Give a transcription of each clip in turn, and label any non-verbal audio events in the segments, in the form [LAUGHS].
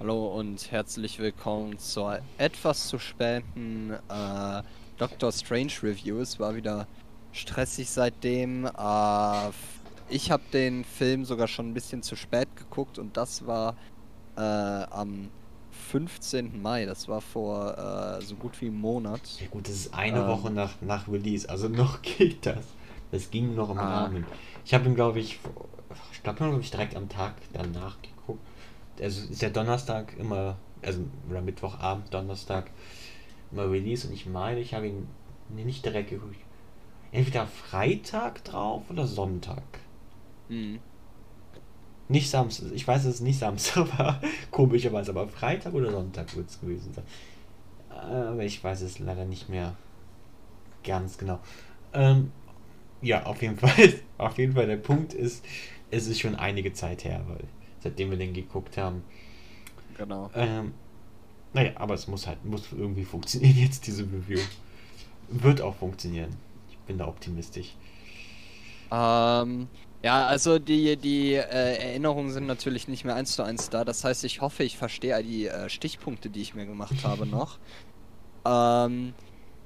Hallo und herzlich willkommen zur etwas zu späten äh, Doctor Strange Review. Es war wieder stressig seitdem. Äh, ich habe den Film sogar schon ein bisschen zu spät geguckt und das war äh, am 15. Mai. Das war vor äh, so gut wie einem Monat. Ja gut, das ist eine ähm, Woche nach, nach Release, also [LAUGHS] noch geht das. Das ging noch im ah. Rahmen. Ich habe ihn, glaube ich, ich glaube, glaube ich, direkt am Tag danach geguckt. Also ist der Donnerstag immer, also oder Mittwochabend, Donnerstag immer Release und ich meine, ich habe ihn nicht direkt geguckt. Entweder Freitag drauf oder Sonntag. Mhm. Nicht Samstag, ich weiß, es nicht Samstag [LAUGHS] war, komischerweise, aber Freitag oder Sonntag wird es gewesen sein. Aber ich weiß es leider nicht mehr ganz genau. Ähm, ja, auf jeden [LAUGHS] Fall, auf jeden Fall, der Punkt ist, es ist schon einige Zeit her, weil seitdem wir den geguckt haben. Genau. Ähm, naja, aber es muss halt, muss irgendwie funktionieren [LAUGHS] jetzt, diese Review. Wird auch funktionieren. Ich bin da optimistisch. Ähm, ja, also die, die äh, Erinnerungen sind natürlich nicht mehr eins zu eins da. Das heißt, ich hoffe, ich verstehe die äh, Stichpunkte, die ich mir gemacht [LAUGHS] habe, noch. Ähm,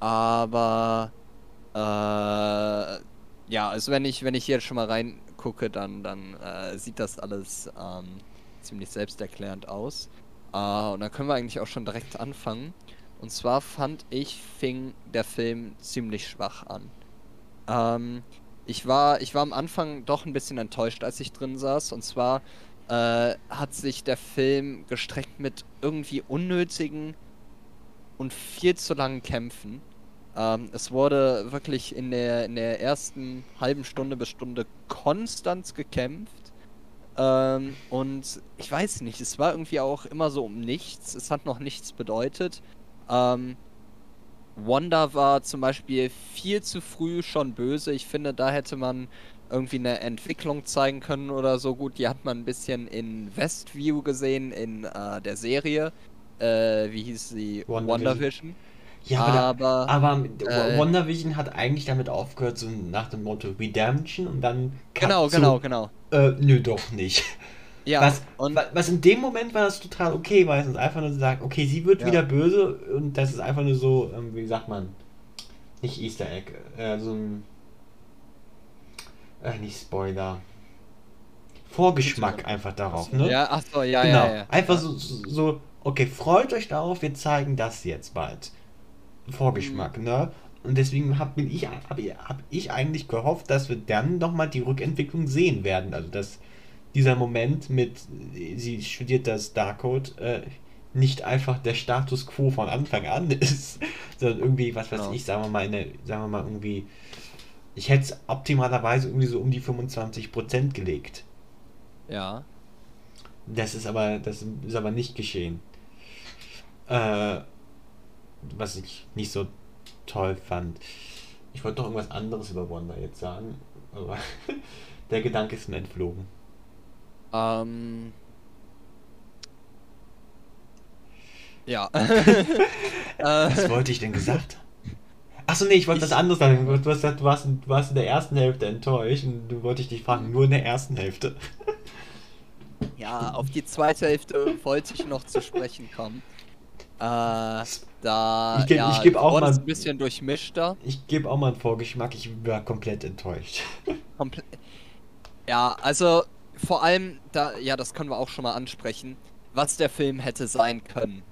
aber äh, ja, also wenn ich, wenn ich hier schon mal reingucke, dann, dann äh, sieht das alles ähm, ziemlich selbsterklärend aus. Äh, und dann können wir eigentlich auch schon direkt anfangen. Und zwar fand ich, fing der Film ziemlich schwach an. Ähm, ich war, ich war am Anfang doch ein bisschen enttäuscht, als ich drin saß. Und zwar äh, hat sich der Film gestreckt mit irgendwie unnötigen und viel zu langen Kämpfen. Ähm, es wurde wirklich in der, in der ersten halben Stunde bis Stunde konstant gekämpft. Ähm, und ich weiß nicht, es war irgendwie auch immer so um nichts. Es hat noch nichts bedeutet. Ähm, Wanda war zum Beispiel viel zu früh schon böse. Ich finde, da hätte man irgendwie eine Entwicklung zeigen können oder so. Gut, die hat man ein bisschen in Westview gesehen, in äh, der Serie. Äh, wie hieß sie? WandaVision. Ja, aber, aber, aber äh, WandaVision hat eigentlich damit aufgehört, so nach dem Motto Redemption und dann. Genau, zu, genau, genau. Äh, nö, doch nicht. [LAUGHS] Ja, was, und was in dem Moment war das total okay, weil es einfach nur zu sagen, okay, sie wird ja. wieder böse und das ist einfach nur so, ähm, wie sagt man, nicht Easter Egg, äh, so ein, äh, nicht Spoiler, Vorgeschmack einfach darauf, ne? Ja, ach so, ja, genau. ja, ja. Einfach so, so, okay, freut euch darauf, wir zeigen das jetzt bald. Vorgeschmack, mhm. ne? Und deswegen habe ich, hab, hab ich eigentlich gehofft, dass wir dann nochmal die Rückentwicklung sehen werden. Also, dass dieser Moment mit, sie studiert das Darkcode, äh, nicht einfach der Status quo von Anfang an [LAUGHS] ist, sondern irgendwie, was weiß genau. ich, sagen wir mal, eine, sagen wir mal irgendwie, ich hätte es optimalerweise irgendwie so um die 25% gelegt. Ja. Das ist aber, das ist aber nicht geschehen. Äh, was ich nicht so toll fand. Ich wollte doch irgendwas anderes über Wanda jetzt sagen, aber [LAUGHS] der Gedanke ist mir entflogen. Ähm. Ja. [LAUGHS] was wollte ich denn gesagt Achso, nee, ich wollte was anderes sagen. Du, hast gesagt, du, warst, du warst in der ersten Hälfte enttäuscht und du wollte ich dich fragen, nur in der ersten Hälfte. Ja, auf die zweite Hälfte wollte ich noch zu sprechen kommen. Äh, da ich, ja, ich gebe auch mal ein bisschen durchmischter. Ich gebe auch mal einen Vorgeschmack. Ich war komplett enttäuscht. [LAUGHS] Komple ja, also vor allem da, ja, das können wir auch schon mal ansprechen, was der Film hätte sein können.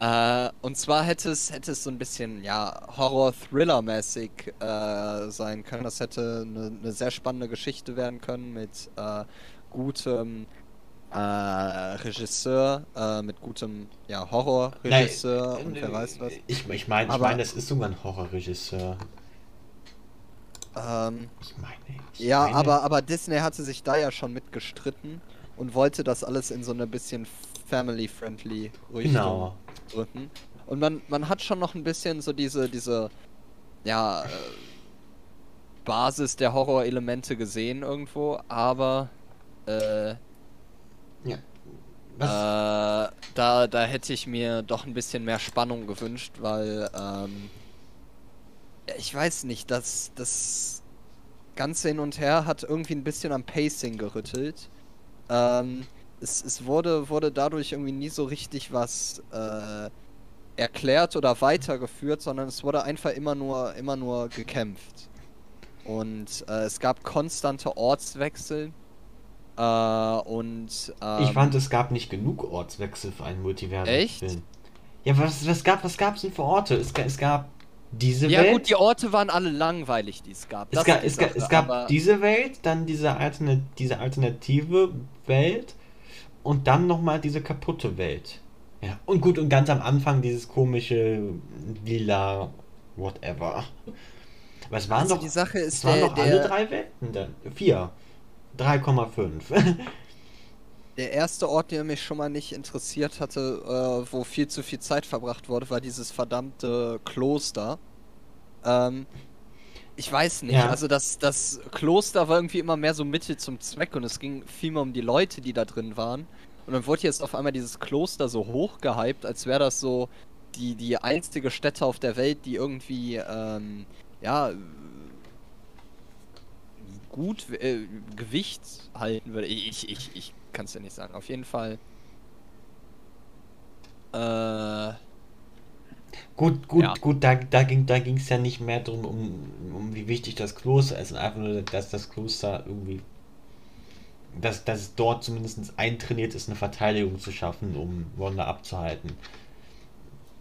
Äh, und zwar hätte es hätte es so ein bisschen ja Horror-Thriller-mäßig äh, sein können. Das hätte eine, eine, sehr spannende Geschichte werden können mit äh, gutem äh, Regisseur, äh, mit gutem ja, Horrorregisseur und wer weiß was. Ich, ich meine, ich mein, das ist sogar ein Horrorregisseur. Ähm, ich meine, ich ja, meine... aber, aber Disney hatte sich da ja schon mitgestritten und wollte das alles in so eine bisschen family-friendly Richtung genau. drücken. Und man, man hat schon noch ein bisschen so diese, diese, ja, äh, Basis der Horror-Elemente gesehen irgendwo, aber äh, ja. Äh, da, da hätte ich mir doch ein bisschen mehr Spannung gewünscht, weil ähm, ich weiß nicht, das, das Ganze hin und her hat irgendwie ein bisschen am Pacing gerüttelt. Ähm, es, es wurde, wurde dadurch irgendwie nie so richtig was äh, erklärt oder weitergeführt, sondern es wurde einfach immer nur, immer nur gekämpft. Und äh, es gab konstante Ortswechsel. Äh, und ähm, Ich fand, es gab nicht genug Ortswechsel für einen Multiversum-Film. Echt? Ja, was, was gab was gab's denn für Orte? Es, es gab diese Ja Welt. gut, die Orte waren alle langweilig, die es gab. es, ga, es, Sache, es gab diese Welt, dann diese, alterne, diese alternative Welt und dann nochmal diese kaputte Welt. Ja, und gut, und ganz am Anfang dieses komische lila whatever. Es waren Also doch, die Sache ist, es waren der- doch alle der- drei Welten dann. Vier. 3,5. [LAUGHS] Der erste Ort, der mich schon mal nicht interessiert hatte, äh, wo viel zu viel Zeit verbracht wurde, war dieses verdammte Kloster. Ähm, ich weiß nicht, Ja. also das, das Kloster war irgendwie immer mehr so Mittel zum Zweck und es ging viel mehr um die Leute, die da drin waren. Und dann wurde jetzt auf einmal dieses Kloster so hochgehypt, als wäre das so die, die einzige Stätte auf der Welt, die irgendwie, ähm, ja, gut äh, Gewicht halten würde. Ich, ich, ich kann es ja nicht sagen. Auf jeden Fall. Äh, Gut, gut, Ja. gut, da, da ging da es ja nicht mehr darum, um, um wie wichtig das Kloster ist, einfach nur, dass das Kloster irgendwie, dass, dass es dort zumindest eintrainiert ist, eine Verteidigung zu schaffen, um Wanda abzuhalten.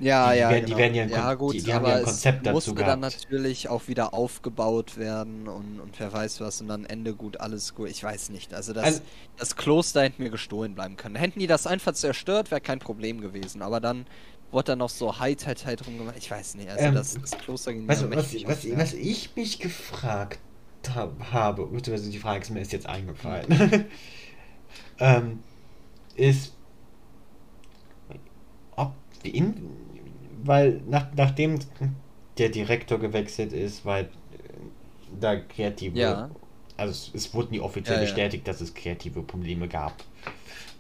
Ja, Die ja, die genau. werden ja ja gut, die- die haben ja ein Konzept dazu musste dann gehabt. natürlich auch wieder aufgebaut werden und, und wer weiß was und dann Ende gut, alles gut. Ich weiß nicht. Also das, Also- das Kloster hätte mir gestohlen bleiben können. Hätten die das einfach zerstört, wäre kein Problem gewesen. Aber dann wurde da noch so High-Tide drum gemacht. Ich weiß nicht. Also Ähm, das, das Kloster ging Weißt was, was, was Nerv. ich mich gefragt hab, habe, beziehungsweise die Frage ist mir ist jetzt eingefallen, [LAUGHS] ähm, ist, ob in, weil nach, nachdem der Direktor gewechselt ist, weil äh, da kreative, Ja. also es, es wurde nie offiziell Ja, ja. bestätigt, dass es kreative Probleme gab,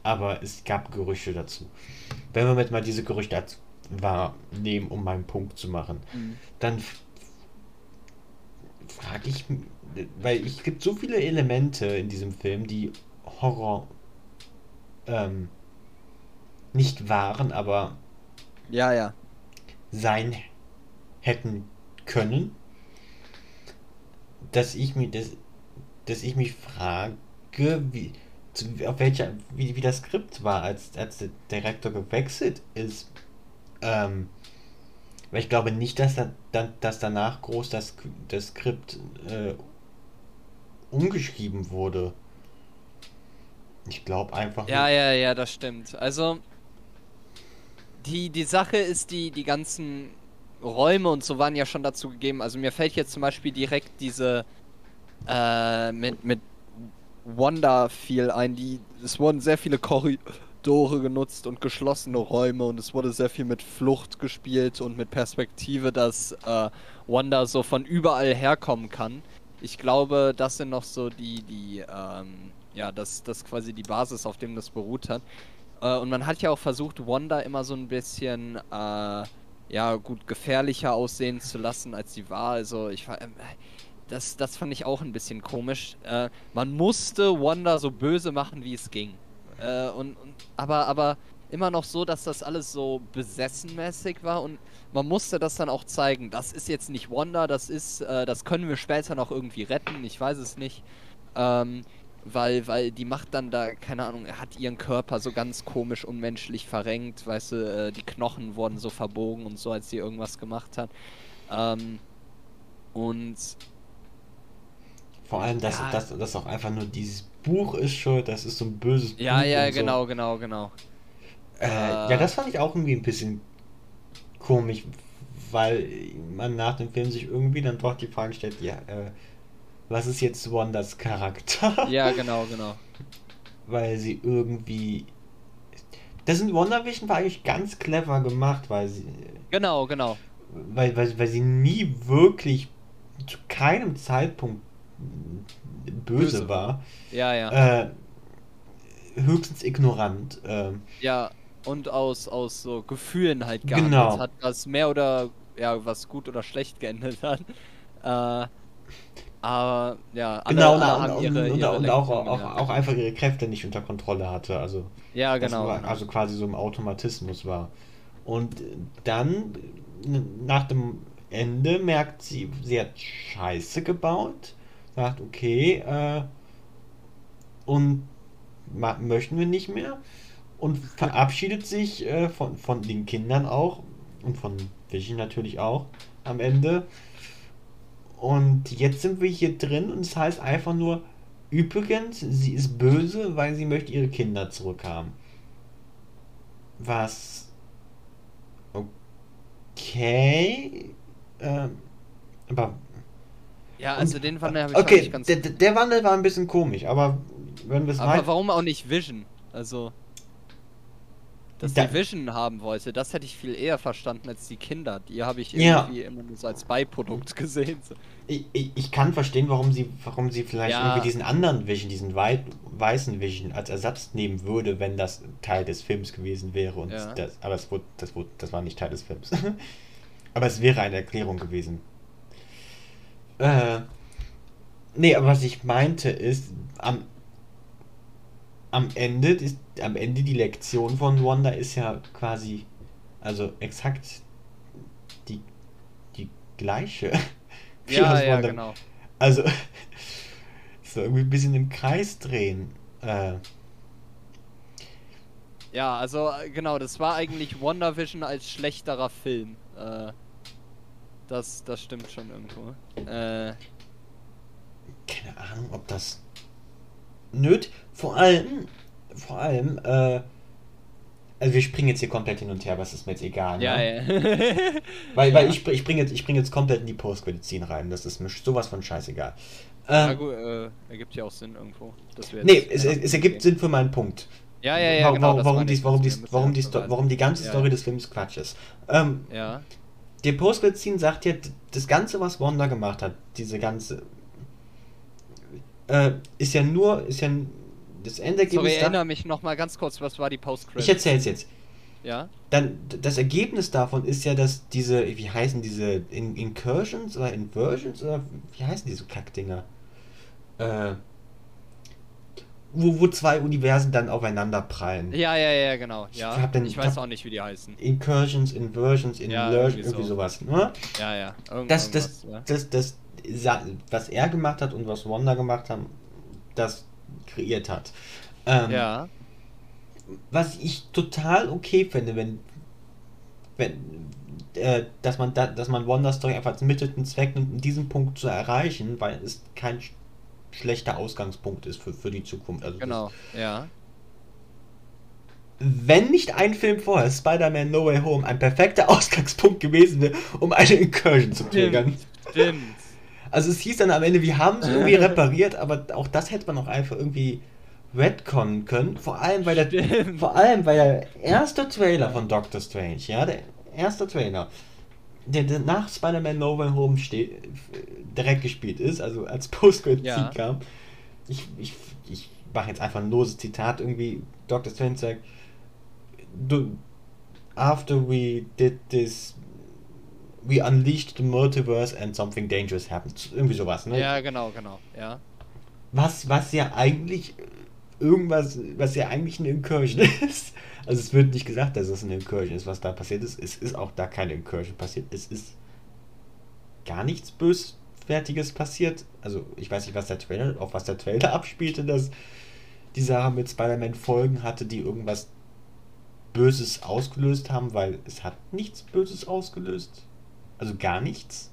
aber es gab Gerüchte dazu. Wenn wir jetzt mal diese Gerüchte als wahrnehmen, um meinen Punkt zu machen, Mhm. dann frage ich, weil es gibt so viele Elemente in diesem Film, die Horror ähm, nicht waren, aber Ja, ja. Sein hätten können, dass ich mir das, dass ich mich frage, wie, zu, auf welcher, wie, wie das Skript war, als, als der Direktor gewechselt ist. Ähm, weil ich glaube nicht, dass, da, dann, dass danach groß das, das Skript äh, umgeschrieben wurde. Ich glaube einfach. Ja, ja, ja, das stimmt. Also, die, die Sache ist, die, die ganzen Räume und so waren ja schon dazu gegeben. Also, mir fällt jetzt zum Beispiel direkt diese äh, mit, mit Wanda viel ein. Die, es wurden sehr viele Korridore genutzt und geschlossene Räume und es wurde sehr viel mit Flucht gespielt und mit Perspektive, dass äh, Wanda so von überall herkommen kann. Ich glaube, das sind noch so die, die, ähm, ja, das, das quasi die Basis, auf dem das beruht hat. Äh, und man hat ja auch versucht, Wanda immer so ein bisschen, äh, ja, gut, gefährlicher aussehen zu lassen, als sie war. Also, ich war, ähm, das, das fand ich auch ein bisschen komisch. Äh, man musste Wanda so böse machen, wie es ging. Äh, und, und, aber, aber immer noch so, dass das alles so besessenmäßig war und man musste das dann auch zeigen. Das ist jetzt nicht Wanda, das ist, äh, das können wir später noch irgendwie retten, ich weiß es nicht. Ähm, weil, weil die macht dann da, keine Ahnung, hat ihren Körper so ganz komisch unmenschlich verrenkt, weißt du, äh, die Knochen wurden so verbogen und so, als sie irgendwas gemacht hat. Ähm, und Vor allem, dass, Ja. dass, dass auch einfach nur dieses Buch ist schuld, das ist so ein böses ja, Buch ja, so. genau, genau, genau. Äh, Äh. ja, das fand ich auch irgendwie ein bisschen komisch, weil man nach dem Film sich irgendwie dann doch die Frage stellt, ja, äh, was ist jetzt Wanders Charakter? [LAUGHS] Ja, [LAUGHS] genau, genau. Weil sie irgendwie... Das in WandaVision war eigentlich ganz clever gemacht, weil sie... Genau, genau. Weil, weil, weil sie nie wirklich zu keinem Zeitpunkt böse, Böse. war. Ja, ja. Äh, höchstens ignorant. ähm, Ja, und aus, aus so Gefühlen halt Genau. gehandelt hat, was mehr oder, ja, was gut oder schlecht geendet hat. Äh, Aber ja, alle, genau, und, ihre, und, ihre und auch, auch, auch, einfach ihre Kräfte nicht unter Kontrolle hatte. Also, ja, genau, war, genau. Also quasi so ein Automatismus war. Und dann, nach dem Ende, merkt sie, sie hat Scheiße gebaut, sagt, okay, äh, und möchten wir nicht mehr und verabschiedet sich äh, von, von den Kindern auch und von Vision natürlich auch am Ende. Und jetzt sind wir hier drin und es heißt einfach nur, übrigens, sie ist böse, weil sie möchte ihre Kinder zurückhaben. Was. Okay. Ähm, aber. Ja, also und, den Wandel habe ich okay, nicht ganz. Der, der Wandel war ein bisschen komisch, aber wenn wir es Aber warum auch nicht Vision? Also dass da, die Vision haben wollte, das hätte ich viel eher verstanden als die Kinder. Die habe ich irgendwie ja. immer nur so als Beiprodukt gesehen. So. Ich, ich, ich, kann verstehen, warum sie, warum sie vielleicht ja. irgendwie diesen anderen Vision, diesen wei weißen Vision als Ersatz nehmen würde, wenn das Teil des Films gewesen wäre. Und ja. das, aber es wurde, das, wurde, das war nicht Teil des Films. [LAUGHS] aber es wäre eine Erklärung gewesen. Äh, nee, aber was ich meinte ist, am am Ende ist am Ende die Lektion von Wanda ist ja quasi also exakt die die gleiche. [LAUGHS] ja, ja, genau. Also [LAUGHS] so irgendwie ein bisschen im Kreis drehen. Äh. Ja, also äh, genau, das war eigentlich WandaVision als schlechterer Film. Äh, das, das stimmt schon irgendwo. Äh, Keine Ahnung, ob das nöt. Vor allem, vor allem, äh, also wir springen jetzt hier komplett hin und her, was ist mir jetzt egal. Ne? Ja, ja. weil, weil ich, ich bringe jetzt, spring jetzt komplett in die Postmedizin rein. Das ist mir sowas von scheißegal. Ähm, ja, gut, äh, ergibt ja auch Sinn irgendwo. nee, es, es ergibt Sinn für meinen Punkt. Ja, ja, ja. Genau, warum, warum, dies, warum, dies, warum, die, warum die ganze ja. Story des Films Quatsch ist. Ähm, ja. Der Postmedizin sagt ja, das Ganze, was Wanda gemacht hat, diese ganze äh, ist ja nur, ist ja das Endergebnis. Sorry, ich erinnere mich noch mal ganz kurz, was war die post Ich erzähl's jetzt. Ja. Dann, das Ergebnis davon ist ja, dass diese, wie heißen diese In Incursions oder Inversions oder wie heißen diese Kackdinger? Äh, wo, wo zwei Universen dann aufeinander prallen. Ja, ja, ja, genau. Ja. Ich, den, ich weiß auch nicht, wie die heißen. Incursions, Inversions, Inversions, ja, irgendwie, irgendwie so. sowas. Ne? Ja, ja. Irgend das, das, ja. das, das, was er gemacht hat und was Wanda gemacht haben, das kreiert hat. Ähm, ja. Was ich total okay finde, wenn, wenn äh, dass man da, dass man Wonder Story einfach als Mittel und Zweck nimmt, um diesen Punkt zu erreichen, weil es kein sch schlechter Ausgangspunkt ist für, für die Zukunft. Also genau, das, ja. Wenn nicht ein Film vorher, Spider-Man No Way Home, ein perfekter [LAUGHS] Ausgangspunkt gewesen wäre, um eine Incursion zu triggern. Stimmt. Stimmt. Also es hieß dann am Ende, wir haben es [LAUGHS] irgendwie repariert, aber auch das hätte man auch einfach irgendwie retconnen können. Vor allem, weil der, vor allem, weil der erste Trailer von Doctor Strange, ja, der erste Trailer, der, der nach Spider-Man No Way Home steht, direkt gespielt ist, also als [LAUGHS] Postcredit ja. kam. Ich, ich, ich mache jetzt einfach ein loses Zitat irgendwie. Doctor Strange sagt, after we did this we unleashed the multiverse and something dangerous happened. Irgendwie sowas, ne? Ja, genau, genau, ja. Was, was ja eigentlich irgendwas, was ja eigentlich eine Incursion [LAUGHS] ist. Also es wird nicht gesagt, dass es eine Incursion ist, was da passiert ist. Es ist auch da keine Incursion passiert. Es ist gar nichts Bösfertiges passiert. Also ich weiß nicht, was der Trailer, auf was der Trailer [LAUGHS] abspielte, dass die Sache mit Spider-Man Folgen hatte, die irgendwas Böses ausgelöst haben, weil es hat nichts Böses ausgelöst. Also gar nichts.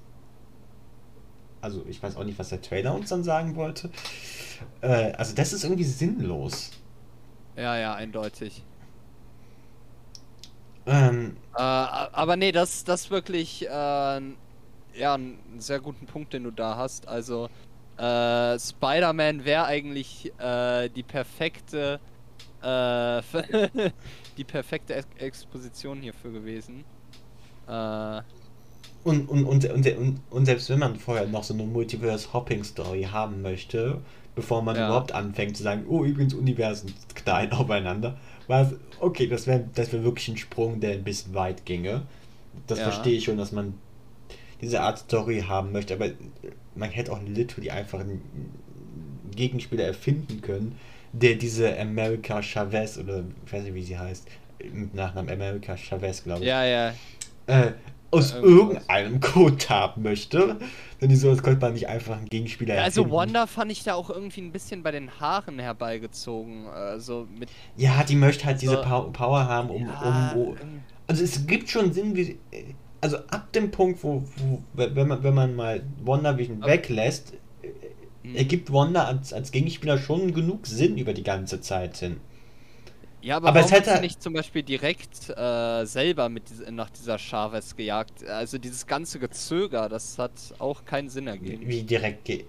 Also ich weiß auch nicht, was der Trailer uns dann sagen wollte. Äh, also das ist irgendwie sinnlos. Ja, ja, eindeutig. Ähm, äh, aber nee, das, das wirklich äh, ja, einen sehr guten Punkt, den du da hast. Also äh, Spider-Man wäre eigentlich äh, die perfekte äh, [LAUGHS] die perfekte Ex Exposition hierfür gewesen. Äh, und, und, und, und, und selbst wenn man vorher noch so eine Multiverse-Hopping-Story haben möchte, bevor man ja. überhaupt anfängt zu sagen, oh, übrigens Universen knallen [LAUGHS] aufeinander, war es, okay, das wäre das wär wirklich ein Sprung, der ein bisschen weit ginge. Das ja. verstehe ich schon, dass man diese Art Story haben möchte, aber man hätte auch literally einfach einen Gegenspieler erfinden können, der diese America Chavez oder ich weiß nicht wie sie heißt, mit Nachnamen America Chavez, glaube ich. Ja, ja. Äh, aus Irgendwas. irgendeinem [LAUGHS] Code haben möchte. Denn so als konnte man nicht einfach einen Gegenspieler Ja, Also. Wanda fand ich da auch irgendwie ein bisschen bei den Haaren herbeigezogen. Also mit. Ja, die möchte halt diese So. Pow- Power haben, um, Ja, um, um ähm, Also es gibt schon Sinn, wie. Also ab dem Punkt, wo, wo wenn man wenn man mal WandaVision Aber- weglässt, hm. ergibt Wanda als, als Gegenspieler schon genug Sinn über die ganze Zeit hin. Ja, aber, Aber es warum hat hätte- nicht zum Beispiel direkt äh, selber mit diese, nach dieser Chavez gejagt? Also dieses ganze Gezöger, das hat auch keinen Sinn ergeben. Wie direkt ge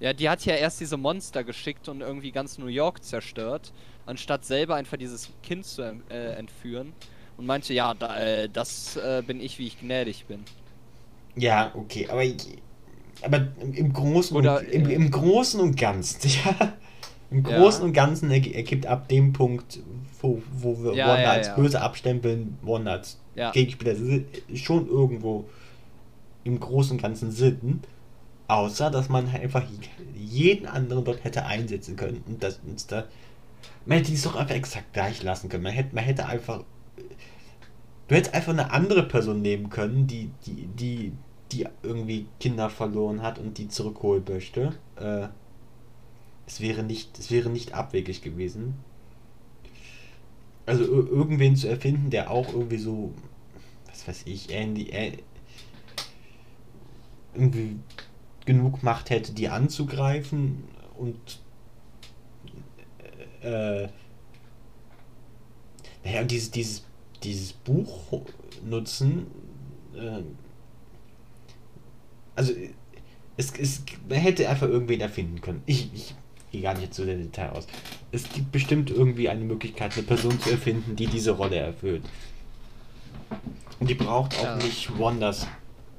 Ja, die hat ja erst diese Monster geschickt und irgendwie ganz New York zerstört, anstatt selber einfach dieses Kind zu em- äh, entführen. Und meinte, ja, da, äh, das äh, bin ich, wie ich gnädig bin. Ja, okay, aber, aber im, Großen Oder, und im, äh, im Großen und Ganzen, [LAUGHS] ja. Im Ja. Großen und Ganzen erg- ergibt ab dem Punkt, wo, wo wir Ja, Wanda ja, als ja. böse abstempeln, Wanda als Ja. Gegenspieler schon irgendwo im Großen und Ganzen Sinn. Außer, dass man halt einfach jeden anderen dort hätte einsetzen können. Und das und da. Man hätte dies doch einfach exakt gleich lassen können. Man hätte, man hätte einfach. Du hättest einfach eine andere Person nehmen können, die, die, die, die irgendwie Kinder verloren hat und die zurückholen möchte. Äh, es wäre nicht, es wäre nicht abwegig gewesen. Also ir- irgendwen zu erfinden, der auch irgendwie so, was weiß ich, Andy, äh, irgendwie genug Macht hätte, die anzugreifen und äh, naja, und dieses, dieses, dieses Buch nutzen, äh, also es, es, man hätte einfach irgendwen erfinden können. Ich, ich gehe gar nicht so sehr Detail aus. Es gibt bestimmt irgendwie eine Möglichkeit, eine Person zu erfinden, die diese Rolle erfüllt. Und die braucht auch Ja. nicht Wonders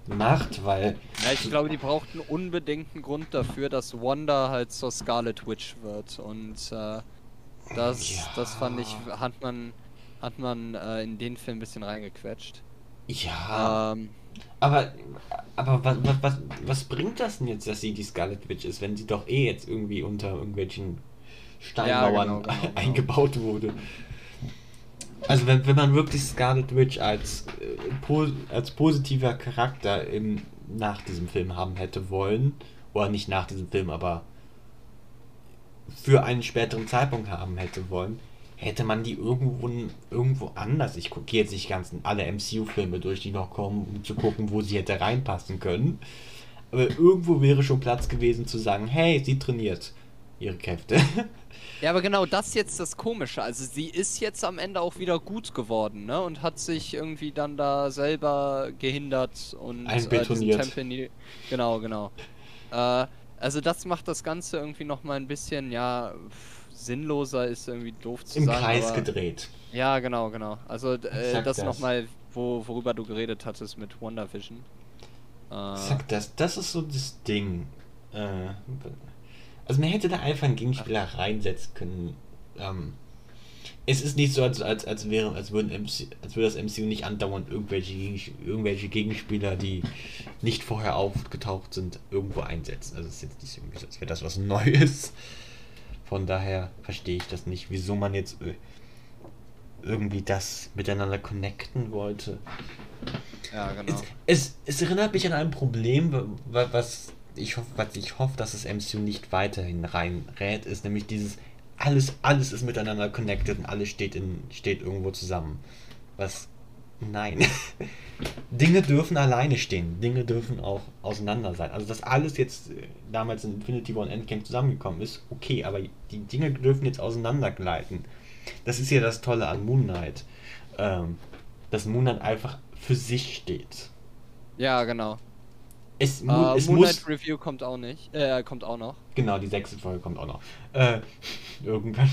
Macht, weil Ja, ich glaube, die brauchten unbedingt einen Grund dafür, dass Wanda halt zur Scarlet Witch wird. Und äh, das, Ja. das fand ich, hat man, hat man äh, in den Film ein bisschen reingequetscht. ja, Ähm, aber aber was, was, was, bringt das denn jetzt, dass sie die Scarlet Witch ist, wenn sie doch eh jetzt irgendwie unter irgendwelchen Steinmauern genau, genau, genau. eingebaut wurde? Also wenn, wenn man wirklich Scarlet Witch als, äh, po, als positiver Charakter im, nach diesem Film haben hätte wollen, oder nicht nach diesem Film, aber für einen späteren Zeitpunkt haben hätte wollen, hätte man die irgendwo, irgendwo anders. Ich gucke jetzt nicht ganz alle MCU-Filme durch, die noch kommen, um zu gucken, wo sie hätte reinpassen können. Aber irgendwo wäre schon Platz gewesen zu sagen, hey, sie trainiert ihre Kräfte. [LAUGHS] ja, aber genau das jetzt das Komische. Also sie ist jetzt am Ende auch wieder gut geworden, ne? Und hat sich irgendwie dann da selber gehindert und äh, Einbetoniert. Nie- Genau, genau. Äh, also das macht das Ganze irgendwie nochmal ein bisschen, ja, pff, sinnloser ist irgendwie doof zu Im sagen. Kreis aber, gedreht. Ja, genau, genau. Also äh, das das. nochmal, wo, worüber du geredet hattest mit WandaVision. Äh, Sag das, das ist so das Ding. Äh, also man hätte da einfach einen Gegenspieler reinsetzen können. Ähm, es ist nicht so, als, als, als wäre, als würden MC, als würde das MCU nicht andauernd irgendwelche, irgendwelche Gegenspieler, die nicht vorher aufgetaucht sind, irgendwo einsetzen. Also es ist jetzt nicht irgendwie so, als wäre das was Neues. Von daher verstehe ich das nicht, wieso man jetzt äh, irgendwie das miteinander connecten wollte. ja, genau. Es, es, es erinnert mich an ein Problem, wa- wa- was ich hoffe, was ich hoffe, dass das MCU nicht weiterhin reinrät, ist nämlich dieses alles, alles ist miteinander connected und alles steht in, steht irgendwo zusammen. Was nein. [LAUGHS] Dinge dürfen alleine stehen, Dinge dürfen auch auseinander sein. Also dass alles jetzt äh, damals in Infinity War und Endgame zusammengekommen ist, okay, aber die Dinge dürfen jetzt auseinandergleiten. Das ist ja das Tolle an Moon Knight. Ähm, dass Moon Knight einfach für sich steht. Ja, genau. Es, Äh, mu es Moon muss. Knight Review kommt auch nicht. Äh, kommt auch noch. Genau, die sechste Folge kommt auch noch. Äh, [LAUGHS] irgendwann.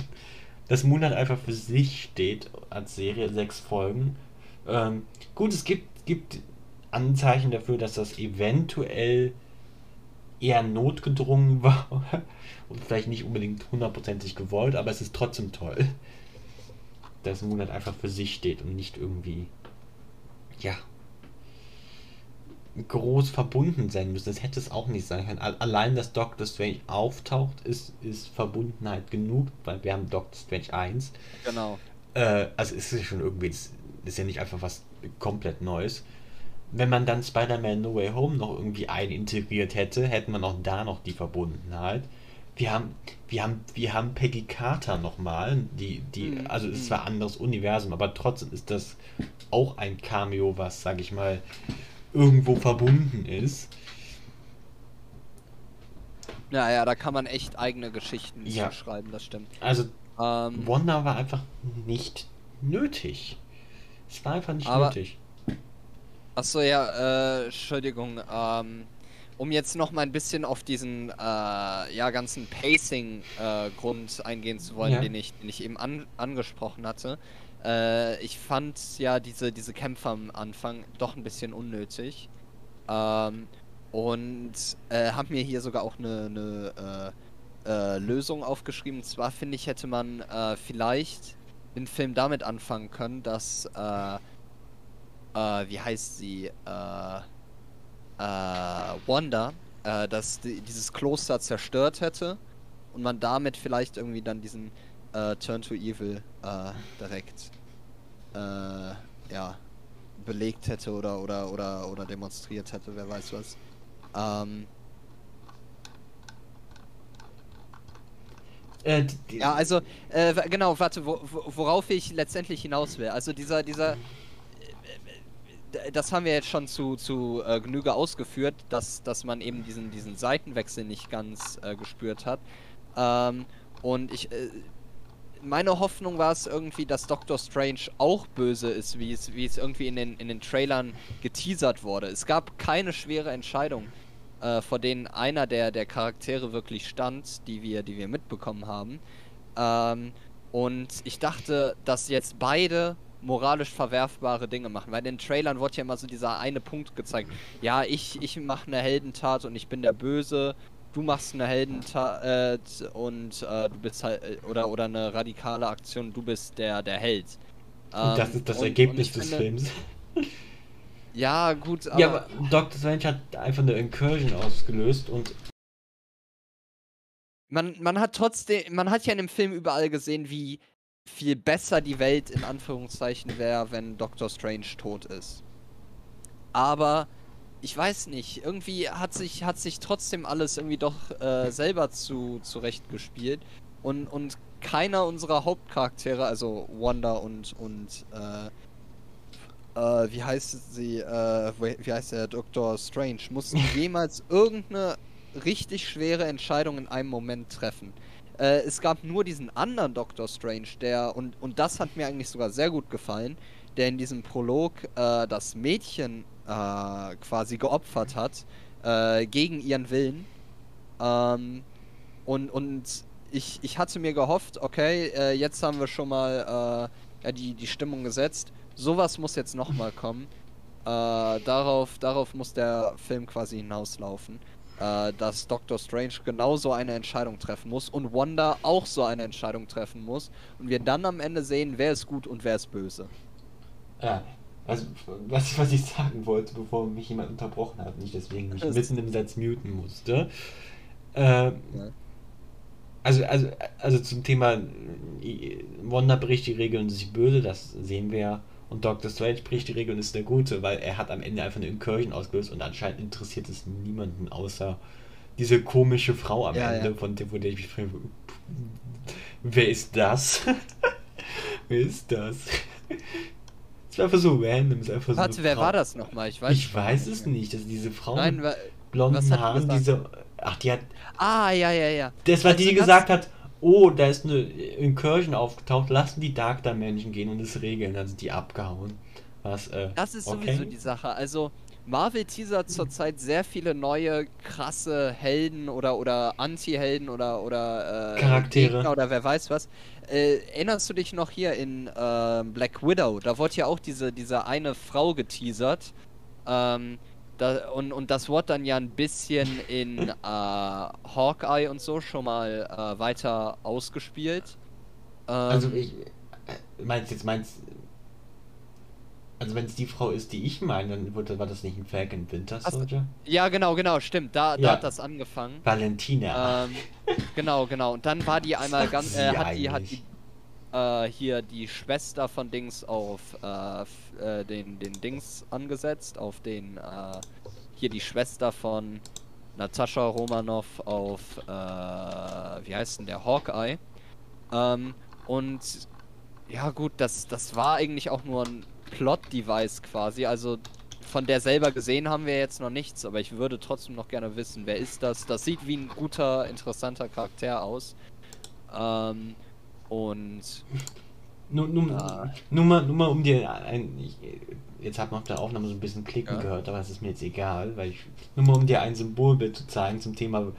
Dass Moon Knight einfach für sich steht als Serie, sechs Folgen. Ähm, gut, es gibt, gibt Anzeichen dafür, dass das eventuell eher notgedrungen [LAUGHS] war und vielleicht nicht unbedingt hundertprozentig gewollt, aber es ist trotzdem toll, dass Moon Knight einfach für sich steht und nicht irgendwie, ja, groß verbunden sein müssen. Das hätte es auch nicht sein können. Allein, dass Doctor Strange auftaucht, ist, ist Verbundenheit genug, weil wir haben Doctor Strange 1. Genau. Äh, also ist es schon irgendwie, ist, ja nicht einfach was komplett Neues. Wenn man dann Spider-Man No Way Home noch irgendwie einintegriert hätte, hätten wir noch da noch die Verbundenheit. Wir haben, wir haben, wir haben Peggy Carter nochmal, die, die, mhm. also es ist zwar ein anderes Universum, aber trotzdem ist das auch ein Cameo, was, sag ich mal, irgendwo verbunden ist. Ja, ja, da kann man echt eigene Geschichten ja. schreiben, das stimmt. Also, ähm, Wanda war einfach nicht nötig. Es war einfach nicht aber, nötig. Achso, ja, äh, Entschuldigung, ähm, um jetzt noch mal ein bisschen auf diesen, äh, ja, ganzen Pacing-Grund äh, eingehen zu wollen, ja. den, ich, den ich eben an, angesprochen hatte. Äh, ich fand ja diese, diese Kämpfe am Anfang doch ein bisschen unnötig. Ähm, und äh, habe mir hier sogar auch eine, eine äh, äh, Lösung aufgeschrieben. Und zwar finde ich, hätte man äh, vielleicht den Film damit anfangen können, dass, äh, äh, wie heißt sie, Wanda, dass die, dieses Kloster zerstört hätte und man damit vielleicht irgendwie dann diesen äh, Turn to Evil äh, direkt äh, ja, belegt hätte oder, oder, oder, oder demonstriert hätte, wer weiß was. Ähm, Äh, ja, also, äh, genau, warte, wo, worauf ich letztendlich hinaus will. Also dieser, dieser, äh, das haben wir jetzt schon zu, zu äh, Genüge ausgeführt, dass, dass man eben diesen, diesen Seitenwechsel nicht ganz äh, gespürt hat. Ähm, und ich, äh, meine Hoffnung war es irgendwie, dass Doctor Strange auch böse ist, wie es, wie es irgendwie in den, in den Trailern geteasert wurde. Es gab keine schwere Entscheidung, äh, vor denen einer der, der Charaktere wirklich stand, die wir, die wir mitbekommen haben. Ähm, und ich dachte, dass jetzt beide moralisch verwerfbare Dinge machen. Weil in den Trailern wurde ja immer so dieser eine Punkt gezeigt. Ja, ich, ich mache eine Heldentat und ich bin der Böse du machst eine Heldentat äh, und äh, du bist halt äh, oder oder eine radikale Aktion, du bist der der Held. Und das ähm, ist das und, Ergebnis und des finde, Films. Ja, gut, aber. Ja, aber Dr. Strange hat einfach eine Incursion ausgelöst und. Man, man hat trotzdem, man hat ja in dem Film überall gesehen, wie viel besser die Welt in Anführungszeichen wäre, wenn Doctor Strange tot ist. Aber ich weiß nicht, irgendwie hat sich, hat sich trotzdem alles irgendwie doch äh, selber zu, zurechtgespielt. Und, und keiner unserer Hauptcharaktere, also Wanda und, und äh, äh, wie heißt sie, äh, wie heißt der Dr. Strange, mussten [LAUGHS] jemals irgendeine richtig schwere Entscheidung in einem Moment treffen. Äh, es gab nur diesen anderen Dr. Strange, der, und, und das hat mir eigentlich sogar sehr gut gefallen, der in diesem Prolog äh, das Mädchen äh, quasi geopfert hat, äh, gegen ihren Willen. Ähm, und, und ich, ich hatte mir gehofft, okay, äh, jetzt haben wir schon mal äh, ja, die, die Stimmung gesetzt. Sowas muss jetzt nochmal kommen. Äh, darauf, darauf muss der Film quasi hinauslaufen. Äh, dass Doctor Strange genauso eine Entscheidung treffen muss und Wanda auch so eine Entscheidung treffen muss. Und wir dann am Ende sehen, wer ist gut und wer ist böse. Ja, also, was, was ich sagen wollte, bevor mich jemand unterbrochen hat, nicht deswegen mich mitten im Satz muten musste. Äh, ja. also, also, also zum Thema Wanda bricht die Regeln und ist böse, das sehen wir ja. Und Doctor Strange bricht die Regeln und ist der Gute, weil er hat am Ende einfach eine Incursion ausgelöst und anscheinend interessiert es niemanden außer diese komische Frau am ja, Ende, ja. von der, wo ich mich frage, wer ist das? [LAUGHS] wer ist das? Es war einfach so random. Es einfach Warte, so wer Frau. war das nochmal? Ich weiß, ich weiß es nicht. Das diese Frau Nein, mit blonden Haaren, diese. Ach, die hat. Ah, ja, ja, ja. Das war also die, die gesagt hat, oh, da ist eine Incursion aufgetaucht, lassen die Dark Dimension gehen und es regeln. Dann sind die abgehauen. Was, äh, das ist okay. sowieso die Sache. Also, Marvel teasert zurzeit sehr viele neue krasse Helden oder oder Anti-Helden oder oder äh, Charaktere Gegner oder wer weiß was. Äh, erinnerst du dich noch hier in äh, Black Widow? Da wurde ja auch diese diese eine Frau geteasert. Ähm, da, und, und das wurde dann ja ein bisschen in äh, Hawkeye und so schon mal äh, weiter ausgespielt. Ähm, also ich äh, meinst jetzt meinst Also wenn es die Frau ist, die ich meine, dann wurde, war das nicht ein Falcon Winter. Soldier? Ja, genau, genau, stimmt. Da, da Ja. hat das angefangen. Valentina. Ähm, genau, genau. Und dann war die einmal [LAUGHS] ganz, äh, hat die, hat die, äh, hier die Schwester von Dings auf äh, äh, den, den Dings angesetzt, auf den, äh, hier die Schwester von Natascha Romanoff auf, äh, wie heißt denn der, Hawkeye. Ähm, und ja gut, das, das war eigentlich auch nur ein Plot-Device quasi, also von der selber gesehen haben wir jetzt noch nichts, aber ich würde trotzdem noch gerne wissen, wer ist das? Das sieht wie ein guter, interessanter Charakter aus. Ähm, und Nur, nur, nur, mal, nur mal um dir ein. Ich, jetzt hat man auf der Aufnahme so ein bisschen klicken Ja. gehört, aber es ist mir jetzt egal, weil ich. Nur mal um dir ein Symbolbild zu zeigen zum Thema,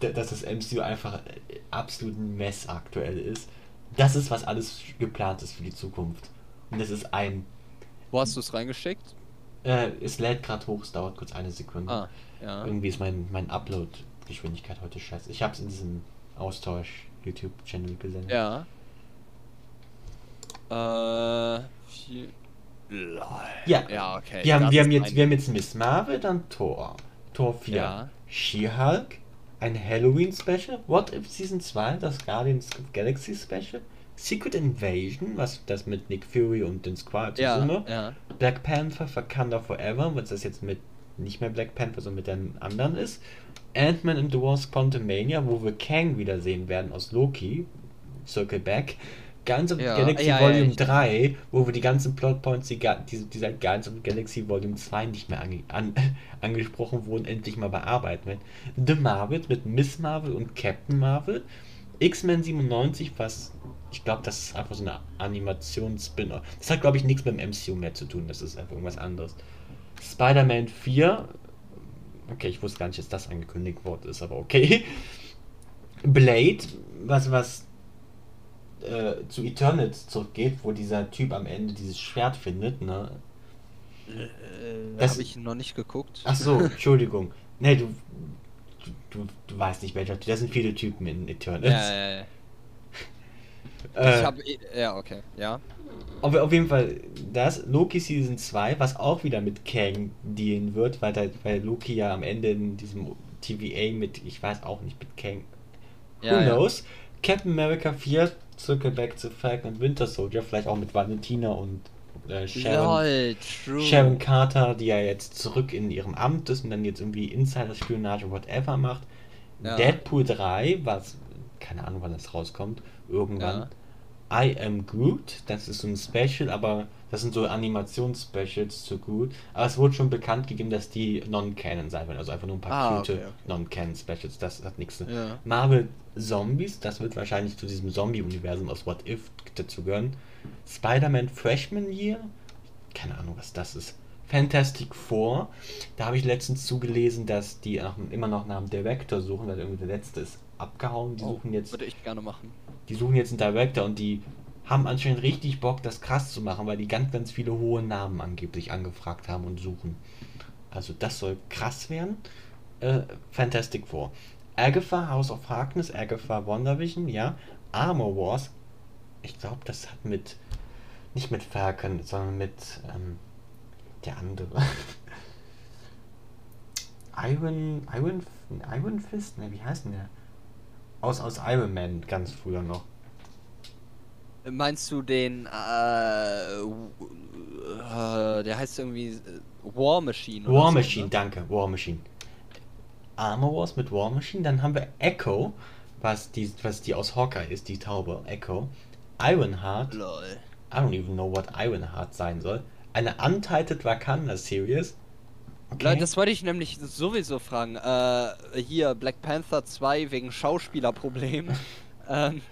dass das MCU einfach äh, absolut ein Mess aktuell ist. Das ist, was alles geplant ist für die Zukunft. Und das ist ein. wo hast du es reingeschickt? Äh, es lädt gerade hoch, es dauert kurz eine Sekunde. Ah, ja. Irgendwie ist mein, mein Upload-Geschwindigkeit heute scheiße. Ich habe es in diesem Austausch-YouTube-Channel gesendet. Ja. Äh. Lol. Ja. Ja, okay. Wir haben, das wir, haben jetzt, ein- wir haben jetzt Miss Marvel, dann Thor. Thor 4. Ja. She-Hulk, ein Halloween-Special, What If Season 2, das Guardians of Galaxy Special, Secret Invasion, was das mit Nick Fury und den Squad Ja, Summe, ja. Black Panther Wakanda Forever, was das jetzt mit nicht mehr Black Panther, sondern mit dem anderen ist, Ant-Man and the Wasp Quantumania, wo wir Kang wiedersehen werden aus Loki, Circle Back, Guardians of the Ja, Galaxy ja, ja, Volume ich- 3, wo wir die ganzen Plotpoints, die, ga- die, die seit Guardians of the Galaxy Volume 2 nicht mehr ange, an, [LAUGHS] angesprochen wurden, endlich mal bearbeiten werden. The Marvels mit Miss Marvel und Captain Marvel, X-Men 97, was ich glaube, das ist einfach so eine Animations-Spin-off. Das hat, glaube ich, nichts mit dem MCU mehr zu tun, das ist einfach irgendwas anderes. Spider-Man 4, okay, ich wusste gar nicht, dass das angekündigt worden ist, aber okay. [LAUGHS] Blade, was, was äh, zu Eternals zurückgeht, wo dieser Typ am Ende dieses Schwert findet, ne? Äh, Das- habe ich noch nicht geguckt. Ach so, [LAUGHS] Entschuldigung. Nee, du, du, du, weißt nicht, welcher Typ. Da sind viele Typen in Eternals. Ja, ja, ja. Äh, Ich habe ja, okay, ja. Auf, auf jeden Fall, das Loki Season 2, was auch wieder mit Kang dealen wird, weil, da, weil Loki ja am Ende in diesem TVA mit, ich weiß auch nicht, mit Kang. Who Ja, ja. knows? Captain America 4, Circle Back to Falcon und Winter Soldier, vielleicht auch mit Valentina und äh, Sharon, Lol. Sharon Carter, die ja jetzt zurück in ihrem Amt ist und dann jetzt irgendwie Insider-Spionage, whatever macht. Ja. Deadpool 3, was, keine Ahnung, wann das rauskommt, irgendwann. I Am Groot, das ist so ein Special, aber das sind so Animations-Specials zu Groot. Aber es wurde schon bekannt gegeben, dass die Non-Canon sein werden, also einfach nur ein paar Ah, cute okay, okay. Non-Canon-Specials, das hat nichts Ja. Marvel Zombies, das wird wahrscheinlich zu diesem Zombie-Universum aus What If dazugehören. Spider-Man Freshman Year, keine Ahnung, was das ist. Fantastic Four, da habe ich letztens zugelesen, dass die nach, immer noch nach einem Director suchen, weil irgendwie der letzte ist abgehauen. Die Oh, suchen jetzt Würde ich gerne machen. die suchen jetzt einen Director und die haben anscheinend richtig Bock, das krass zu machen, weil die ganz, ganz viele hohe Namen angeblich angefragt haben und suchen. Also das soll krass werden. Äh, Fantastic Four. Agatha, House of Harkness, Agatha WandaVision, ja. Armor Wars. Ich glaube, das hat mit, nicht mit Falcon, sondern mit ähm, der andere. [LAUGHS] Iron, Iron, Iron Fist? Ne, wie heißt denn der? Aus, aus Iron Man ganz früher noch. Meinst du den, äh, äh der heißt irgendwie äh, War Machine oder War so, Machine, ne? danke, War Machine. Armor Wars mit War Machine, dann haben wir Echo, was die, was die aus Hawkeye ist, die Taube, Echo. Ironheart, Lol. I don't even know what Ironheart sein soll. Eine Untitled Wakanda Series. Lol, Das wollte ich nämlich sowieso fragen. Äh, hier, Black Panther 2 wegen Schauspielerproblem. [LAUGHS] ähm,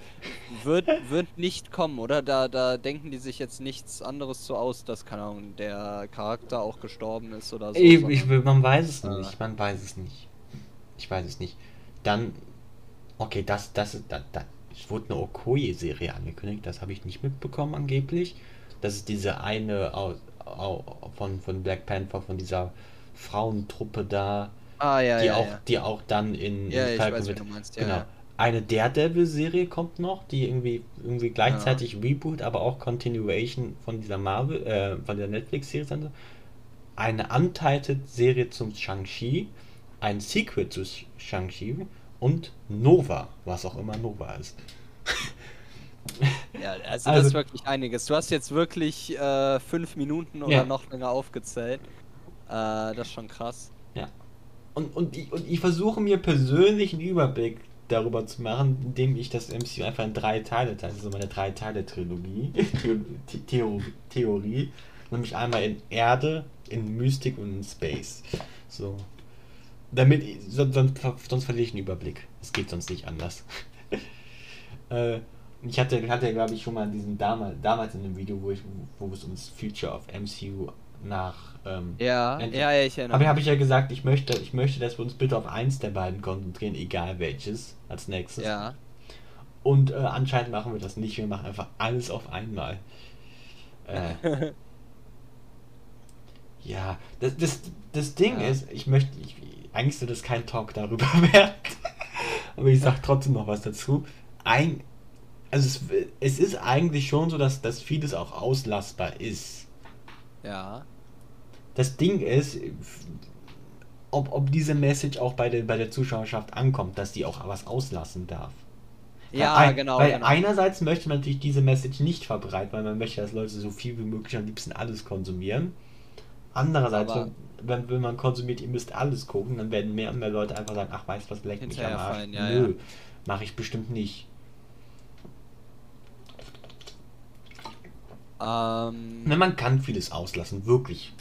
wird, wird nicht kommen, oder? Da, da denken die sich jetzt nichts anderes so aus, dass, keine Ahnung, der Charakter auch gestorben ist oder so. ich, ich, man weiß es Ah. nicht, man weiß es nicht. Ich weiß es nicht. Dann, okay, das, das, da, da, es wurde eine Okoye-Serie angekündigt, das habe ich nicht mitbekommen angeblich. Das ist diese eine aus, au, von, von Black Panther, von dieser Frauentruppe da, ah, ja, die ja, auch, ja. die auch dann in, Ja, in ich Falcon weiß, wie mit- du meinst, ja, genau. Eine Daredevil-Serie kommt noch, die irgendwie, irgendwie gleichzeitig ja. Reboot, aber auch Continuation von dieser Marvel, äh, von der Netflix-Serie Eine Untitled-Serie zum Shang-Chi, ein Sequel zu Shang-Chi und Nova, was auch immer Nova ist. Ja, [LAUGHS] also, also, das ist wirklich einiges. Du hast jetzt wirklich äh, fünf Minuten oder ja. noch länger aufgezählt. Äh, das ist schon krass. Ja. Und, und, ich, und ich versuche mir persönlich einen Überblick darüber zu machen, indem ich das MCU einfach in drei Teile teile. Also meine drei Teile Trilogie, [LAUGHS] Theorie, Theorie, nämlich einmal in Erde, in Mystik und in Space. So. Damit, sonst, sonst verliere ich einen Überblick. Es geht sonst nicht anders. [LAUGHS] äh, ich hatte, hatte glaube ich, schon mal diesen damals, damals in einem Video, wo, ich, wo es ums Future of MCU nach. Ähm, ja, ja, ja, ich erinnere Aber habe ich ja gesagt, ich möchte, ich möchte, dass wir uns bitte auf eins der beiden konzentrieren, egal welches, als nächstes. Ja. Und äh, anscheinend machen wir das nicht, wir machen einfach alles auf einmal. Äh, [LAUGHS] ja, das, das, das Ding ja. ist, ich möchte, ich, eigentlich soll das kein Talk darüber [LAUGHS] werden, aber ich sag trotzdem noch was dazu. Ein, also es, es ist eigentlich schon so, dass, dass vieles auch auslassbar ist. Ja. Das Ding ist, ob, ob diese Message auch bei der, bei der Zuschauerschaft ankommt, dass die auch was auslassen darf. Ja, weil, genau. Weil genau. einerseits möchte man natürlich diese Message nicht verbreiten, weil man möchte, dass Leute so viel wie möglich am liebsten alles konsumieren. Andererseits, Aber wenn, wenn man konsumiert, ihr müsst alles gucken, dann werden mehr und mehr Leute einfach sagen, ach, weißt du was, leckt mich am Arsch. Ja, Nö, ja. mache ich bestimmt nicht. Ähm, ne, man kann vieles auslassen, wirklich.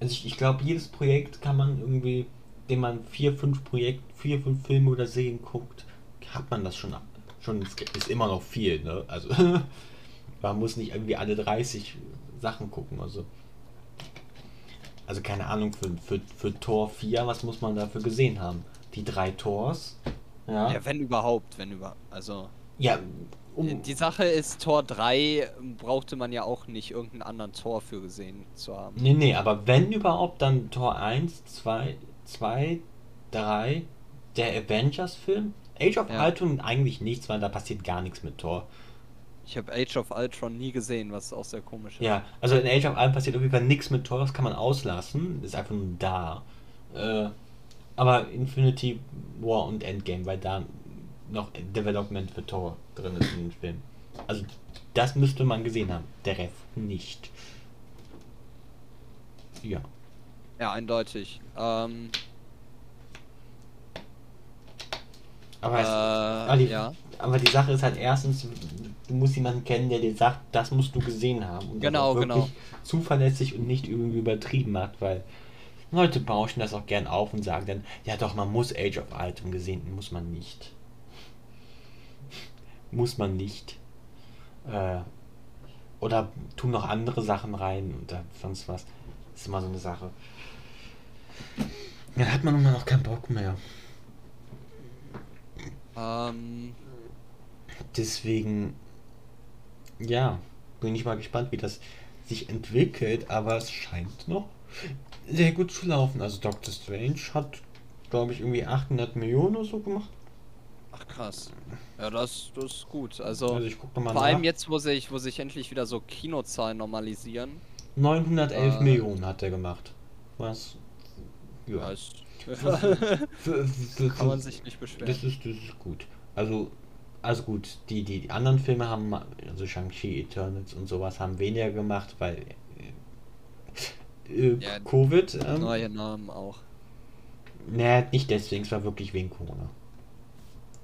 Also ich, ich glaube, jedes Projekt kann man irgendwie, dem man vier, fünf Projekt, vier, fünf Filme oder Serien guckt, hat man das schon ab. Schon ist immer noch viel, ne? Also [LAUGHS] man muss nicht irgendwie alle 30 Sachen gucken. Also, also keine Ahnung, für, für, für Tor 4, was muss man dafür gesehen haben? Die drei Tors. Ja, ja wenn überhaupt, wenn überhaupt. Also. Ja, um die Sache ist, Tor 3 brauchte man ja auch nicht irgendeinen anderen Tor für gesehen zu haben. Nee, nee, aber wenn überhaupt, dann Tor 1, 2, 2, 3, der Avengers-Film. Age of ja. Ultron eigentlich nichts, weil da passiert gar nichts mit Tor. Ich habe Age of Ultron nie gesehen, was auch sehr komisch ist. Ja, also in Age of Ultron passiert auf jeden Fall nichts mit Tor, das kann man auslassen, ist einfach nur da. Äh, aber Infinity War und Endgame, weil da noch Development für Tor drin ist in dem Film. Also das müsste man gesehen haben, der Rest nicht. Ja. Ja, eindeutig. Ähm, aber, es, äh, aber, die, ja. aber, die, Sache ist halt erstens, du musst jemanden kennen, der dir sagt, das musst du gesehen haben. Und genau, das genau. zuverlässig und nicht irgendwie übertrieben macht, weil Leute bauschen das auch gern auf und sagen dann, ja doch, man muss Age of Ultron gesehen, muss man nicht muss man nicht. Äh, oder tun noch andere Sachen rein und dann sonst was. Das ist immer so eine Sache. Dann hat man immer noch keinen Bock mehr. Ähm. Deswegen, ja, bin ich mal gespannt, wie das sich entwickelt, aber es scheint noch sehr gut zu laufen. Also Doctor Strange hat, glaube ich, irgendwie 800 Millionen oder so gemacht. Ach krass. Ja, das, das ist gut. Also, also ich guck mal vor allem jetzt, wo sich, wo sich endlich wieder so Kinozahlen normalisieren. 911 äh, Millionen hat er gemacht. Was? Ja. [LAUGHS] Ist, für, für, für, Kann man sich nicht beschweren. Das ist, das ist gut. Also, also gut, die, die, die anderen Filme haben, also Shang-Chi, Eternals und sowas, haben weniger gemacht, weil äh, ja, Covid. Ähm, neue Namen auch. Naja, nicht deswegen, es war wirklich wegen Corona.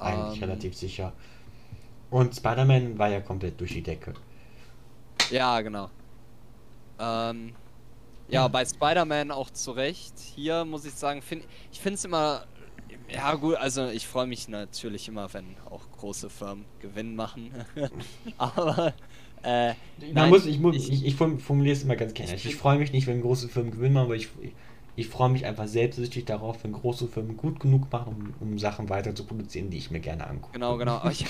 Eigentlich ähm, relativ sicher. Und Spider-Man war ja komplett durch die Decke. Ja, genau. Ähm, ja, bei Spider-Man auch zu Recht. Hier muss ich sagen, find, ich finde es immer. Ja, gut, also ich freue mich natürlich immer, wenn auch große Firmen Gewinn machen. [LAUGHS] Aber. Äh, nein, muss, ich, ich, ich, ich formuliere es immer ganz gerne. Ich, ich freue mich nicht, wenn große Firmen Gewinn machen, aber ich, ich freue mich einfach selbstsüchtig darauf, wenn große Firmen gut genug machen, um, um Sachen weiter zu produzieren, die ich mir gerne angucke. Genau, genau. Ich,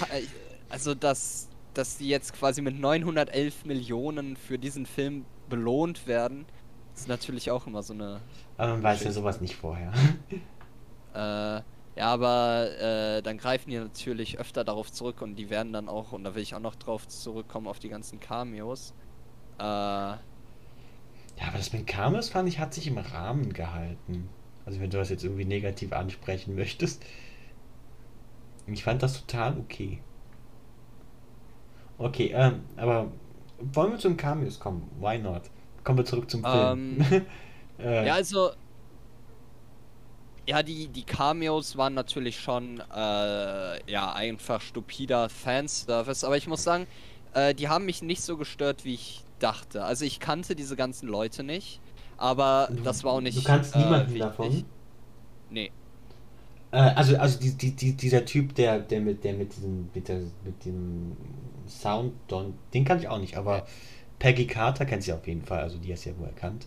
also, dass, dass die jetzt quasi mit 911 Millionen für diesen Film belohnt werden, ist natürlich auch immer so eine. Aber man weiß ja sowas nicht vorher. [LAUGHS] Äh, Ja, aber äh, dann greifen die natürlich öfter darauf zurück und die werden dann auch, und da will ich auch noch drauf zurückkommen, auf die ganzen Cameos. Äh, Ja, aber das mit Cameos fand ich, hat sich im Rahmen gehalten. Also wenn du das jetzt irgendwie negativ ansprechen möchtest. Ich fand das total okay. Okay, ähm, aber wollen wir zum Cameos kommen? Why not? Kommen wir zurück zum Film. Ähm, [LAUGHS] äh, ja, also. Ja, die, die Cameos waren natürlich schon, äh, ja, einfach stupider Fanservice, aber ich muss sagen, äh, die haben mich nicht so gestört, wie ich dachte. Also ich kannte diese ganzen Leute nicht, aber du- das war auch nicht. Du kannst äh, niemanden wichtig. davon. Nee. Äh, also, also die, die, die, dieser Typ, der, der mit der mit diesem, mit der, mit dem Sound, Don, den kann ich auch nicht, aber Peggy Carter kennt sie auf jeden Fall, also die hast du ja wohl erkannt.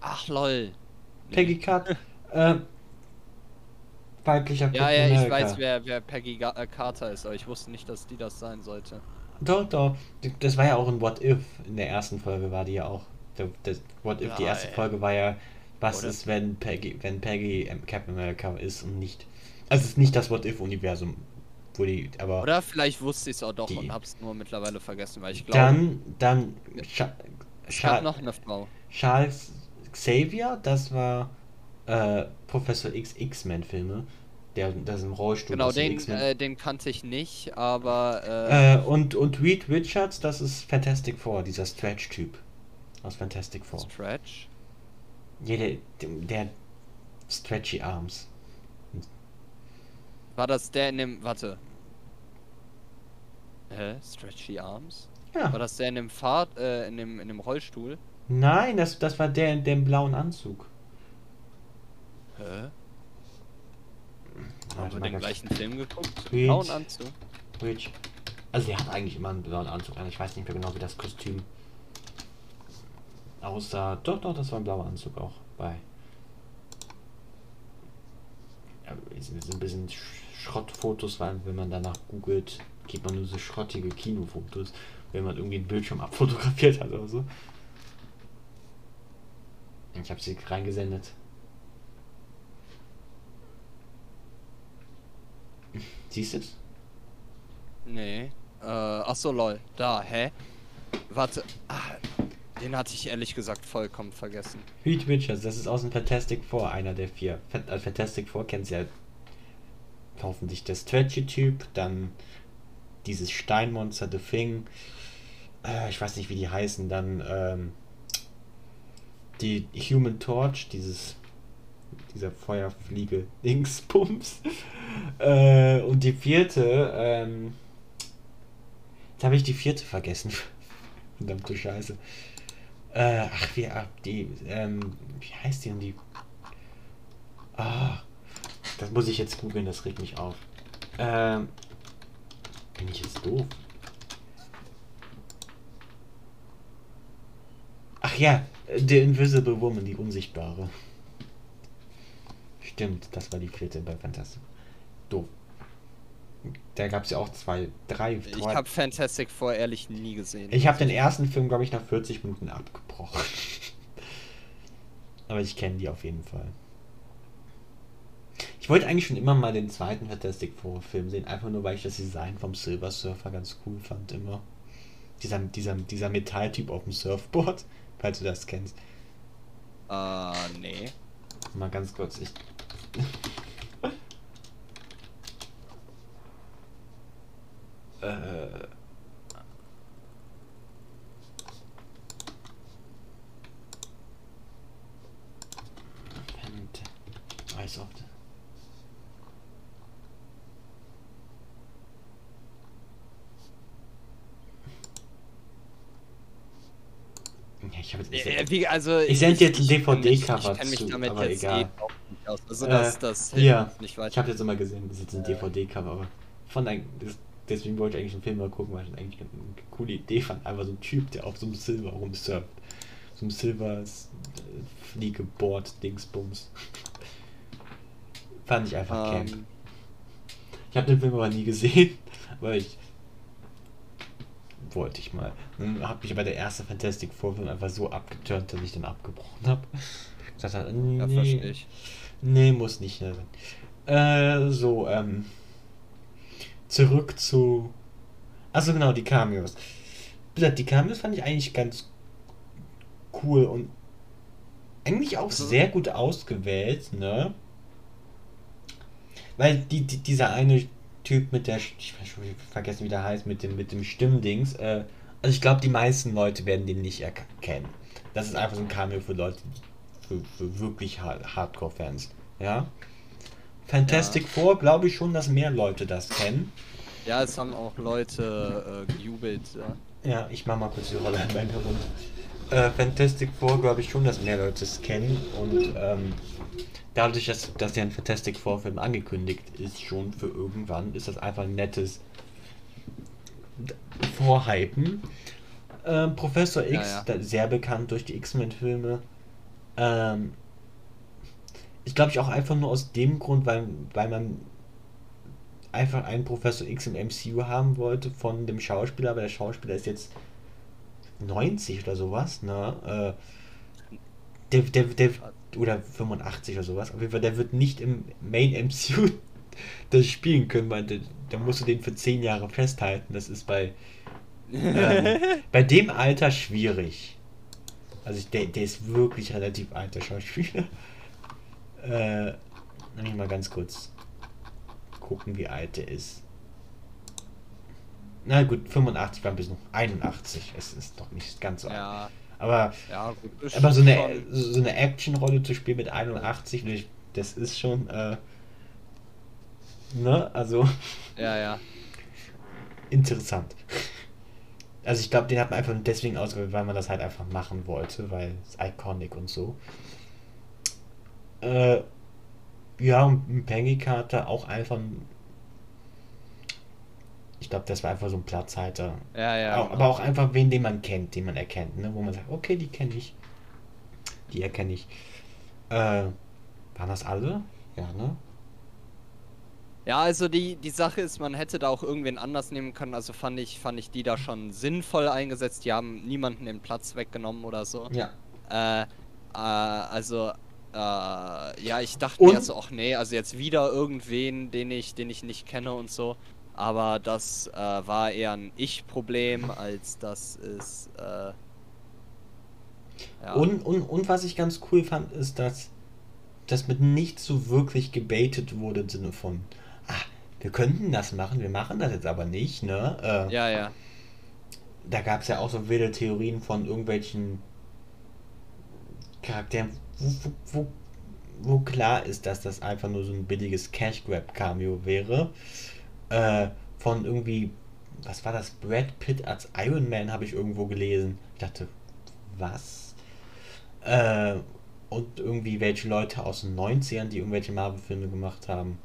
Ach lol. Nee. Peggy Carter, [LAUGHS] äh, weiblicher Ja, ja, ich weiß, wer, wer Peggy äh, Carter ist, aber ich wusste nicht, dass die das sein sollte. Doch, doch, das war ja auch ein What If, in der ersten Folge war die ja auch. Das What If, die Ja, erste ey. Folge war ja, was Oder? ist, wenn Peggy, wenn Peggy Captain America ist und nicht. Also es ist nicht das What If-Universum, wo die, aber Oder vielleicht wusste ich es auch doch Die- und hab's nur mittlerweile vergessen, weil ich glaube, dann, dann Scha es Scha noch eine Frau. Charles Xavier, das war äh, Professor X X-Men-Filme, der das im Rollstuhl Genau, den äh, den kannte ich nicht, aber äh, Äh, und, und Reed Richards, das ist Fantastic Four, dieser Stretch-Typ aus Fantastic Four. Stretch. Ja, der, der, der Stretchy Arms. War das der in dem. Warte. Hä? Stretchy Arms? War Ja. das der in dem Fahrt, äh, in dem, in dem Rollstuhl? Nein, das, das war der in dem blauen Anzug. Hä? Haben wir den gleichen Film geguckt? Blauen Anzug. Rich. Also der hat eigentlich immer einen blauen Anzug an. Ich weiß nicht mehr genau, wie das Kostüm aussah. Doch, doch, das war ein blauer Anzug auch bei. Ja, sind ein bisschen Sch- Schrottfotos, weil wenn man danach googelt, gibt man nur so schrottige Kinofotos, wenn man irgendwie einen Bildschirm abfotografiert hat oder so. Ich habe sie reingesendet. Siehst du es? Nee. Äh, achso, lol. Da, hä? Warte. Ah, den hatte ich ehrlich gesagt vollkommen vergessen. Reed Richards, das ist aus dem Fantastic Four, einer der vier. Äh, Fantastic Four kennt ja hoffentlich der Stretchy-Typ, dann dieses Steinmonster, The Thing, äh, ich weiß nicht, wie die heißen, dann ähm, die Human Torch, dieses dieser Feuerfliege Dingsbums. äh, und die vierte, ähm, jetzt habe ich die vierte vergessen. [LAUGHS] Verdammte Scheiße. Äh, ach, wie, die, ähm, wie heißt die denn die? Ah, das muss ich jetzt googeln, das regt mich auf. Ähm, bin ich jetzt doof? Ach ja, The Invisible Woman, die Unsichtbare. Stimmt, das war die vierte bei Fantastic. Doof. Da gab es ja auch zwei, drei. Ich habe Fantastic Four ehrlich nie gesehen. ich habe den ersten Film, glaube ich, nach 40 Minuten abgebrochen. [LAUGHS] Aber ich kenne die auf jeden Fall. Ich wollte eigentlich schon immer mal den zweiten Fantastic Four Film sehen, einfach nur weil ich das Design vom Silver Surfer ganz cool fand immer. Dieser, dieser, dieser Metalltyp auf dem Surfboard, falls du das kennst. Äh, nee. Mal ganz kurz, ich. Äh. Fant- Eishoft. Ja, ich habe jetzt Äh, wie, also, Ich send jetzt ein DVD-Cover Ich kenne mich zu, damit aber jetzt egal. eh nicht aus. Also Äh, das, hier. hilft nicht Ich weiter. habe jetzt immer gesehen, das ist jetzt ein DVD-Cover, aber von ein, deswegen wollte ich eigentlich den Film mal gucken, weil ich eigentlich eine coole Idee fand. Einfach so ein Typ, der auf so einem Silber rumsurft. So einem Silber äh, [LAUGHS] fand ich einfach camp. Ähm, Ich habe den Film aber nie gesehen, [LAUGHS] weil ich wollte ich mal. Dann habe mich aber der erste Fantastic Four Film einfach so abgeturnt, dass ich dann abgebrochen habe. Gesagt habe, nee, ja, verstehe ich. Nee, muss nicht. Ne? Äh, so, ähm. Zurück zu. Also genau, die Cameos. Die Cameos fand ich eigentlich ganz cool und eigentlich auch also, sehr gut ausgewählt, ne? Weil die, die, dieser eine Typ mit der, ich vergessen wie der heißt, mit dem, mit dem Stimmdings, äh, also ich glaube, die meisten Leute werden den nicht erkennen. Das ist einfach so ein Cameo für Leute, für, für wirklich Hardcore-Fans, ja? Fantastic ja. Four glaube ich schon, dass mehr Leute das kennen. Ja, es haben auch Leute äh, gejubelt, ja. Ja, ich mach mal kurz die Rolle in meinen herum. Äh, Fantastic Four glaube ich schon, dass mehr Leute es kennen und ähm, dadurch, dass, dass ja ein Fantastic Four Film angekündigt ist, schon für irgendwann, ist das einfach ein nettes Vorhypen. Ähm, Professor X, ja, ja. sehr bekannt durch die X-Men-Filme. Ähm, ich glaube ich auch einfach nur aus dem Grund, weil, weil man einfach einen Professor X im MCU haben wollte von dem Schauspieler, aber der Schauspieler ist jetzt 90 oder sowas, ne? Äh, der, der, der, oder 85 oder sowas. Auf jeden Fall, der wird nicht im Main MCU [LAUGHS] das spielen können, weil der, der musst du den für 10 Jahre festhalten. Das ist bei ähm, [LAUGHS] bei dem Alter schwierig. Also ich, der, der ist wirklich relativ alter Schauspieler. [LAUGHS] Äh, mich mal ganz kurz gucken, wie alt er ist. Na gut, 85 war bis noch 81. Es ist doch nicht ganz so ja. alt. Aber, ja, gut, aber so eine, so eine Action-Rolle zu spielen mit 81, das ist schon, äh, ne, also. Ja, ja. Interessant. Also ich glaube, den hat man einfach deswegen ausgewählt, weil man das halt einfach machen wollte, weil es iconic und so. Äh, ja, und ein Penny-Karte auch einfach ich glaube, das war einfach so ein Platzhalter. Ja, ja. Auch, aber auch einfach wen, den man kennt, den man erkennt, ne? wo man sagt, okay, die kenne ich. Die erkenne ich. Äh, waren das alle? Ja, ne? Ja, also die, die Sache ist, man hätte da auch irgendwen anders nehmen können. Also fand ich, fand ich die da schon sinnvoll eingesetzt. Die haben niemanden den Platz weggenommen oder so. Ja. Äh, äh, also, äh, ja, ich dachte und? mir also, ach nee, also jetzt wieder irgendwen, den ich, den ich nicht kenne und so. Aber das äh, war eher ein Ich-Problem, als das ist. Äh, ja. und, und, und was ich ganz cool fand, ist, dass das mit nichts so wirklich gebaitet wurde im Sinne von, ah, wir könnten das machen, wir machen das jetzt aber nicht, ne? Äh, ja, ja. Da gab es ja auch so wilde Theorien von irgendwelchen Charakteren, wo, wo, wo klar ist, dass das einfach nur so ein billiges Cash-Grab-Cameo wäre äh, von irgendwie, was war das, Brad Pitt als Iron Man habe ich irgendwo gelesen. Ich dachte, was? Äh, und irgendwie welche Leute aus den 90ern, die irgendwelche Marvel-Filme gemacht haben.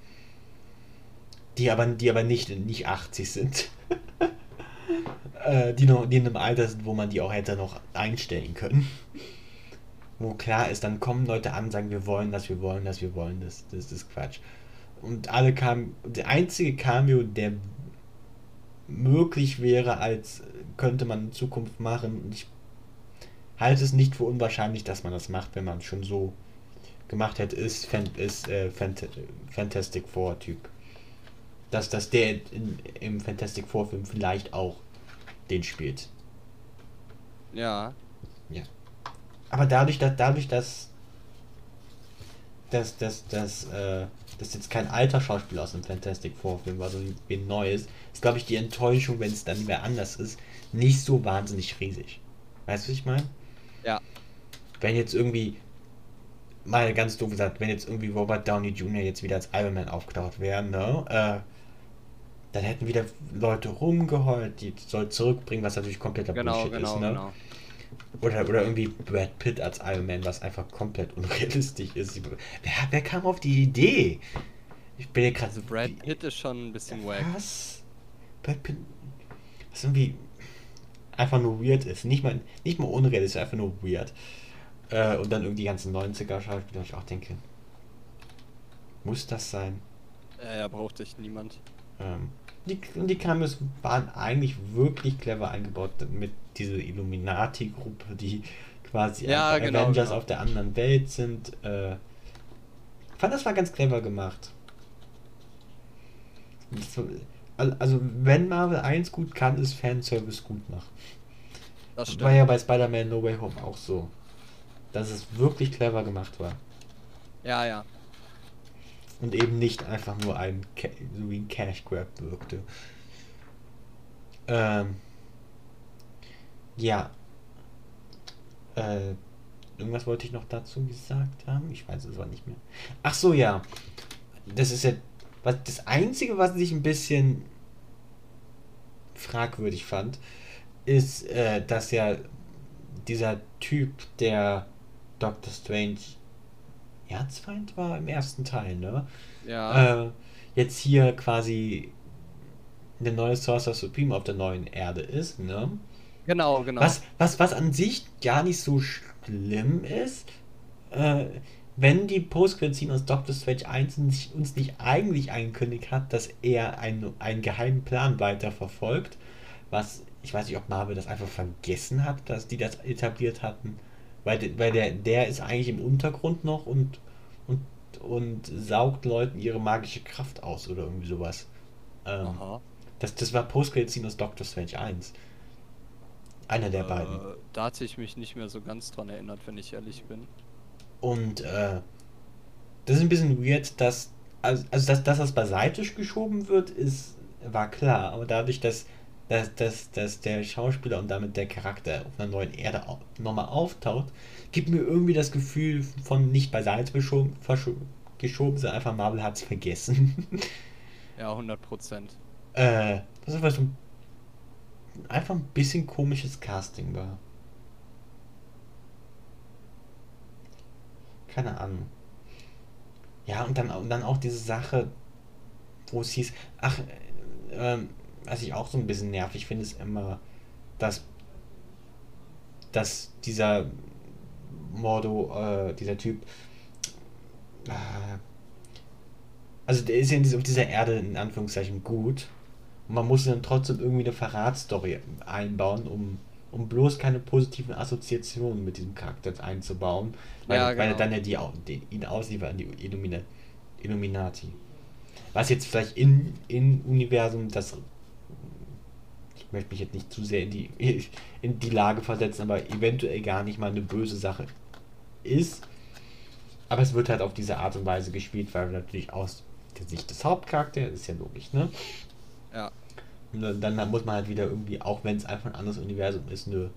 Die aber, die aber nicht, nicht 80 sind. [LAUGHS] äh, die, noch, die in einem Alter sind, wo man die auch hätte noch einstellen können. wo klar ist, dann kommen Leute an und sagen, wir wollen das, wir wollen das, wir wollen das. Das ist Quatsch. Und alle kamen. Der einzige Cameo, der möglich wäre, als könnte man in Zukunft machen. Und ich halte es nicht für unwahrscheinlich, dass man das macht, wenn man es schon so gemacht hätte, ist, Fan, ist äh, Fant Fantastic Four Typ. Dass, dass der in, im Fantastic Four Film vielleicht auch den spielt. Ja. Ja. Aber dadurch, dass, dadurch, dass dass, dass, dass, äh, das jetzt kein alter Schauspieler aus dem Fantastic Four Film war, sondern ein neues, ist, glaube ich, die Enttäuschung, wenn es dann mehr anders ist, nicht so wahnsinnig riesig. Weißt du, was ich meine? Ja. Wenn jetzt irgendwie, mal ganz doof gesagt, wenn jetzt irgendwie Robert Downey Jr. jetzt wieder als Iron Man aufgetaucht wäre, ne, äh, dann hätten wieder Leute rumgeheult, die soll zurückbringen, was natürlich kompletter genau, Bullshit genau, ist, ne? Genau. Oder, oder irgendwie Brad Pitt als Iron Man, was einfach komplett unrealistisch ist. Wer, wer kam auf die Idee? Ich bin ja gerade so. Brad Pitt ist schon ein bisschen wack. Was? Brad Pitt. Was irgendwie einfach nur weird ist. Nicht mal, nicht mal unrealistisch, einfach nur weird. Äh, und dann irgendwie die ganzen 90er-Schauspieler, ich auch denke. Muss das sein? Äh, ja, brauchte ich niemand. Ähm, die, die Cameos waren eigentlich wirklich clever eingebaut mit dieser Illuminati-Gruppe, die quasi ja, genau, Avengers genau. auf der anderen Welt sind. Äh, ich fand, das war ganz clever gemacht. Also, wenn Marvel eins gut kann, ist Fanservice gut machen. Das stimmt. War ja bei Spider-Man No Way Home auch so. Dass es wirklich clever gemacht war. Ja, ja. Und eben nicht einfach nur ein, so wie ein Cash Grab wirkte. Ähm. Ja. Äh, irgendwas wollte ich noch dazu gesagt haben. Ich weiß es aber nicht mehr. Ach so, ja. Das ist ja was, das Einzige, was ich ein bisschen fragwürdig fand, ist, äh, dass ja dieser Typ, der Doctor Strange Erzfeind war im ersten Teil, ne? Ja. Äh, jetzt hier quasi eine neue Sorcerer Supreme auf der neuen Erde ist, ne? Genau, genau. Was, was, was an sich gar nicht so schlimm ist, äh, wenn die Post-Credit-Scene aus Doctor Strange 1 nicht, uns nicht eigentlich angekündigt hat, dass er einen, einen geheimen Plan weiterverfolgt, was, ich weiß nicht, ob Marvel das einfach vergessen hat, dass die das etabliert hatten, weil, weil der, der ist eigentlich im Untergrund noch und, und, und saugt Leuten ihre magische Kraft aus oder irgendwie sowas. Ähm, Aha. Das, das war Post-Credit-Scene aus Doctor Strange 1. Einer der äh, beiden. Da hatte ich mich nicht mehr so ganz dran erinnert, wenn ich ehrlich bin. Und äh, das ist ein bisschen weird, dass also, also dass, dass das beiseite geschoben wird, ist war klar, aber dadurch, dass, dass, dass, dass der Schauspieler und damit der Charakter auf einer neuen Erde nochmal auftaucht, gibt mir irgendwie das Gefühl von nicht beiseite geschoben, geschoben sondern einfach Marvel hat es vergessen. ja, 100 Prozent. Äh, das ist so einfach ein bisschen komisches Casting war. keine Ahnung. Ja, und dann, und dann auch diese Sache, wo es hieß, ach, äh, was ich auch so ein bisschen nervig finde, ist immer, dass, dass dieser Mordo, äh, dieser Typ, äh, also der ist ja auf dieser Erde in Anführungszeichen gut. Und man muss dann trotzdem irgendwie eine Verratsstory einbauen, um um bloß keine positiven Assoziationen mit diesem Charakter einzubauen, weil, ja, genau. weil er dann ja die, die, ihn ausliefert an die Illumina, Illuminati. Was jetzt vielleicht in, in Universum das ich möchte mich jetzt nicht zu sehr in die, [LAUGHS] in die Lage versetzen, aber eventuell gar nicht mal eine böse Sache ist. Aber es wird halt auf diese Art und Weise gespielt, weil natürlich aus der Sicht des Hauptcharakters ist ja logisch, ne? Ja. Und dann, dann muss man halt wieder irgendwie, auch wenn es einfach ein anderes Universum ist, eine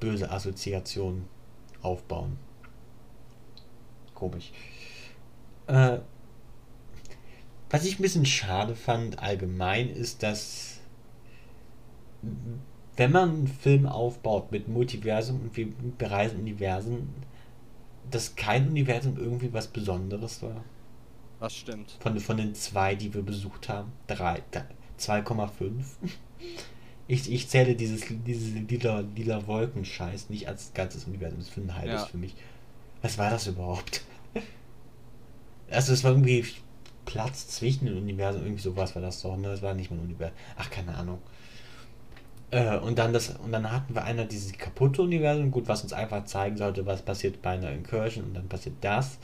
böse Assoziation aufbauen. Komisch. Äh, was ich ein bisschen schade fand allgemein ist, dass wenn man einen Film aufbaut mit Multiversum und wir bereisen Universen, dass kein Universum irgendwie was Besonderes war. Das stimmt. Von, von den zwei, die wir besucht haben. 2,5. Ich, ich zähle dieses, dieses lila, lila Wolkenscheiß nicht als ganzes Universum. Das ist für ein halbes ja. für mich. Was war das überhaupt? Also es war irgendwie Platz zwischen den Universen, irgendwie sowas war das doch, ne? Das war nicht mal ein Universum. Ach, keine Ahnung. Äh, und dann das, und dann hatten wir einer dieses kaputte Universum, gut, was uns einfach zeigen sollte, was passiert bei einer Incursion und dann passiert das.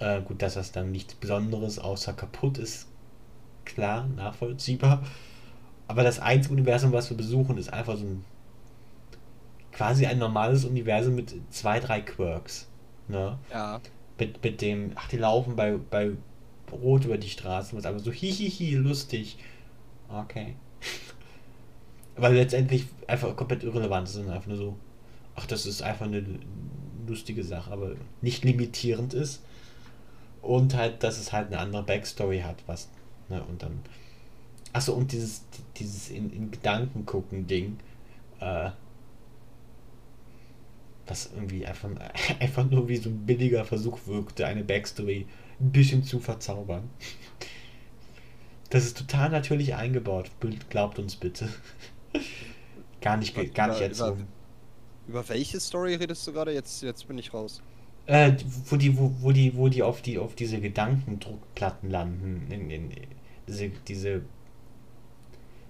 Äh, gut, dass das dann nichts Besonderes außer kaputt ist, klar, nachvollziehbar. Aber das einzige Universum, was wir besuchen, ist einfach so ein quasi ein normales Universum mit zwei, drei Quirks. Ne? Ja. Mit, mit dem, ach, die laufen bei, bei Rot über die Straße, was aber so hihihi, lustig. Okay. [LAUGHS] Weil letztendlich einfach komplett irrelevant ist und einfach nur so, ach, das ist einfach eine lustige Sache, aber nicht limitierend ist. Und halt, dass es halt eine andere Backstory hat, was, ne, und dann. Achso, und dieses, dieses in, in Gedanken gucken Ding, äh, was irgendwie einfach, [LAUGHS] einfach nur wie so ein billiger Versuch wirkte, eine Backstory ein bisschen zu verzaubern. Das ist total natürlich eingebaut, glaubt uns bitte. [LAUGHS] gar nicht, gar nicht jetzt über, über welche Story redest du gerade? Jetzt, jetzt bin ich raus. Äh, wo die, wo, wo die, wo die auf die, auf diese Gedankendruckplatten landen, in, in, diese, diese,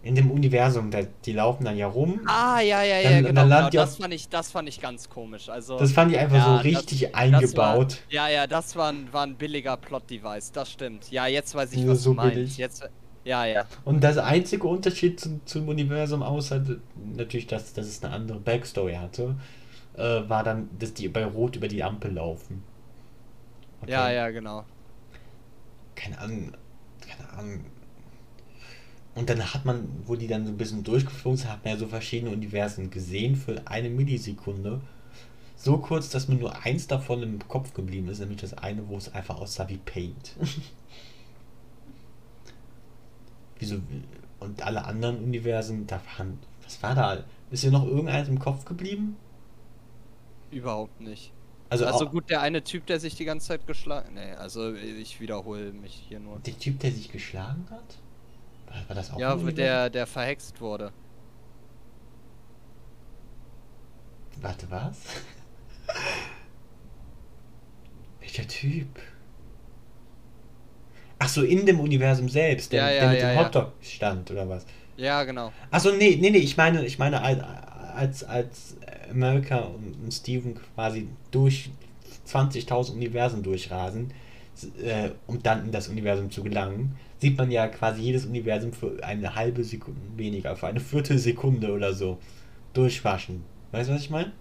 in dem Universum, da, die laufen dann ja rum. Ah, ja, ja, ja, Dann- genau. dann genau. Das, fand ich, das fand ich ganz komisch. Also, Das fand ich einfach Ja, so das- richtig das eingebaut. War, ja, ja, das war ein, war ein billiger Plot-Device, das stimmt. Ja, jetzt weiß ich, Ja, was so du meinst. billig. Jetzt, ja, ja. Und das einzige Unterschied zum, zum Universum, außer natürlich, dass, dass es eine andere Backstory hatte, äh, war dann, dass die bei Rot über die Ampel laufen. Okay. Ja, ja, genau. Keine Ahnung. Keine Ahnung. Und dann hat man, wo die dann so ein bisschen durchgeflogen sind, hat man ja so verschiedene Universen gesehen für eine Millisekunde. So kurz, dass mir nur eins davon im Kopf geblieben ist, nämlich das eine, wo es einfach aussah wie Paint. [LAUGHS] Wieso? Und alle anderen Universen, da waren. Was war da? Ist dir noch irgendeins im Kopf geblieben? Überhaupt nicht. Also, Also gut, der eine Typ, der sich die ganze Zeit geschlagen. Nee, also ich wiederhole mich hier nur. der Typ, der sich geschlagen hat? War, war das auch Ja, der, der verhext wurde. Warte, was? [LAUGHS] Welcher Typ? Ach so, in dem Universum selbst, der, Ja, ja, der mit ja, dem. Hotdog stand, oder was? Ja, genau. Ach so, nee, nee, nee, ich meine, ich meine, als, als, als America und Steven quasi durch 20.000 Universen durchrasen, äh, um dann in das Universum zu gelangen, sieht man ja quasi jedes Universum für eine halbe Sekunde weniger, für eine Viertelsekunde oder so durchwaschen. Weißt du, was ich meine?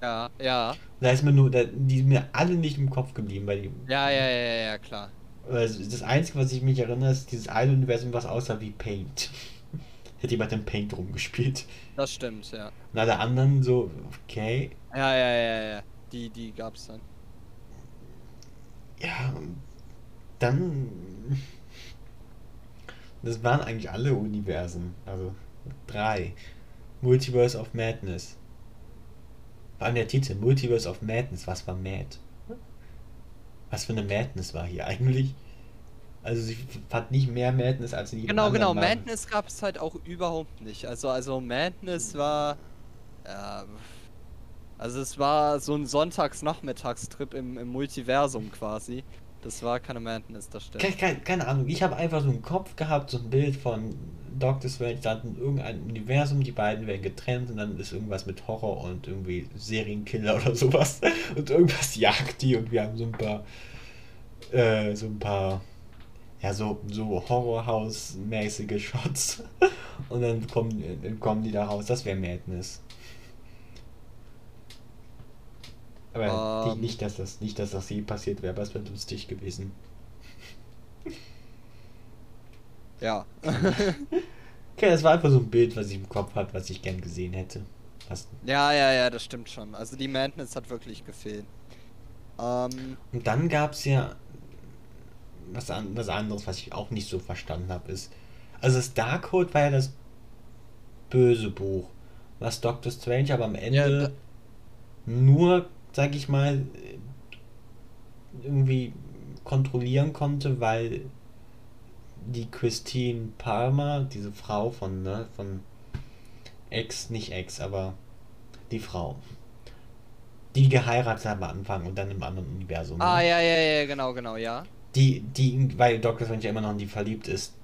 Ja, ja. Da ist mir nur, da, die sind mir alle nicht im Kopf geblieben, weil die, Ja, ja, ja, ja, klar. also das Einzige, was ich mich erinnere, ist dieses eine Universum, was aussah wie Paint. Hätte jemand im Paint rumgespielt. Das stimmt, ja. Und alle anderen so, okay, Ja, ja, ja, ja. Die, die gab's dann. ja, dann. Das waren eigentlich alle Universen. Also drei. Multiverse of Madness. Vor allem der Titel, Multiverse of Madness. Was war Mad? Was für eine Madness war hier eigentlich? Also sie fand nicht mehr Madness als in jedem Genau, genau. Marvel. Madness gab es halt auch überhaupt nicht. Also, also Madness war. Ja, also es war so ein Sonntagsnachmittagstrip im, im Multiversum quasi. Das war keine Madness, das stimmt. Keine, keine, keine Ahnung, ich habe einfach so einen Kopf gehabt, so ein Bild von Doctor Strange, da in irgendeinem Universum, die beiden werden getrennt und dann ist irgendwas mit Horror und irgendwie Serienkiller oder sowas [LAUGHS] und irgendwas jagt die und wir haben so ein paar, äh, so ein paar, ja, so, so Horrorhaus-mäßige Shots [LAUGHS] und dann kommen, kommen die da raus, das wäre Madness. Aber Ähm. nicht, dass das, nicht, dass das je passiert wäre, aber es wäre lustig gewesen. Ja. [LAUGHS] Okay, das war einfach so ein Bild, was ich im Kopf hatte, was ich gern gesehen hätte. Was, ja, ja, ja, das stimmt schon. Also die Madness hat wirklich gefehlt. Ähm, und dann gab es ja was, an, was anderes, was ich auch nicht so verstanden habe, ist. Also das Darkhold war ja das böse Buch, was Doctor Strange aber am Ende nur, sag ich mal, irgendwie kontrollieren konnte, weil die Christine Palmer, diese Frau von, ne, von Ex, nicht Ex, aber die Frau, die geheiratet hat am Anfang und dann im anderen Universum. ah, ne? ja, ja, ja, genau, genau, ja. Die, die, weil Dr. Strange ja immer noch in die verliebt ist,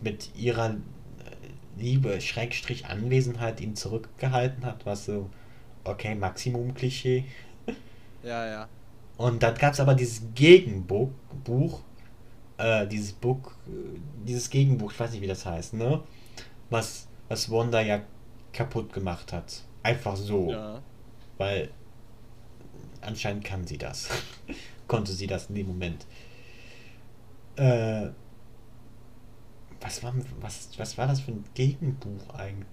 mit ihrer äh, Liebe, Schrägstrich Anwesenheit ihn zurückgehalten hat, was so, okay, Maximum-Klischee. [LAUGHS] Ja, ja. Und dann gab es aber dieses Gegenbuch, Buch, äh, dieses Buch, äh, dieses Gegenbuch, ich weiß nicht, wie das heißt, ne? Was, was Wanda ja kaputt gemacht hat. Einfach so. Ja. Weil anscheinend kann sie das. [LAUGHS] Konnte sie das in dem Moment. Äh, was, war, was, was war das für ein Gegenbuch eigentlich?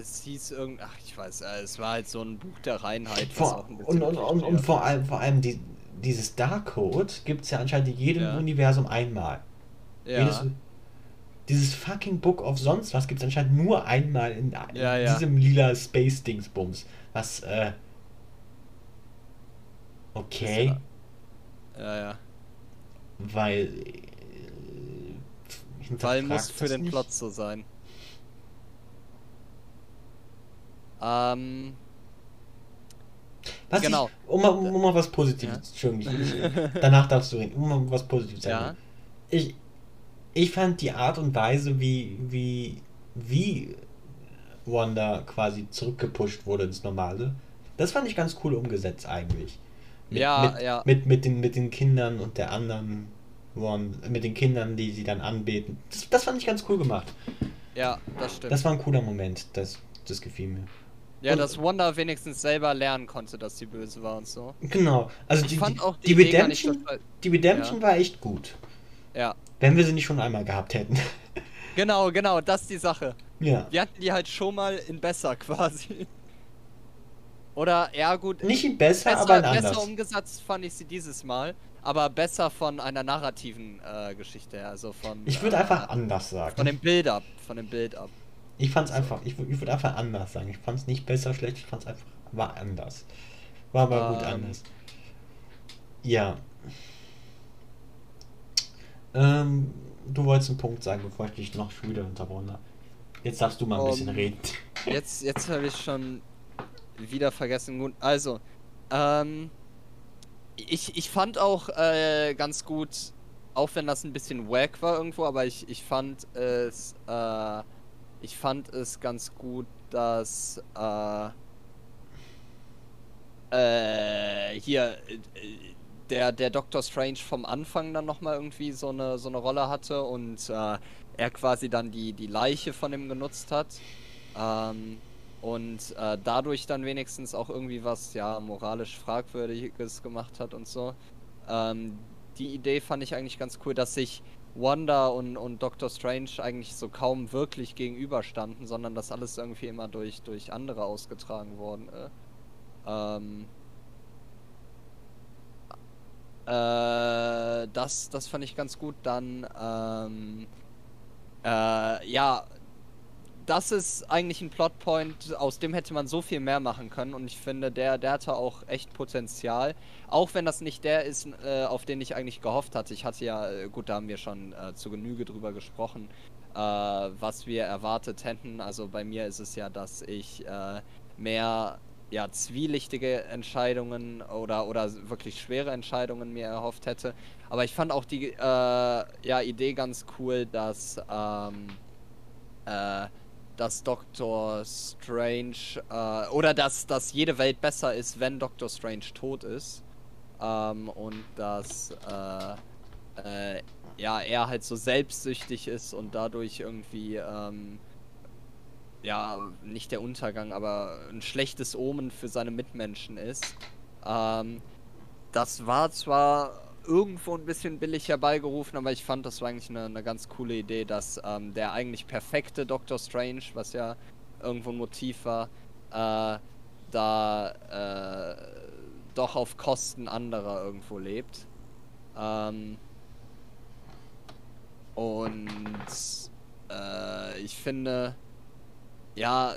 Es hieß irgend. Ach, ich weiß, äh, es war halt so ein Buch der Reinheit, Vor, und, und, und, und vor allem, vor allem die, dieses Darkcode gibt es ja anscheinend in jedem Ja. Universum einmal. Ja. Jedes, dieses fucking Book of sonst was gibt es anscheinend nur einmal in, in Ja, ja. diesem lila Space-Dingsbums. Was, äh. Okay, ja, ja. Weil. Äh, Weil muss für den nicht? Plot so sein. Ähm. Was Genau. Ich, um, mal, um mal was Positives. Ja. [LAUGHS] Danach darfst du reden. Um mal was Positives zu Ja. sagen. Ich, ich fand die Art und Weise, wie, wie wie Wanda quasi zurückgepusht wurde ins Normale. Das fand ich ganz cool umgesetzt eigentlich. Mit, Ja, mit, ja. Mit, mit, den, mit den Kindern und der anderen Wanda, mit den Kindern, die sie dann anbeten. Das, das fand ich ganz cool gemacht. Ja, das stimmt. Das war ein cooler Moment. Das, das gefiel mir. ja, und- dass Wanda wenigstens selber lernen konnte, dass sie böse war und so. Genau. Also Ich die, fand auch die die nicht Redemption, total- die Redemption war echt gut. Ja. Wenn wir sie nicht schon einmal gehabt hätten. [LAUGHS] Genau, genau, das ist die Sache. ja. Wir hatten die halt schon mal in besser quasi. Oder, ja gut. Nicht in besser, besser, aber in anders. besser umgesetzt fand ich sie dieses Mal, aber besser von einer narrativen äh, Geschichte her, also von. Ich würde äh, einfach anders sagen. Von dem Build-up, von dem Build-up. Ich fand's einfach, ich, ich würde einfach anders sagen. Ich fand's nicht besser, schlecht, ich fand's einfach, war anders. War aber gut Ähm. anders. Ja. Ähm, du wolltest einen Punkt sagen, bevor ich dich noch schon wieder unterbrochen habe. Jetzt darfst du mal ein bisschen Um, reden. [LAUGHS] Jetzt, jetzt habe ich schon wieder vergessen. Gut, also, ähm, ich, ich fand auch äh, ganz gut, auch wenn das ein bisschen wack war irgendwo, aber ich, ich fand es, äh, ich fand es ganz gut, dass, äh, äh, hier, äh, der, der Doctor Strange vom Anfang dann nochmal irgendwie so eine, so eine Rolle hatte und äh, er quasi dann die, die Leiche von ihm genutzt hat. Ähm, und äh, dadurch dann wenigstens auch irgendwie was, ja, moralisch Fragwürdiges gemacht hat und so. Ähm, die Idee fand ich eigentlich ganz cool, dass sich Wanda und, und Doctor Strange eigentlich so kaum wirklich gegenüberstanden, sondern dass alles irgendwie immer durch, durch andere ausgetragen worden ist. Ähm, äh, das, das fand ich ganz gut. Dann, ähm, äh, ja, das ist eigentlich ein Plotpoint, aus dem hätte man so viel mehr machen können und ich finde, der, der hatte auch echt Potenzial. Auch wenn das nicht der ist, äh, auf den ich eigentlich gehofft hatte. Ich hatte ja, äh, gut, da haben wir schon äh, zu Genüge drüber gesprochen, äh, was wir erwartet hätten. Also bei mir ist es ja, dass ich äh, mehr ja, zwielichtige Entscheidungen oder, oder wirklich schwere Entscheidungen mir erhofft hätte. Aber ich fand auch die äh, ja, Idee ganz cool, dass ähm, äh, dass Doctor Strange äh, oder dass, dass jede Welt besser ist, wenn Doctor Strange tot ist. Ähm, und dass äh, äh, ja, er halt so selbstsüchtig ist und dadurch irgendwie ähm, ja, nicht der Untergang, aber ein schlechtes Omen für seine Mitmenschen ist. Ähm, das war zwar irgendwo ein bisschen billig herbeigerufen, aber ich fand, das war eigentlich eine, eine ganz coole Idee, dass ähm, der eigentlich perfekte Doctor Strange, was ja irgendwo ein Motiv war, äh, da äh, doch auf Kosten anderer irgendwo lebt. Ähm, und äh, ich finde, ja,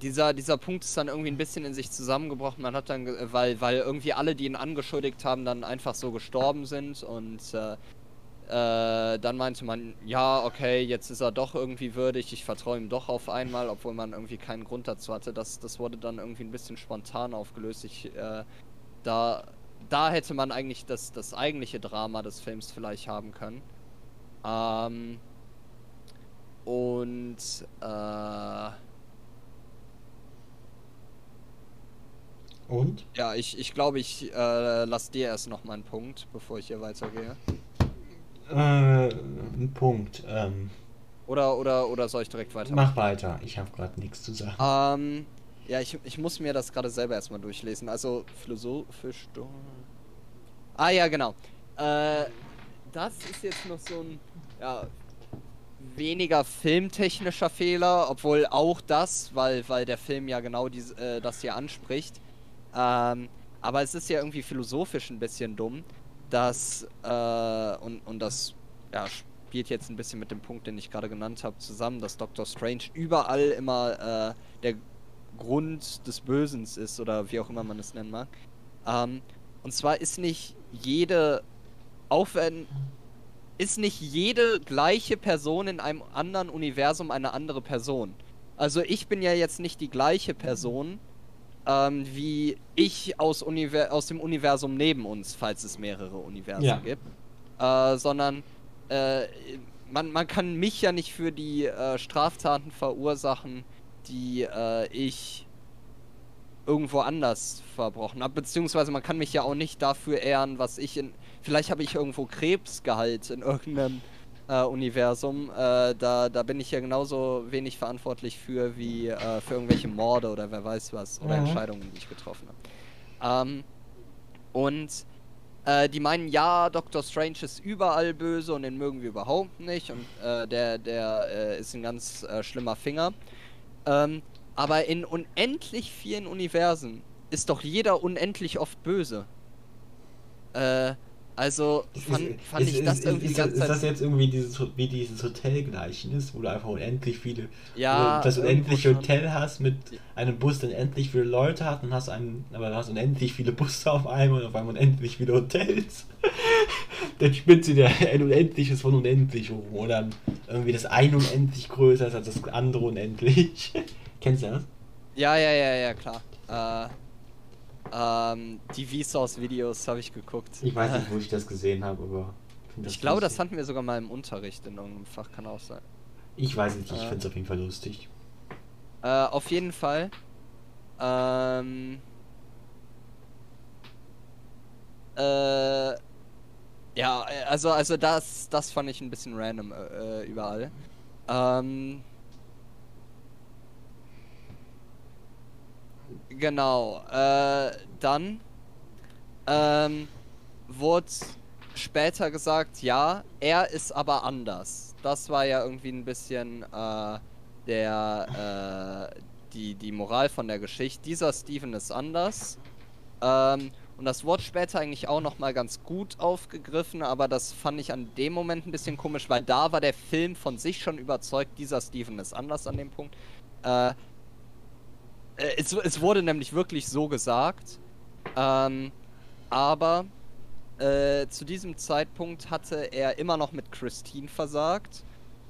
dieser, dieser Punkt ist dann irgendwie ein bisschen in sich zusammengebrochen. Man hat dann, weil, weil irgendwie alle, die ihn angeschuldigt haben, dann einfach so gestorben sind und äh, äh, dann meinte man, ja, okay, jetzt ist er doch irgendwie würdig, ich vertraue ihm doch auf einmal, obwohl man irgendwie keinen Grund dazu hatte. Das, das wurde dann irgendwie ein bisschen spontan aufgelöst. Ich, äh, da, da hätte man eigentlich das, das eigentliche Drama des Films vielleicht haben können. Ähm, und äh, Und? ja, ich, ich glaube, ich äh, lasse dir erst noch mal einen Punkt, bevor ich hier weitergehe. Äh, ein Punkt. Ähm, Oder, oder, oder soll ich direkt weiter? mach weiter. Ich habe gerade nichts zu sagen. Ähm, ja, ich, ich muss mir das gerade selber erstmal durchlesen. Also, philosophisch. Ah, ja, genau. Äh, das ist jetzt noch so ein, ja, weniger filmtechnischer Fehler, obwohl auch das, weil, weil der Film ja genau dies, äh, das hier anspricht. Ähm, aber es ist ja irgendwie philosophisch ein bisschen dumm, dass, äh, und, und das, ja, spielt jetzt ein bisschen mit dem Punkt, den ich gerade genannt habe, zusammen, dass Doctor Strange überall immer äh, der Grund des Bösens ist oder wie auch immer man es nennen mag. Ähm, und zwar ist nicht jede, auch wenn, ist nicht jede gleiche Person in einem anderen Universum eine andere Person. Also ich bin ja jetzt nicht die gleiche Person ähm, wie ich aus, Univer aus dem Universum neben uns, falls es mehrere Universen Ja. gibt, äh, sondern äh, man, man kann mich ja nicht für die äh, Straftaten verursachen, die äh, ich irgendwo anders verbrochen habe. Beziehungsweise man kann mich ja auch nicht dafür ehren, was ich in. Vielleicht habe ich irgendwo Krebsgehalt in irgendeinem äh, Universum. Äh, da, da bin ich ja genauso wenig verantwortlich für wie äh, für irgendwelche Morde oder wer weiß was oder mhm. Entscheidungen, die ich getroffen habe. Ähm, und äh, die meinen, ja, Dr. Strange ist überall böse und den mögen wir überhaupt nicht und äh, der, der äh, ist ein ganz schlimmer Finger. Ähm, aber in unendlich vielen Universen ist doch jeder unendlich oft böse. Äh, also fand, fand ist, ich das ist, irgendwie ist, ganz. Ist das jetzt irgendwie dieses, wie dieses Hotelgleichnis, wo du einfach unendlich viele. Ja. das unendliche Hotel hast mit einem Bus, der unendlich viele Leute hat und hast einen, aber du hast unendlich viele Busse auf einmal und auf einmal unendlich viele Hotels. [LAUGHS] dann spinnt sie der ein Unendliches von unendlich rum. Oder irgendwie das eine unendlich größer ist als das andere unendlich. [LAUGHS] Kennst du das? Ja, ja, ja, ja, klar. Äh, ähm, die Vsauce-Videos habe ich geguckt. Ich weiß nicht, wo [LAUGHS] ich das gesehen habe, aber. Ich, glaube, das hatten wir sogar mal im Unterricht in irgendeinem Fach, kann auch sein. Ich weiß nicht, ich äh, finde es auf jeden Fall lustig. Äh, auf jeden Fall. Ähm. Äh. Ja, also, also das, das fand ich ein bisschen random äh, überall. Ähm. Genau. Äh, dann ähm, wurde später gesagt, ja, er ist aber anders. Das war ja irgendwie ein bisschen äh, der äh, die, die Moral von der Geschichte. Dieser Steven ist anders. Ähm, und das wurde später eigentlich auch nochmal ganz gut aufgegriffen, aber das fand ich an dem Moment ein bisschen komisch, weil da war der Film von sich schon überzeugt, dieser Steven ist anders an dem Punkt. Äh, es, es, wurde nämlich wirklich so gesagt. Ähm, aber äh, zu diesem Zeitpunkt hatte er immer noch mit Christine versagt.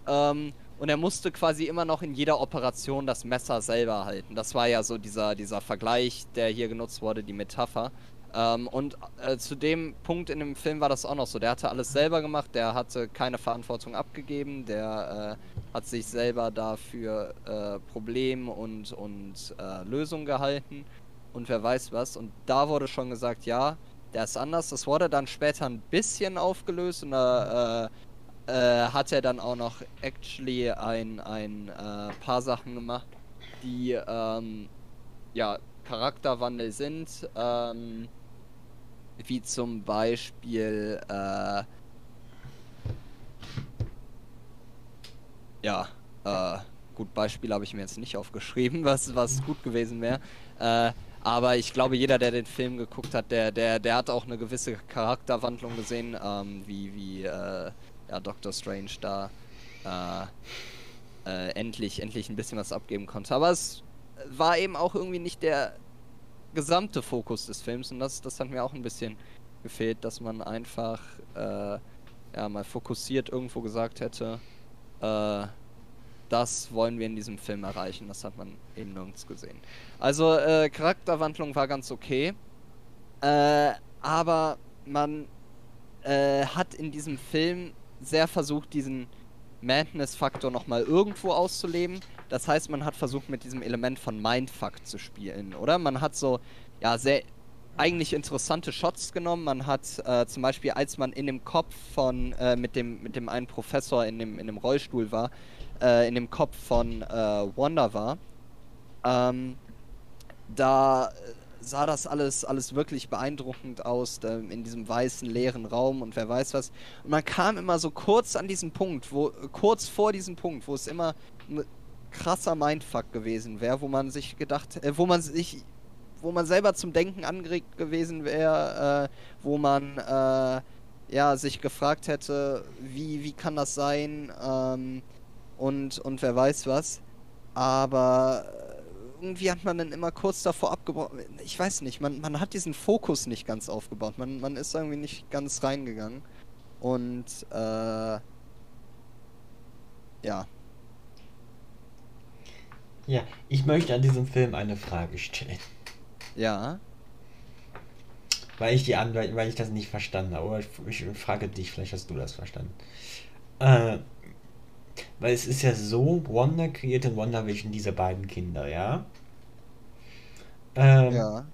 Ähm, und er musste quasi immer noch in jeder Operation das Messer selber halten. Das war ja so dieser, dieser Vergleich, der hier genutzt wurde, die Metapher. Ähm, und äh, zu dem Punkt in dem Film war das auch noch so. Der hatte alles selber gemacht, der hatte keine Verantwortung abgegeben, der äh, hat sich selber dafür äh, Problem und, und äh, Lösung gehalten und wer weiß was. Und da wurde schon gesagt, ja, der ist anders. Das wurde dann später ein bisschen aufgelöst und da äh, äh, hat er dann auch noch actually ein, ein paar Sachen gemacht, die ähm, ja Charakterwandel sind. Ähm, wie zum Beispiel, äh, ja, äh, gut, Beispiel habe ich mir jetzt nicht aufgeschrieben, was, was gut gewesen wäre. Äh, aber ich glaube, jeder, der den Film geguckt hat, der, der, der hat auch eine gewisse Charakterwandlung gesehen, ähm, wie, wie äh, ja, Doctor Strange da äh, äh, endlich, endlich ein bisschen was abgeben konnte. Aber es war eben auch irgendwie nicht der gesamte Fokus des Films und das, das hat mir auch ein bisschen gefehlt, dass man einfach äh, ja mal fokussiert irgendwo gesagt hätte, äh, das wollen wir in diesem Film erreichen. Das hat man eben nirgends gesehen. Also äh, Charakterwandlung war ganz okay, äh, aber man äh, hat in diesem Film sehr versucht, diesen Madness-Faktor nochmal irgendwo auszuleben. Das heißt, man hat versucht, mit diesem Element von Mindfuck zu spielen, oder? Man hat so, ja, sehr eigentlich interessante Shots genommen. Man hat äh, zum Beispiel, als man in dem Kopf von, äh, mit, dem, mit dem einen Professor in dem, in dem Rollstuhl war, äh, in dem Kopf von äh, Wanda war, ähm, da sah das alles, alles wirklich beeindruckend aus, in diesem weißen, leeren Raum und wer weiß was. Und man kam immer so kurz an diesen Punkt, wo, kurz vor diesem Punkt, wo es immer krasser Mindfuck gewesen wäre, wo man sich gedacht, äh, wo man sich, wo man selber zum Denken angeregt gewesen wäre, äh, wo man äh, ja sich gefragt hätte, wie, wie kann das sein ähm, und, und wer weiß was. Aber irgendwie hat man dann immer kurz davor abgebaut. Ich weiß nicht, man, man hat diesen Fokus nicht ganz aufgebaut. Man, man ist irgendwie nicht ganz reingegangen. Und äh, ja. Ja, ich möchte an diesem Film eine Frage stellen. Ja. Weil ich die an, weil, ich das nicht verstanden habe. Aber ich, ich frage dich, vielleicht hast du das verstanden. Äh, weil es ist ja so, Wanda kreiert in WandaVision diese beiden Kinder, ja? Ähm, Ja.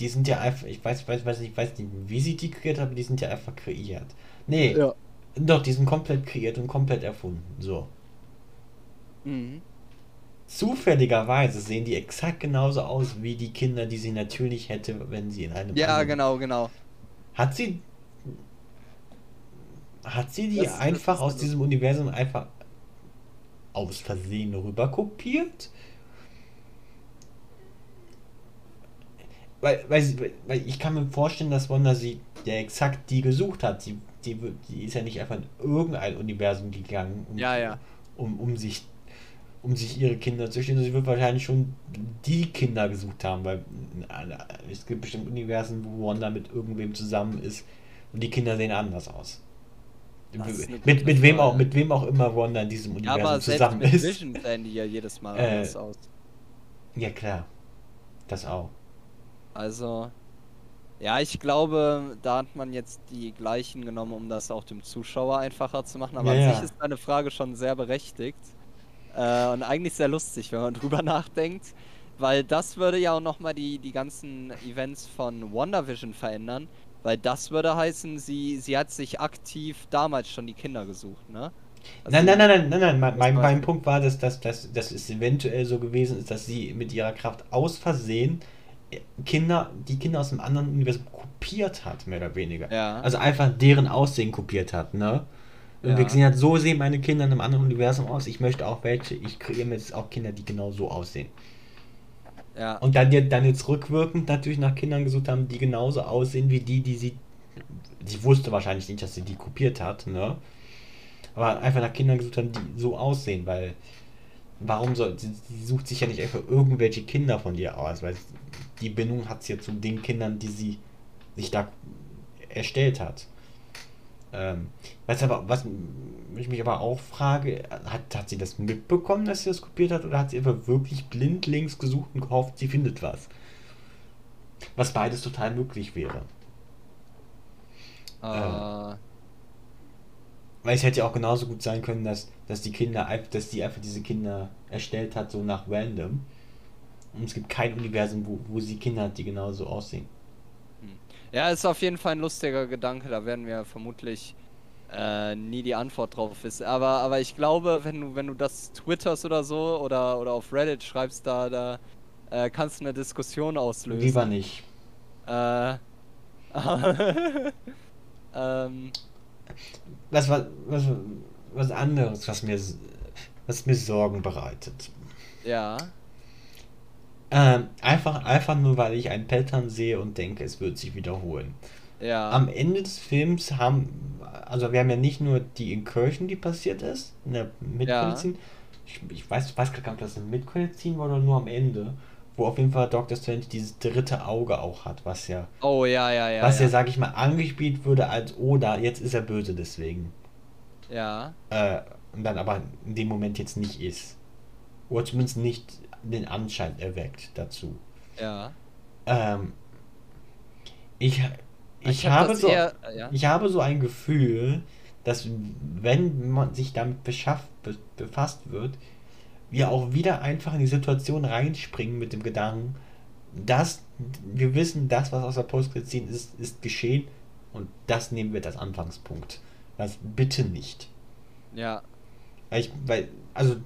Die sind ja einfach, ich weiß, weiß, weiß nicht, weiß nicht, wie sie die kreiert haben, die sind ja einfach kreiert. Nee, Ja. doch, die sind komplett kreiert und komplett erfunden. So. Mhm. Zufälligerweise sehen die exakt genauso aus wie die Kinder, die sie natürlich hätte, wenn sie in einem Ja, anderen- genau, genau. Hat sie. Hat sie die Das- das einfach ist aus diesem Universum einfach aus Versehen rüber kopiert? Weil, weil, weil ich kann mir vorstellen, dass Wanda sie ja exakt die gesucht hat. Die, die, die ist ja nicht einfach in irgendein Universum gegangen, um, Ja, ja. um, um sich um sich ihre Kinder zu stehen. Sie wird wahrscheinlich schon die Kinder gesucht haben, weil äh, es gibt bestimmt Universen, wo Wanda mit irgendwem zusammen ist und die Kinder sehen anders aus. Mit, mit, wem auch, mit wem auch immer Wanda in diesem Ja, Universum aber selbst zusammen mit ist. Vision sehen die ja jedes Mal Äh, anders aus. Ja, klar. Das auch. Also, ja, ich glaube, da hat man jetzt die gleichen genommen, um das auch dem Zuschauer einfacher zu machen. Aber Ja, an ja. sich ist deine Frage schon sehr berechtigt. Äh, und eigentlich sehr lustig, wenn man [LAUGHS] drüber nachdenkt. Weil das würde ja auch nochmal die, die ganzen Events von WandaVision verändern. Weil das würde heißen, sie, sie hat sich aktiv damals schon die Kinder gesucht, ne? Also Nein, nein, nein, nein, nein, nein. Mein, mein, Punkt war, dass, dass, dass, dass es eventuell so gewesen ist, dass sie mit ihrer Kraft aus Versehen äh, Kinder, die Kinder aus einem anderen Universum kopiert hat, mehr oder weniger. Ja. Also einfach deren Aussehen kopiert hat, ne? Und Ja. wir gesehen hat, so sehen meine Kinder in einem anderen Universum aus. Ich möchte auch welche. Ich kreiere mir jetzt auch Kinder, die genau so aussehen. Ja. Und dann, jetzt- dann jetzt rückwirkend natürlich nach Kindern gesucht haben, die genauso aussehen wie die, die sie. Sie wusste wahrscheinlich nicht, dass sie die kopiert hat, ne? Aber einfach nach Kindern gesucht haben, die so aussehen, weil. Warum soll. Sie, sie sucht sich ja nicht einfach irgendwelche Kinder von dir aus, weil die Bindung hat sie ja zu den Kindern, die sie sich da erstellt hat. Ähm, was aber, was ich mich aber auch frage, hat, hat sie das mitbekommen, dass sie das kopiert hat, oder hat sie einfach wirklich blindlings gesucht und gehofft, sie findet was? Was beides total möglich wäre. Äh, Weil es hätte ja auch genauso gut sein können, dass, dass die Kinder, einfach- dass die einfach diese Kinder erstellt hat, so nach random. Und es gibt kein Universum, wo, wo sie Kinder hat, die genauso aussehen. Ja, ist auf jeden Fall ein lustiger Gedanke. Da werden wir vermutlich äh, nie die Antwort drauf wissen. Aber, aber ich glaube, wenn du, wenn du das twitterst oder so oder, oder auf Reddit schreibst, da, da äh, kannst du eine Diskussion auslösen. Lieber nicht. Äh, [LAUGHS] ähm, Was, was, was, was anderes, was mir, was mir Sorgen bereitet. ja. Ähm, einfach, einfach nur, weil ich ein Pattern sehe und denke, es wird sich wiederholen. Ja. Am Ende des Films haben, also wir haben ja nicht nur die Incursion, die passiert ist, in der Midcredit-Scene. Ich, ich weiß, weiß gar nicht, ob das eine Midcredit-Scene war oder nur am Ende, wo auf jeden Fall Dr. Strange dieses dritte Auge auch hat, was ja, oh, ja, ja, ja. was ja, ja. sag ich mal, angespielt würde als, oh, da, jetzt ist er böse deswegen. ja. Äh, und dann aber in dem Moment jetzt nicht ist. Oder zumindest nicht den Anschein erweckt dazu. Ja. Ähm, ich, ich, hab habe so, eher- ja. ich habe so ein Gefühl, dass wenn man sich damit beschafft, be, befasst wird, wir auch wieder einfach in die Situation reinspringen mit dem Gedanken, dass wir wissen, das, was aus der Postkredit ziehen ist, ist geschehen und das nehmen wir als Anfangspunkt. Das bitte nicht. Ja. Weil ich, weil, also,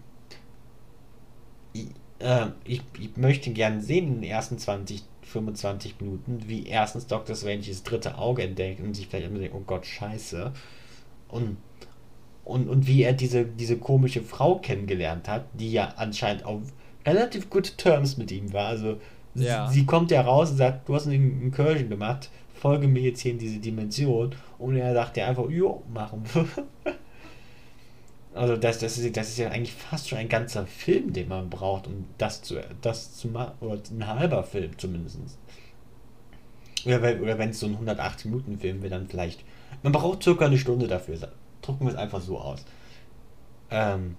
ich, äh, ich, ich möchte gern sehen in den ersten 20, 25 Minuten, wie erstens Dr. Strange das dritte Auge entdeckt und sich vielleicht immer denkt, oh Gott, scheiße. Und, und, und wie er diese, diese komische Frau kennengelernt hat, die ja anscheinend auf relativ gute Terms mit ihm war. Also, sie- Ja. sie kommt ja raus und sagt, du hast eine Incursion gemacht, folge mir jetzt hier in diese Dimension. Und er sagt ja einfach, jo, machen wir. [LAUGHS] Also das, das, ist, das ist ja eigentlich fast schon ein ganzer Film, den man braucht, um das zu, das zu machen. Oder ein halber Film zumindest. Oder, wenn- oder wenn es so ein 180-Minuten-Film wäre, dann vielleicht. Man braucht circa eine Stunde dafür. Drucken wir es einfach so aus. Ähm,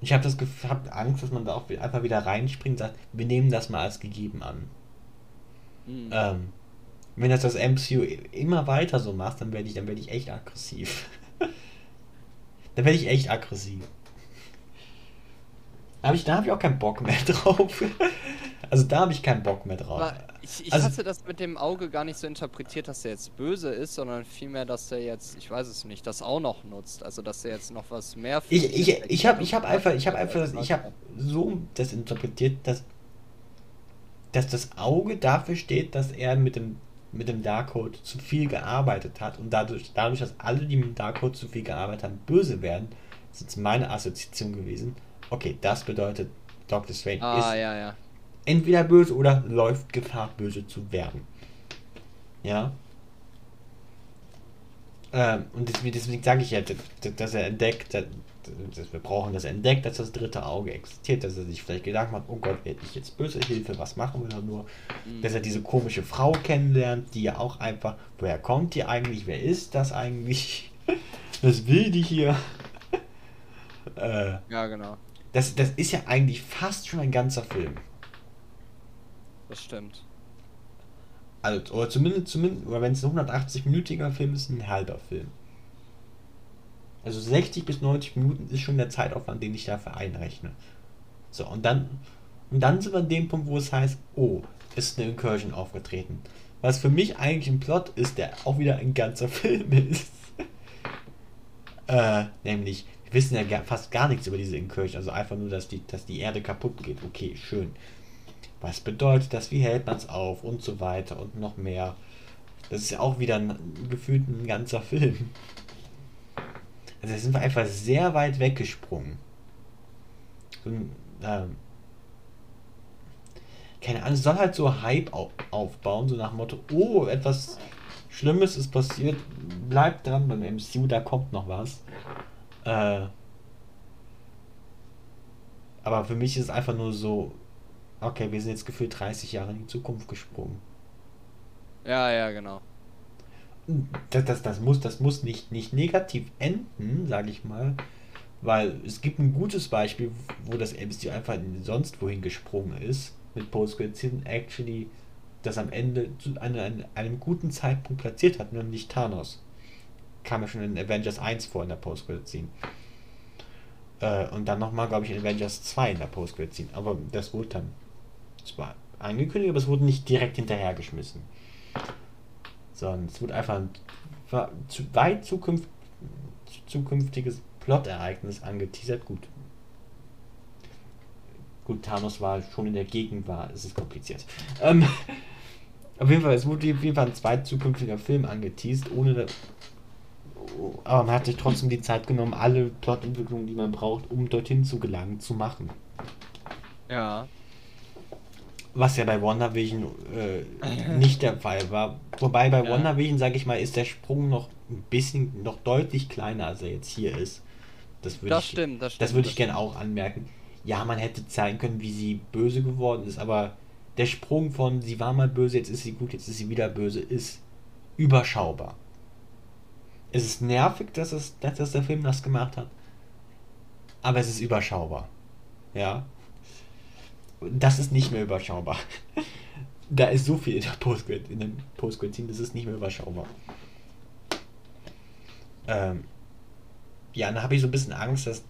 ich habe das hab Angst, dass man da auch einfach wieder reinspringt und sagt, wir nehmen das mal als gegeben an. Hm. Ähm, wenn das das MCU immer weiter so macht, dann werde ich, dann werde ich echt aggressiv. Da werde ich echt aggressiv. Aber ich, da habe ich auch keinen Bock mehr [LAUGHS] drauf. Also da habe ich keinen Bock mehr drauf. Aber ich, ich Also- hatte das mit dem Auge gar nicht so interpretiert, dass er jetzt böse ist, sondern vielmehr, dass er jetzt, ich weiß es nicht, das auch noch nutzt. Also dass er jetzt noch was mehr für Ich, ich, ich habe ich hab einfach, ich habe einfach, ich habe so das interpretiert, dass, dass das Auge dafür steht, dass er mit dem, mit dem Darkhold zu viel gearbeitet hat und dadurch, dadurch, dass alle, die mit dem Darkhold zu viel gearbeitet haben, böse werden, ist jetzt meine Assoziation gewesen. Okay, das bedeutet, Dr. Strange Ah, ist ja, ja. entweder böse oder läuft Gefahr, böse zu werden. Ja. Ähm, und deswegen, deswegen sage ich ja, dass, er entdeckt, dass wir brauchen, dass er entdeckt, dass das dritte Auge existiert, dass er sich vielleicht Gedanken macht, oh Gott, werde ich jetzt böse Hilfe, was machen wir da nur? Mhm. Dass er diese komische Frau kennenlernt, die ja auch einfach, woher kommt die eigentlich, wer ist das eigentlich? [LAUGHS] Was will die hier? [LAUGHS] äh, Ja, genau. das, das ist ja eigentlich fast schon ein ganzer Film. Das stimmt. Also, oder zumindest, zumindest oder wenn es ein 180-minütiger Film ist, ein halber Film. Also 60 bis 90 Minuten ist schon der Zeitaufwand, den ich dafür einrechne. So, und dann, und dann sind wir an dem Punkt, wo es heißt, oh, ist eine Incursion aufgetreten. Was für mich eigentlich ein Plot ist, der auch wieder ein ganzer [LAUGHS] Film ist. äh, nämlich, wir wissen ja fast gar nichts über diese Incursion, also einfach nur, dass die, dass die Erde kaputt geht. Okay, schön. Was bedeutet das? Wie hält man es auf? Und so weiter und noch mehr. Das ist ja auch wieder ein, gefühlt ein ganzer [LAUGHS] Film. Also sind wir einfach sehr weit weggesprungen. So ähm, keine Ahnung, es soll halt so Hype au aufbauen, so nach dem Motto, oh, etwas Schlimmes ist passiert, bleibt dran beim MCU, da kommt noch was. Äh, aber für mich ist es einfach nur so, okay, wir sind jetzt gefühlt 30 Jahre in die Zukunft gesprungen. Ja, ja, genau. Das, das, das muss, das muss nicht, nicht negativ enden, sage ich mal, weil es gibt ein gutes Beispiel, wo das MCU einfach in sonst wohin gesprungen ist, mit Post-Credit actually das am Ende zu einem, einem, guten Zeitpunkt platziert hat, nämlich Thanos. Kam ja schon in Avengers 1 vor in der Post-Credit-Scene. Äh, und dann nochmal, glaube ich, in Avengers 2 in der Post-Credit-Scene. Aber das wurde dann zwar angekündigt, aber es wurde nicht direkt hinterhergeschmissen. Sondern es wurde einfach ein weit zukünft, zukünftiges Plot-Ereignis angeteasert. Gut. Gut, Thanos war schon in der Gegend, war, es ist kompliziert. Ähm, auf jeden Fall, es wurde auf jeden Fall ein zweit zukünftiger Film angeteased, ohne da, aber man hat sich trotzdem die Zeit genommen, alle Plotentwicklungen, die man braucht, um dorthin zu gelangen, zu machen. Ja. Was ja bei WandaVision äh, nicht der Fall war. Wobei bei Ja. WandaVision, sage ich mal, ist der Sprung noch ein bisschen, noch deutlich kleiner, als er jetzt hier ist. Das würde ich, stimmt, das stimmt. das würde ich gerne auch anmerken. Ja, man hätte zeigen können, wie sie böse geworden ist, aber der Sprung von sie war mal böse, jetzt ist sie gut, jetzt ist sie wieder böse, ist überschaubar. Es ist nervig, dass, es, dass das der Film das gemacht hat, aber es ist überschaubar. Ja. Das ist nicht mehr überschaubar. [LAUGHS] Da ist so viel in der Postgrid, in dem Postgrid-Team, das ist nicht mehr überschaubar. Ähm, ja, dann habe ich so ein bisschen Angst, dass,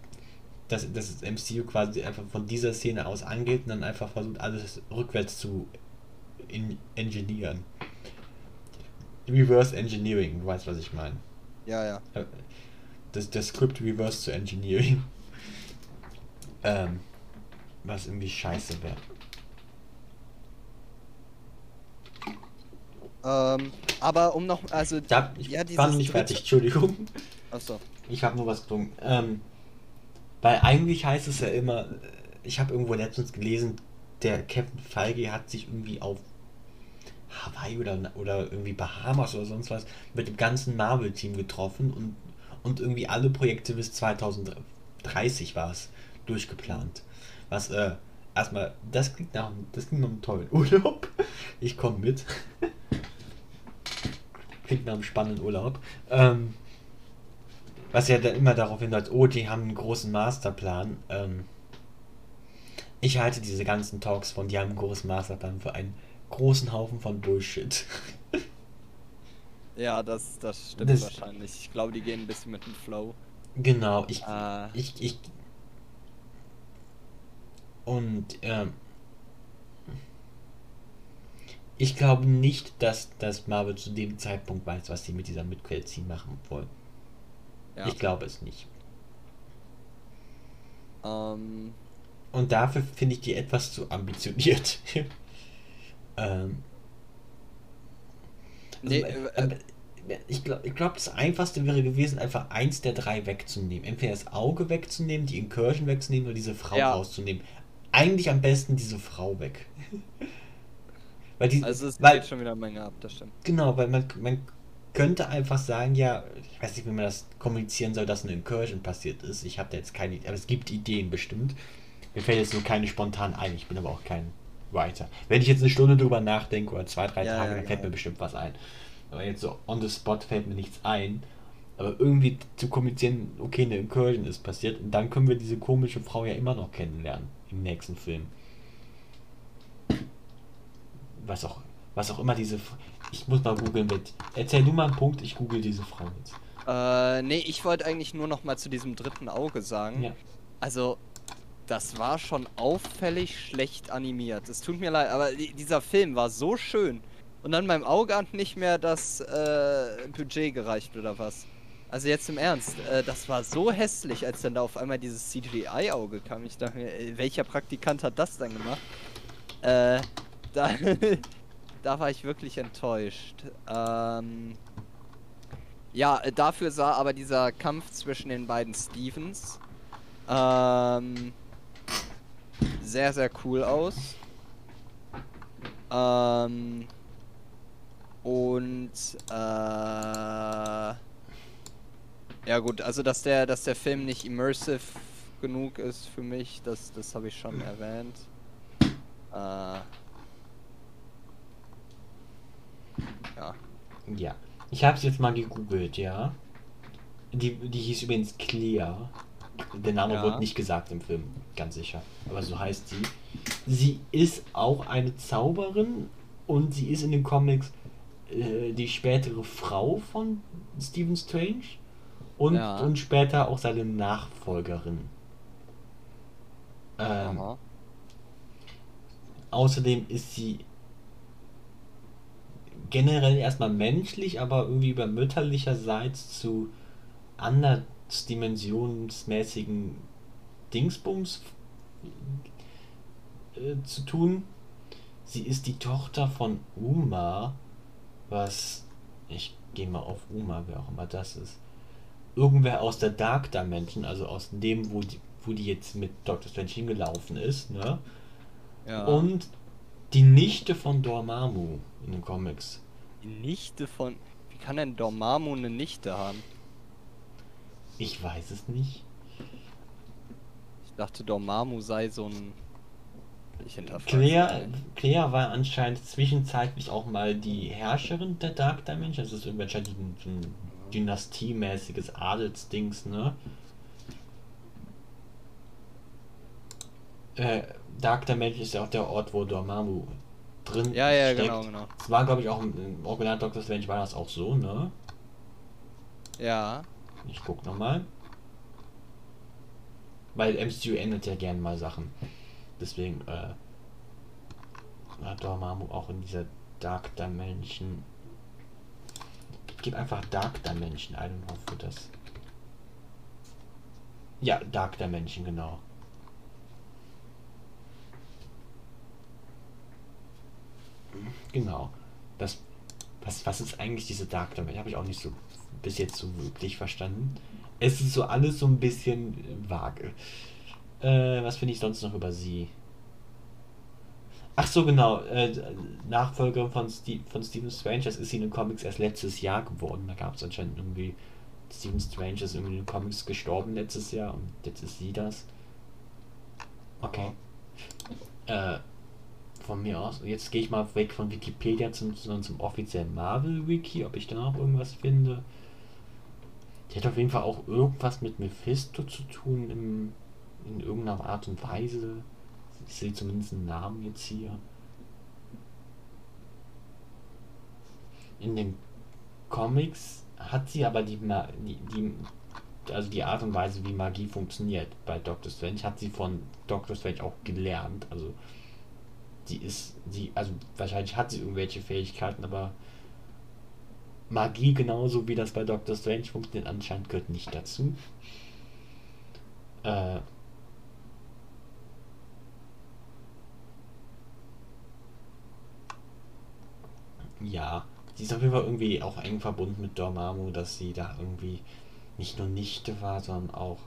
dass, dass das MCU quasi einfach von dieser Szene aus angeht und dann einfach versucht, alles rückwärts zu in engineeren. Reverse Engineering, du weißt, was ich meine. Ja, ja. Äh, Das, das Script Reverse zu Engineering. [LAUGHS] Ähm, was irgendwie scheiße wäre. Ähm, aber um noch, also, Da, ich Ja, war noch nicht fertig, Entschuldigung. achso. Ich habe nur was getrunken. Ähm, weil eigentlich heißt es ja immer, äh, ich habe irgendwo letztens gelesen, der Captain Feige hat sich irgendwie auf Hawaii oder, oder irgendwie Bahamas oder sonst was mit dem ganzen Marvel-Team getroffen und, und irgendwie alle Projekte bis 2030 war es durchgeplant. Was, äh, erstmal, das klingt nach, das klingt nach einem tollen [LAUGHS] Urlaub. Ich komme mit. [LAUGHS] klingt nach einem spannenden Urlaub. Ähm, was ja dann immer darauf hindeutet, oh, die haben einen großen Masterplan. Ähm, ich halte diese ganzen Talks von, die haben einen großen Masterplan für einen großen Haufen von Bullshit. [LAUGHS] Ja, das, das stimmt Das- wahrscheinlich. Ich glaube, die gehen ein bisschen mit dem Flow. Genau, ich, äh, ich, ich, und ähm, ich glaube nicht, dass, dass Marvel zu dem Zeitpunkt weiß, was sie mit dieser Mid-Credit-Scene machen wollen. Ja. Ich glaube es nicht. Ähm, und dafür finde ich die etwas zu ambitioniert. [LAUGHS] ähm, nee, also, äh, äh, ich glaube, ich glaub, das Einfachste wäre gewesen, einfach eins der drei wegzunehmen. Entweder das Auge wegzunehmen, die Incursion wegzunehmen oder diese Frau ja. rauszunehmen. Eigentlich am besten diese Frau weg. [LAUGHS] weil die, also es weil, geht schon wieder Menge ab, das stimmt. Genau, weil man, man könnte einfach sagen, ja, ich weiß nicht, wie man das kommunizieren soll, dass eine Incursion passiert ist. Ich habe da jetzt keine, aber es gibt Ideen bestimmt. Mir fällt jetzt nur keine spontan ein. Ich bin aber auch kein Writer. Wenn ich jetzt eine Stunde drüber nachdenke oder zwei, drei ja, Tage, ja, dann fällt ja. mir bestimmt was ein. Aber jetzt so on the spot fällt mir nichts ein. Aber irgendwie zu kommunizieren, okay, eine Incursion ist passiert und dann können wir diese komische Frau ja immer noch kennenlernen im nächsten Film. Was auch, was auch immer diese. Ich muss mal googeln mit. Erzähl du mal einen Punkt, ich google diese Frau jetzt. Äh, nee, ich wollte eigentlich nur noch mal zu diesem dritten Auge sagen. Ja. Also, das war schon auffällig schlecht animiert. Es tut mir leid, aber dieser Film war so schön. Und dann beim Auge hat nicht mehr das äh, Budget gereicht oder was. Also jetzt im Ernst, äh, das war so hässlich, als dann da auf einmal dieses CGI-Auge kam. Ich dachte mir, welcher Praktikant hat das dann gemacht? Äh, [LAUGHS] da, da war ich wirklich enttäuscht. Ähm, ja, dafür sah aber dieser Kampf zwischen den beiden Stevens ähm, sehr, sehr cool aus. Ähm, und äh, ja gut, also dass der, dass der Film nicht immersive genug ist für mich, das, das habe ich schon erwähnt. Äh, ja. Ja. Ich habe es jetzt mal gegoogelt, ja. Die, die hieß übrigens Clea. Der Name ja. wird nicht gesagt im Film, ganz sicher. Aber so heißt sie. Sie ist auch eine Zauberin und sie ist in den Comics äh, die spätere Frau von Stephen Strange und, ja. und später auch seine Nachfolgerin. Ähm, außerdem ist sie generell erstmal menschlich, aber irgendwie über mütterlicherseits zu andersdimensionsmäßigen Dingsbums äh, zu tun. Sie ist die Tochter von Uma, was ich gehe mal auf Uma, wer auch immer das ist. Irgendwer aus der Dark Dimension, also aus dem, wo die, wo die jetzt mit Dr. Strange hingelaufen ist, ne? Ja. Und die Nichte von Dormammu in den Comics. Die Nichte von. Wie kann denn Dormammu eine Nichte haben? Ich weiß es nicht. Ich dachte, Dormammu sei so ein. Ich Claire, Claire war anscheinend zwischenzeitlich auch mal die Herrscherin der Dark Dimension. Das ist irgendwie anscheinend ein dynastiemäßiges Adelsdings, ne? Äh, Dark Dimension ist ja auch der Ort, wo Dormammu drin Ja, ja, steckt. genau, genau. Das war, glaube ich, auch im Original Doctor Strange war das auch so, ne? Ja. Ich guck nochmal. Weil MCU ändert ja gerne mal Sachen. Deswegen, äh, hat Dormammu auch in dieser Dark Dimension. Gebe einfach Dark Dimension ein und hoffe, dass. Ja, Dark Dimension, genau. Genau. Das, was, was ist eigentlich diese Dark Dimension? Habe ich auch nicht so bis jetzt so wirklich verstanden. Es ist so alles so ein bisschen vage. Äh, was finde ich sonst noch über sie? Ach so, genau. Äh, Nachfolgerin von, Steve, von Stephen Strange, das ist sie in den Comics erst letztes Jahr geworden. Da gab es anscheinend irgendwie. Stephen Strange ist irgendwie in den Comics gestorben letztes Jahr und jetzt ist sie das. Okay. Äh, von mir aus. Jetzt gehe ich mal weg von Wikipedia zum, zum, zum offiziellen Marvel-Wiki, ob ich da noch irgendwas finde. Die hat auf jeden Fall auch irgendwas mit Mephisto zu tun im, in irgendeiner Art und Weise. Ich sehe zumindest einen Namen jetzt hier. In den Comics hat sie aber die, die, die also die Art und Weise, wie Magie funktioniert bei Doctor Strange, hat sie von Doctor Strange auch gelernt. Also sie ist, sie, also wahrscheinlich hat sie irgendwelche Fähigkeiten, aber Magie genauso wie das bei Doctor Strange funktioniert anscheinend gehört nicht dazu. Äh, ja, sie ist auf jeden Fall irgendwie auch eng verbunden mit Dormammu, dass sie da irgendwie nicht nur Nichte war, sondern auch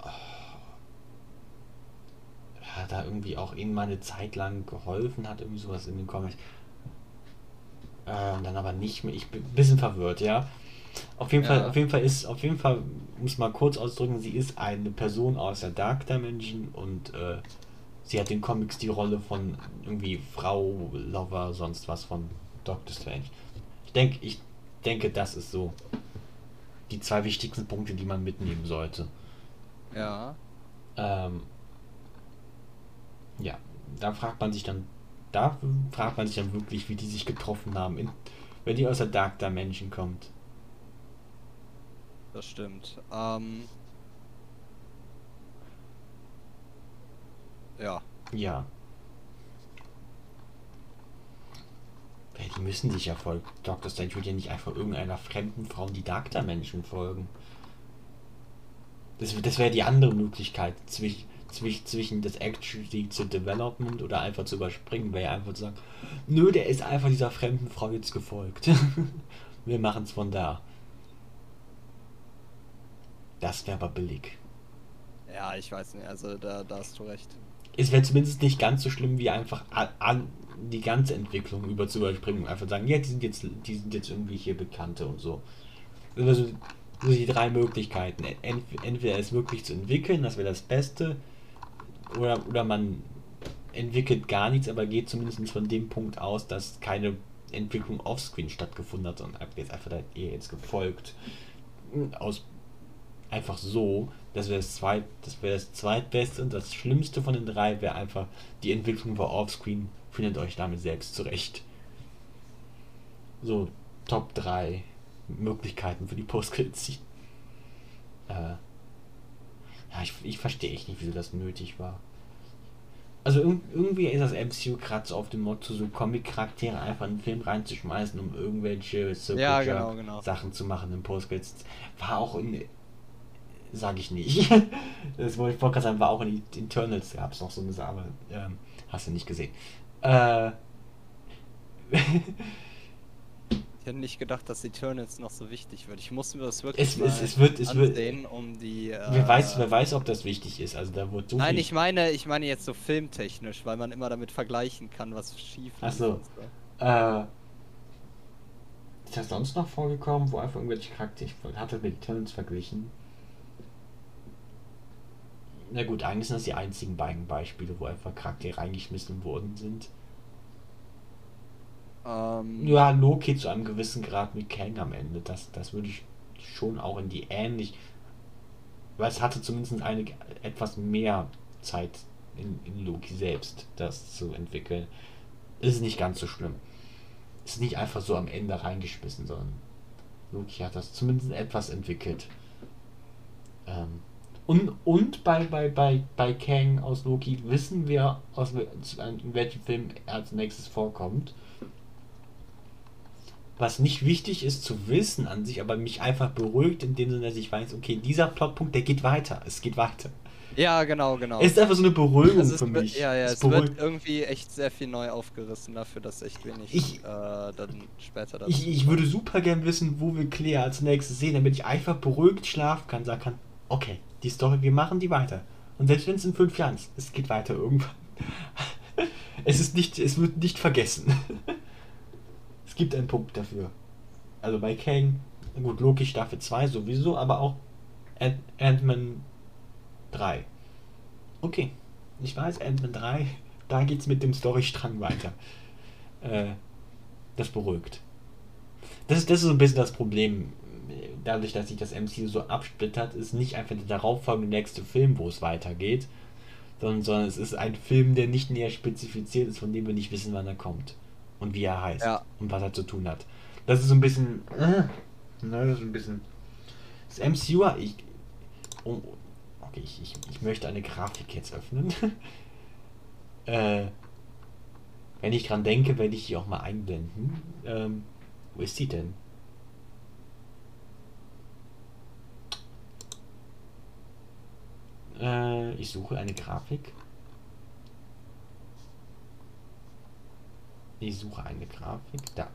oh, ja, da irgendwie auch ihnen mal eine Zeit lang geholfen hat, irgendwie sowas in den Comics. Äh, dann aber nicht mehr. Ich bin ein bisschen verwirrt, ja. Auf jeden ja. Fall, auf jeden Fall ist, auf jeden Fall, muss mal kurz ausdrücken, sie ist eine Person aus der Dark Dimension und äh, sie hat in Comics die Rolle von irgendwie Frau, Lover, sonst was von Doctor Strange. Ich denke, ich denke, das ist so die zwei wichtigsten Punkte, die man mitnehmen sollte. Ja. Ähm, ja, da fragt man sich dann, da fragt man sich dann wirklich, wie die sich getroffen haben, in, wenn die aus der Dark Dimension kommt. Das stimmt. Ähm, Ja. Ja. Die müssen sich ja folgen. Dr. Strange wird ja nicht einfach irgendeiner fremden Frau die Dark Dimension folgen. Das, das wäre die andere Möglichkeit zwischen, zwischen, zwischen das Actually zu Development oder einfach zu überspringen, wäre ja einfach zu sagen, nö, der ist einfach dieser fremden Frau jetzt gefolgt. [LAUGHS] Wir machen es von da. Das wäre aber billig. Ja, ich weiß nicht, also da, da hast du recht es wäre zumindest nicht ganz so schlimm, wie einfach an, die ganze Entwicklung über zu überspringen und einfach sagen, ja, die sind jetzt, die sind jetzt irgendwie hier Bekannte und so. Also so die drei Möglichkeiten. Entweder es wirklich zu entwickeln, das wäre das Beste, oder, oder man entwickelt gar nichts, aber geht zumindest von dem Punkt aus, dass keine Entwicklung offscreen stattgefunden hat, sondern jetzt einfach da eher jetzt gefolgt. Aus einfach so, das wäre das, zweit, das, wär das zweitbeste und das schlimmste von den drei wäre einfach, die Entwicklung war offscreen, findet euch damit selbst zurecht. So, Top 3 Möglichkeiten für die Postcredits. [LAUGHS] Äh, ja, ich, ich verstehe echt nicht, wieso das nötig war. Also irgendwie ist das MCU gerade so auf dem Motto, so Comic-Charaktere einfach in den Film reinzuschmeißen, um irgendwelche ja, genau, genau. Sachen zu machen im Postcredits. War auch in sage ich nicht. [LAUGHS] das wollte ich gerade sagen, war auch in Internals gab es noch so eine Sache, ähm, hast du nicht gesehen. Äh, [LAUGHS] ich hätte nicht gedacht, dass Eternals noch so wichtig wird. Ich musste mir das wirklich es, es, es wird, es ansehen, wird, um die. Äh, wer, weiß, wer weiß, ob das wichtig ist. Also da wird so Nein, ich meine, ich meine jetzt so filmtechnisch, weil man immer damit vergleichen kann, was schief ist. Achso. Äh, ist das sonst noch vorgekommen, wo einfach irgendwelche Charaktere, ich hatte mit Eternals verglichen, na gut, eigentlich sind das die einzigen beiden Beispiele, wo einfach Charaktere reingeschmissen worden sind. Ähm, ja, Loki zu einem gewissen Grad mit Kang am Ende. Das, das würde ich schon auch in die ähnlich. Weil es hatte zumindest eine etwas mehr Zeit in, in Loki selbst, das zu entwickeln. Ist nicht ganz so schlimm. Ist nicht einfach so am Ende reingeschmissen, sondern Loki hat das zumindest etwas entwickelt. Ähm, und, und bei, bei, bei, bei Kang aus Loki wissen wir, aus in welchem Film er als nächstes vorkommt. Was nicht wichtig ist zu wissen an sich, aber mich einfach beruhigt, in dem Sinne, dass ich weiß, okay, dieser Plotpunkt, der geht weiter. Es geht weiter. Ja, genau, genau. Es ist einfach so eine Beruhigung ist, für mich. Ja, ja, es, es wird irgendwie echt sehr viel neu aufgerissen dafür, dass echt wenig ich, äh, dann später dazu ich, ich würde super gern wissen, wo wir Claire als nächstes sehen, damit ich einfach beruhigt schlafen kann, sagen kann, okay, die Story, wir machen die weiter. Und selbst wenn es in fünf Jahren ist, es geht weiter irgendwann. [LAUGHS] es ist nicht, es wird nicht vergessen. [LAUGHS] es gibt einen Punkt dafür. Also bei Kang, gut, Loki Staffel 2 sowieso, aber auch Ant-Man 3. Okay, ich weiß, Ant-Man 3, da geht's mit dem Storystrang weiter. Äh, das beruhigt. Das das ist so ein bisschen das Problem dadurch, dass sich das MCU so absplittert, ist nicht einfach der darauffolgende nächste Film, wo es weitergeht, sondern, sondern es ist ein Film, der nicht näher spezifiziert ist, von dem wir nicht wissen, wann er kommt und wie er heißt ja. und was er zu tun hat. Das ist so ein bisschen, äh, ne, das ist ein bisschen Das MCU, ich. Oh, okay, ich, ich, ich möchte eine Grafik jetzt öffnen. [LAUGHS] äh, wenn ich dran denke, werde ich die auch mal einblenden. Ähm, wo ist sie denn? Äh, ich suche eine Grafik. Ich suche eine Grafik. Da.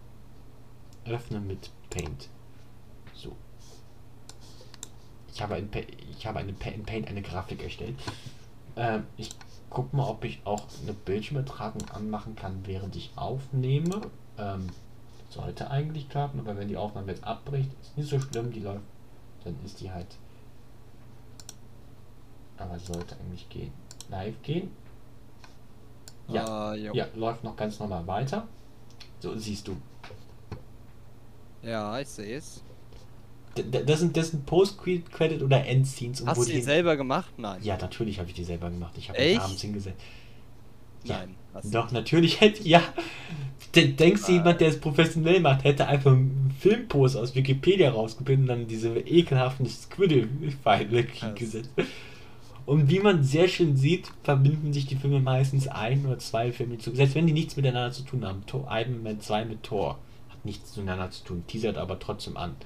Öffne mit Paint. So. Ich habe, in, ich habe eine, in Paint eine Grafik erstellt. Ähm, ich gucke mal, ob ich auch eine Bildschirmübertragung anmachen kann, während ich aufnehme. Ähm, sollte eigentlich klappen, aber wenn die Aufnahme jetzt abbricht, ist nicht so schlimm, die läuft, dann ist die halt. Aber sollte eigentlich gehen. Live gehen. Ja, uh, ja, läuft noch ganz normal weiter. So siehst du. Ja, ich sehe es. Das sind, das sind Post-Credit oder Endscenes. Hast du die selber gemacht? Nein. Ja, natürlich habe ich die selber gemacht. Ich habe mich abends hingesetzt. Ja, Nein. Doch, natürlich hätte. Ja. Denkst du, jemand, der es professionell macht, hätte einfach einen Filmpost aus Wikipedia rausgebildet und dann diese ekelhaften Squiddle-Pfeile gesetzt. Und wie man sehr schön sieht, verbinden sich die Filme meistens ein oder zwei Filme zu. Selbst wenn die nichts miteinander zu tun haben. Tor, Iron Man 2 mit Thor hat nichts miteinander zu tun, teasert aber trotzdem an.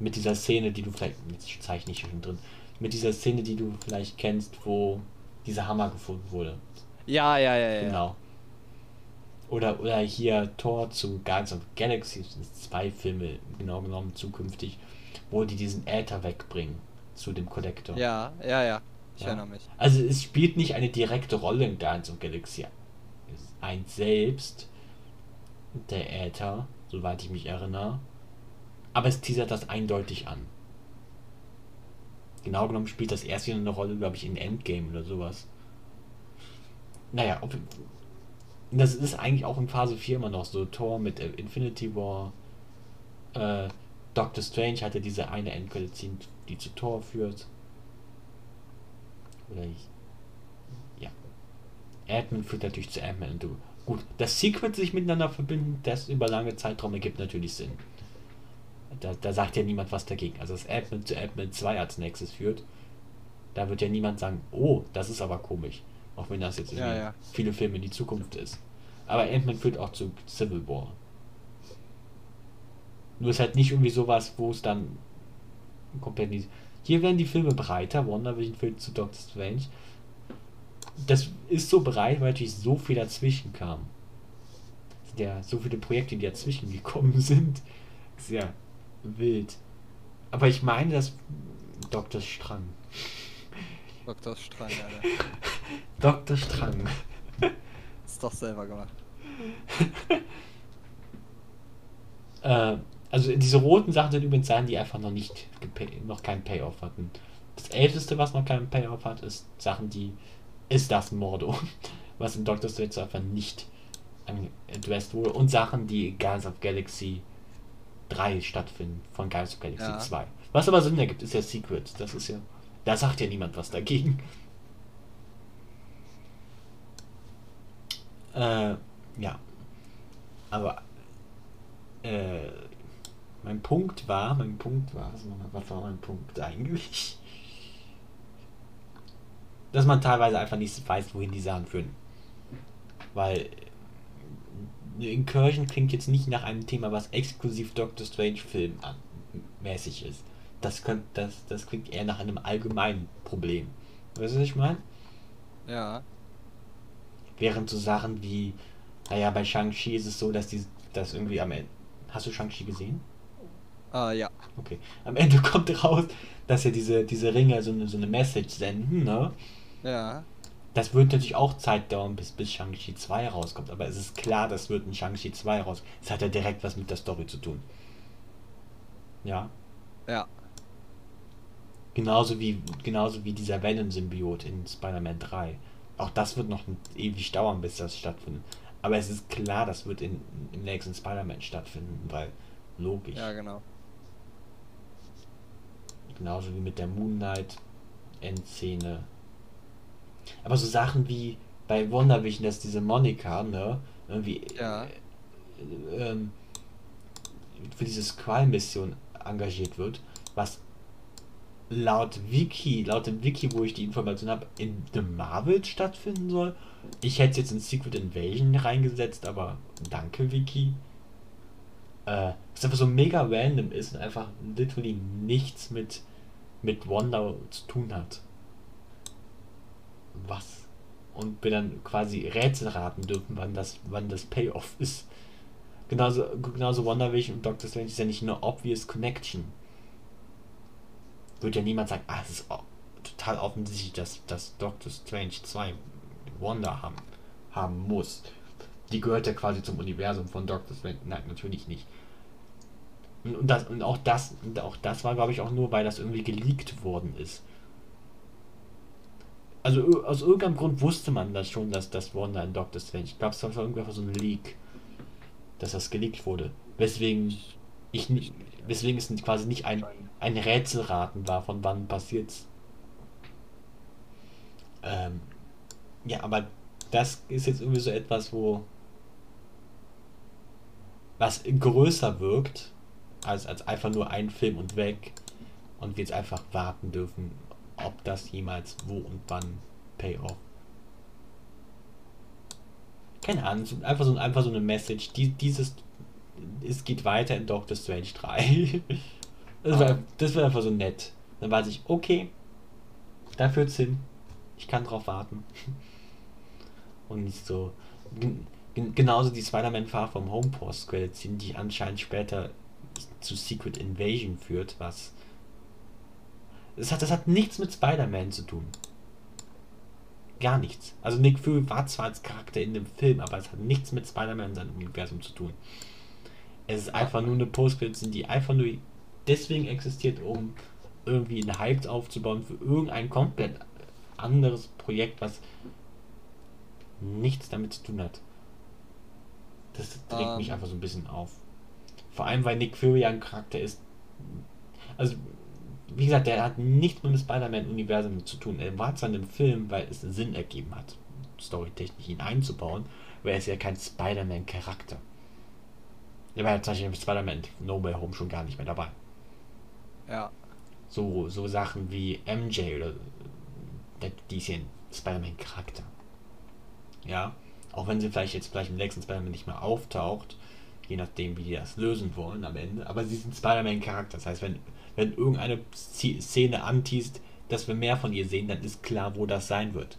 Mit dieser Szene, die du vielleicht. Jetzt zeichne ich schon drin. Mit dieser Szene, die du vielleicht kennst, wo dieser Hammer gefunden wurde. Ja, ja, ja, ja. Genau. Oder, oder hier Thor zu Guardians of Galaxy, zwei Filme genau genommen zukünftig, wo die diesen Äther wegbringen zu dem Kollektor. Ja, ja, ja. Ich ja. erinnere mich. Also es spielt nicht eine direkte Rolle in Guardians of Galaxy. Es ist ein selbst, der Äther, soweit ich mich erinnere. Aber es teasert das eindeutig an. Genau genommen spielt das erst wieder eine Rolle, glaube ich, in Endgame oder sowas. Naja, ob, das ist eigentlich auch in Phase 4 immer noch so. Thor mit Infinity War. Äh, Doctor Strange hatte diese eine Endcredit-Scene, die zu Thor führt. Oder ich. Ja. Ant-Man führt natürlich zu Ant-Man und du. Gut, das Secret sich miteinander verbinden, das über lange Zeitraum ergibt natürlich Sinn. Da, da sagt ja niemand was dagegen. Also, dass Ant-Man zu Ant-Man 2 als nächstes führt, da wird ja niemand sagen, oh, das ist aber komisch. Auch wenn das jetzt ja, ja. viele Filme in die Zukunft ist. Aber Ant-Man führt auch zu Civil War. Nur ist halt nicht irgendwie sowas, wo es dann komplett nicht. Hier werden die Filme breiter. WandaVision führt zu Doctor Strange. Das ist so breit, weil natürlich so viel dazwischen kam. Ja, so viele Projekte, die dazwischen gekommen [LAUGHS] sind. Sehr wild. Aber ich meine, dass Dr. Strang. Dr. Strang, Alter. [LAUGHS] Dr. Strang. Ist doch selber gemacht. [LAUGHS] äh, also diese roten Sachen sind übrigens Sachen, die einfach noch nicht noch keinen Payoff hatten. Das älteste, was noch keinen Payoff hat, ist Sachen, die ist das Mordo, [LAUGHS] was in Doctor Strange einfach nicht addressed wurde und Sachen, die in Guardians of Galaxy 3 stattfinden von Guardians of Galaxy ja. 2. Was aber Sinn ergibt, ist ja Secret. Das ist ja da sagt ja niemand was dagegen. Äh, ja. Aber äh, mein Punkt war, mein Punkt war, was war mein Punkt eigentlich? Dass man teilweise einfach nicht weiß, wohin die Sachen führen. Weil eine Incursion klingt jetzt nicht nach einem Thema, was exklusiv Doctor Strange Film mäßig ist. Das, könnt, das, das klingt eher nach einem allgemeinen Problem. Weißt du, was ich meine? Ja. Während so Sachen wie, naja, bei Shang-Chi ist es so, dass die das irgendwie am Ende. Hast du Shang-Chi gesehen? Ah, ja. Okay. Am Ende [LAUGHS] kommt raus, dass ja diese, diese Ringe so eine, so eine Message senden, ne? Ja. Das wird natürlich auch Zeit dauern, bis, bis Shang-Chi 2 rauskommt, aber es ist klar, das wird ein Shang-Chi 2 raus. Es hat ja direkt was mit der Story zu tun. Ja. Ja. Genauso wie, genauso wie dieser Venom-Symbiot in Spider-Man 3. Auch das wird noch ewig dauern, bis das stattfindet. Aber es ist klar, das wird in, im nächsten Spider-Man stattfinden, weil logisch. Ja, genau. Genauso wie mit der Moon Knight Endszene. Aber so Sachen wie bei WandaVision, dass diese Monika, ne, irgendwie ja. äh, äh, für diese Squall-Mission engagiert wird, was laut Wiki, laut dem Wiki, wo ich die Information habe, in The Marvel stattfinden soll. Ich hätte jetzt in Secret Invasion reingesetzt, aber danke Wiki. Äh, was einfach so mega random ist und einfach literally nichts mit, mit Wanda zu tun hat. Was? Und wir dann quasi Rätsel raten dürfen, wann das, wann das Payoff ist. Genauso, genauso WandaVision und Doctor Strange ist ja nicht eine obvious connection wird ja niemand sagen, ah, es ist total offensichtlich, dass, dass Doctor Strange 2 Wanda haben, haben muss. Die gehört ja quasi zum Universum von Doctor Strange. Nein, natürlich nicht. Und, das, und auch das, und auch das war, glaube ich, auch nur, weil das irgendwie geleakt worden ist. Also aus irgendeinem Grund wusste man das schon, dass das Wanda in Doctor Strange. Ich glaube, es war irgendwie so ein Leak, dass das geleakt wurde. Weswegen ich nicht, weswegen es quasi nicht ein ein Rätselraten war, von wann passiert's. Ähm, ja, aber das ist jetzt irgendwie so etwas, wo was größer wirkt, als, als einfach nur ein Film und weg. Und wir jetzt einfach warten dürfen, ob das jemals wo und wann Payoff. Keine Ahnung, einfach so, einfach so eine Message. Die, dieses, es geht weiter in Doctor Strange 3. [LAUGHS] Das wäre das wär einfach so nett. Dann weiß ich, okay, da führt's hin. Ich kann drauf warten. [LAUGHS] Und nicht so. Genauso die Spider-Man-Fahrt vom Home Post Credits, die anscheinend später zu Secret Invasion führt, was. Das hat, das hat nichts mit Spider-Man zu tun. Gar nichts. Also Nick Fury war zwar als Charakter in dem Film, aber es hat nichts mit Spider-Man in seinem Universum zu tun. Es ist einfach nur eine Post-Credits, die einfach nur deswegen existiert, um irgendwie einen Hype aufzubauen für irgendein komplett anderes Projekt, was nichts damit zu tun hat. Das regt um. mich ähm. einfach so ein bisschen auf. Vor allem, weil Nick Fury ein Charakter ist. Also, wie gesagt, der hat nichts mit dem Spider-Man-Universum zu tun. Er war zwar in dem Film, weil es Sinn ergeben hat, storytechnisch ihn einzubauen, aber er ist ja kein Spider-Man-Charakter. Er war ja tatsächlich im Spider-Man No Way Home schon gar nicht mehr dabei. Ja. So, so Sachen wie MJ oder die ist ja ein Spider-Man-Charakter. Ja. Auch wenn sie vielleicht jetzt vielleicht im nächsten Spider-Man nicht mehr auftaucht, je nachdem, wie die das lösen wollen am Ende. Aber sie ist ein Spider-Man-Charakter. Das heißt, wenn, wenn irgendeine Szene anteast, dass wir mehr von ihr sehen, dann ist klar, wo das sein wird.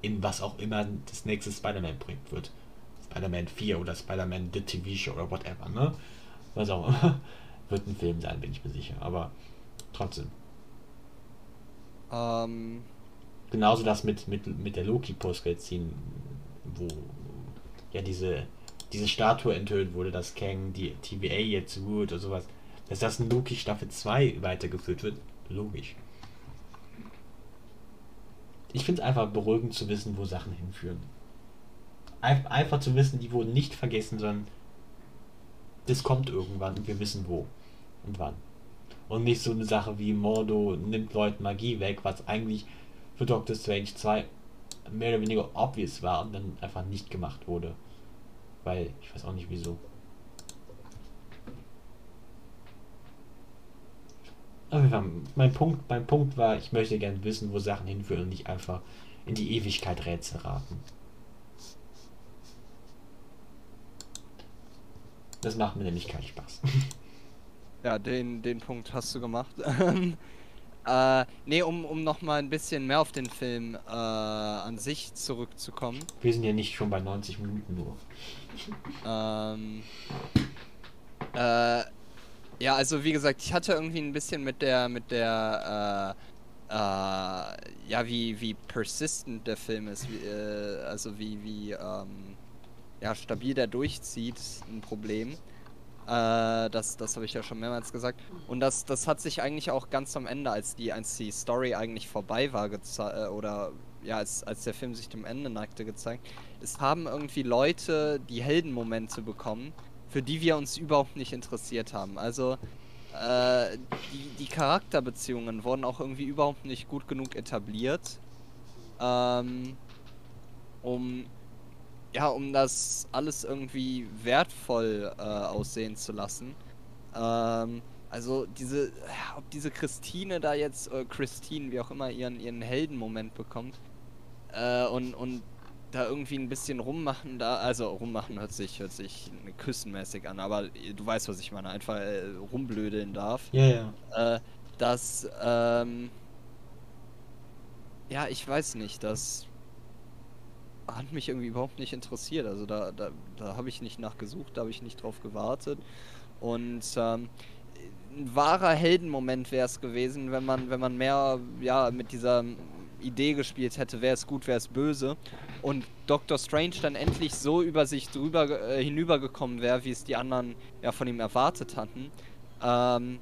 In was auch immer das nächste Spider-Man-Projekt wird. Spider-Man 4 oder Spider-Man The TV Show oder whatever, ne? Was auch immer. [LAUGHS] Wird ein Film sein, bin ich mir sicher, aber trotzdem. Ähm. Genauso das mit, mit, mit der Loki-Post-Scene, wo ja diese, diese Statue enthüllt wurde, dass Kang die TVA jetzt ruht oder sowas. Dass das in Loki Staffel 2 weitergeführt wird, logisch. Ich finde es einfach beruhigend zu wissen, wo Sachen hinführen. Einfach zu wissen, die wurden nicht vergessen, sondern das kommt irgendwann und wir wissen wo und wann. Und nicht so eine Sache wie Mordo nimmt Leuten Magie weg, was eigentlich für Doctor Strange 2 mehr oder weniger obvious war und dann einfach nicht gemacht wurde. Weil, ich weiß auch nicht wieso. Aber mein Punkt, mein Punkt war, ich möchte gerne wissen, wo Sachen hinführen und nicht einfach in die Ewigkeit Rätsel raten. Das macht mir nämlich keinen Spaß. [LAUGHS] Ja, den, den Punkt hast du gemacht. [LAUGHS] äh, nee, um, um nochmal ein bisschen mehr auf den Film äh, an sich zurückzukommen. Wir sind ja nicht schon bei 90 Minuten nur. Ähm, äh, ja, also wie gesagt, ich hatte irgendwie ein bisschen mit der, mit der, äh, äh, ja, wie, wie persistent der Film ist, wie, äh, also wie, wie, ähm, ja, stabil der durchzieht, ein Problem. Äh, das das habe ich ja schon mehrmals gesagt. Und das, das hat sich eigentlich auch ganz am Ende, als die, als die Story eigentlich vorbei war, äh, oder ja, als, als der Film sich dem Ende neigte, gezeigt. Es haben irgendwie Leute die Heldenmomente bekommen, für die wir uns überhaupt nicht interessiert haben. Also äh, die, die Charakterbeziehungen wurden auch irgendwie überhaupt nicht gut genug etabliert, ähm, um ja, um das alles irgendwie wertvoll äh, aussehen zu lassen. Ähm, Also diese, ob diese Christine da jetzt, äh, Christine, wie auch immer, ihren, ihren Heldenmoment bekommt äh, und, und da irgendwie ein bisschen rummachen da, also rummachen hört sich, hört sich küssenmäßig an, aber du weißt, was ich meine, einfach äh, rumblödeln darf. Ja, ja. Äh, dass, ähm, ja, ich weiß nicht, das hat mich irgendwie überhaupt nicht interessiert. Also da, da, da habe ich nicht nachgesucht, da habe ich nicht drauf gewartet. Und ähm, ein wahrer Heldenmoment wäre es gewesen, wenn man, wenn man mehr ja, mit dieser Idee gespielt hätte, wer ist gut, wer ist böse. Und Doctor Strange dann endlich so über sich drüber äh, hinübergekommen wäre, wie es die anderen ja von ihm erwartet hatten. Ähm,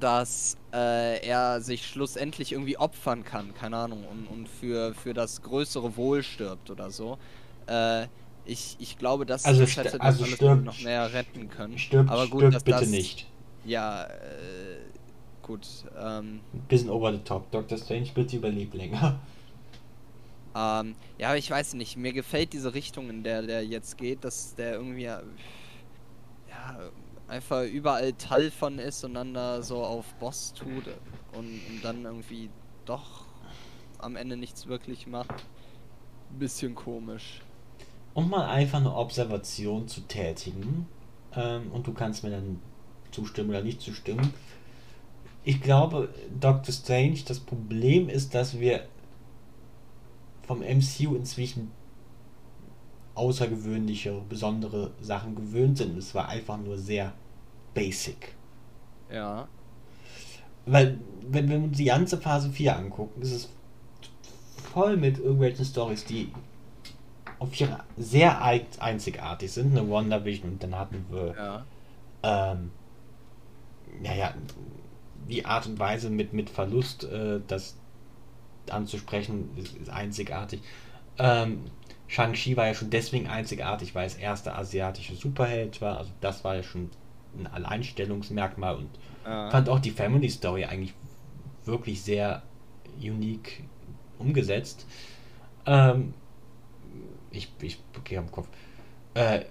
dass äh, er sich schlussendlich irgendwie opfern kann, keine Ahnung, und, und für, für das größere Wohl stirbt oder so. Äh, ich, ich glaube, dass also das hätte also das stirbt, noch mehr retten können. Stirbt, Aber gut, stirbt bitte das, nicht. Ja, äh, gut. Ähm, Bisschen over the top. Dr. Strange bitte überlebt länger. Ähm, ja, ich weiß nicht. Mir gefällt diese Richtung, in der der jetzt geht, dass der irgendwie ja, einfach überall Teil von ist und dann da so auf Boss tut und, und dann irgendwie doch am Ende nichts wirklich macht. Bisschen komisch. Um mal einfach eine Observation zu tätigen, ähm, und du kannst mir dann zustimmen oder nicht zustimmen. Ich glaube, Doctor Strange, das Problem ist, dass wir vom MCU inzwischen außergewöhnliche, besondere Sachen gewöhnt sind. Es war einfach nur sehr basic. Ja. Weil, wenn wir uns die ganze Phase 4 angucken, ist es voll mit irgendwelchen Stories, die auf ihre sehr einzigartig sind. Eine WandaVision und dann hatten wir ja. ähm, naja, die Art und Weise mit, mit Verlust äh, das anzusprechen, ist, ist einzigartig. Ähm, Shang-Chi war ja schon deswegen einzigartig, weil es erster asiatische Superheld war. Also das war ja schon ein Alleinstellungsmerkmal und ja. fand auch die Family Story eigentlich wirklich sehr unique umgesetzt. Ähm, ich, ich okay am Kopf. Äh,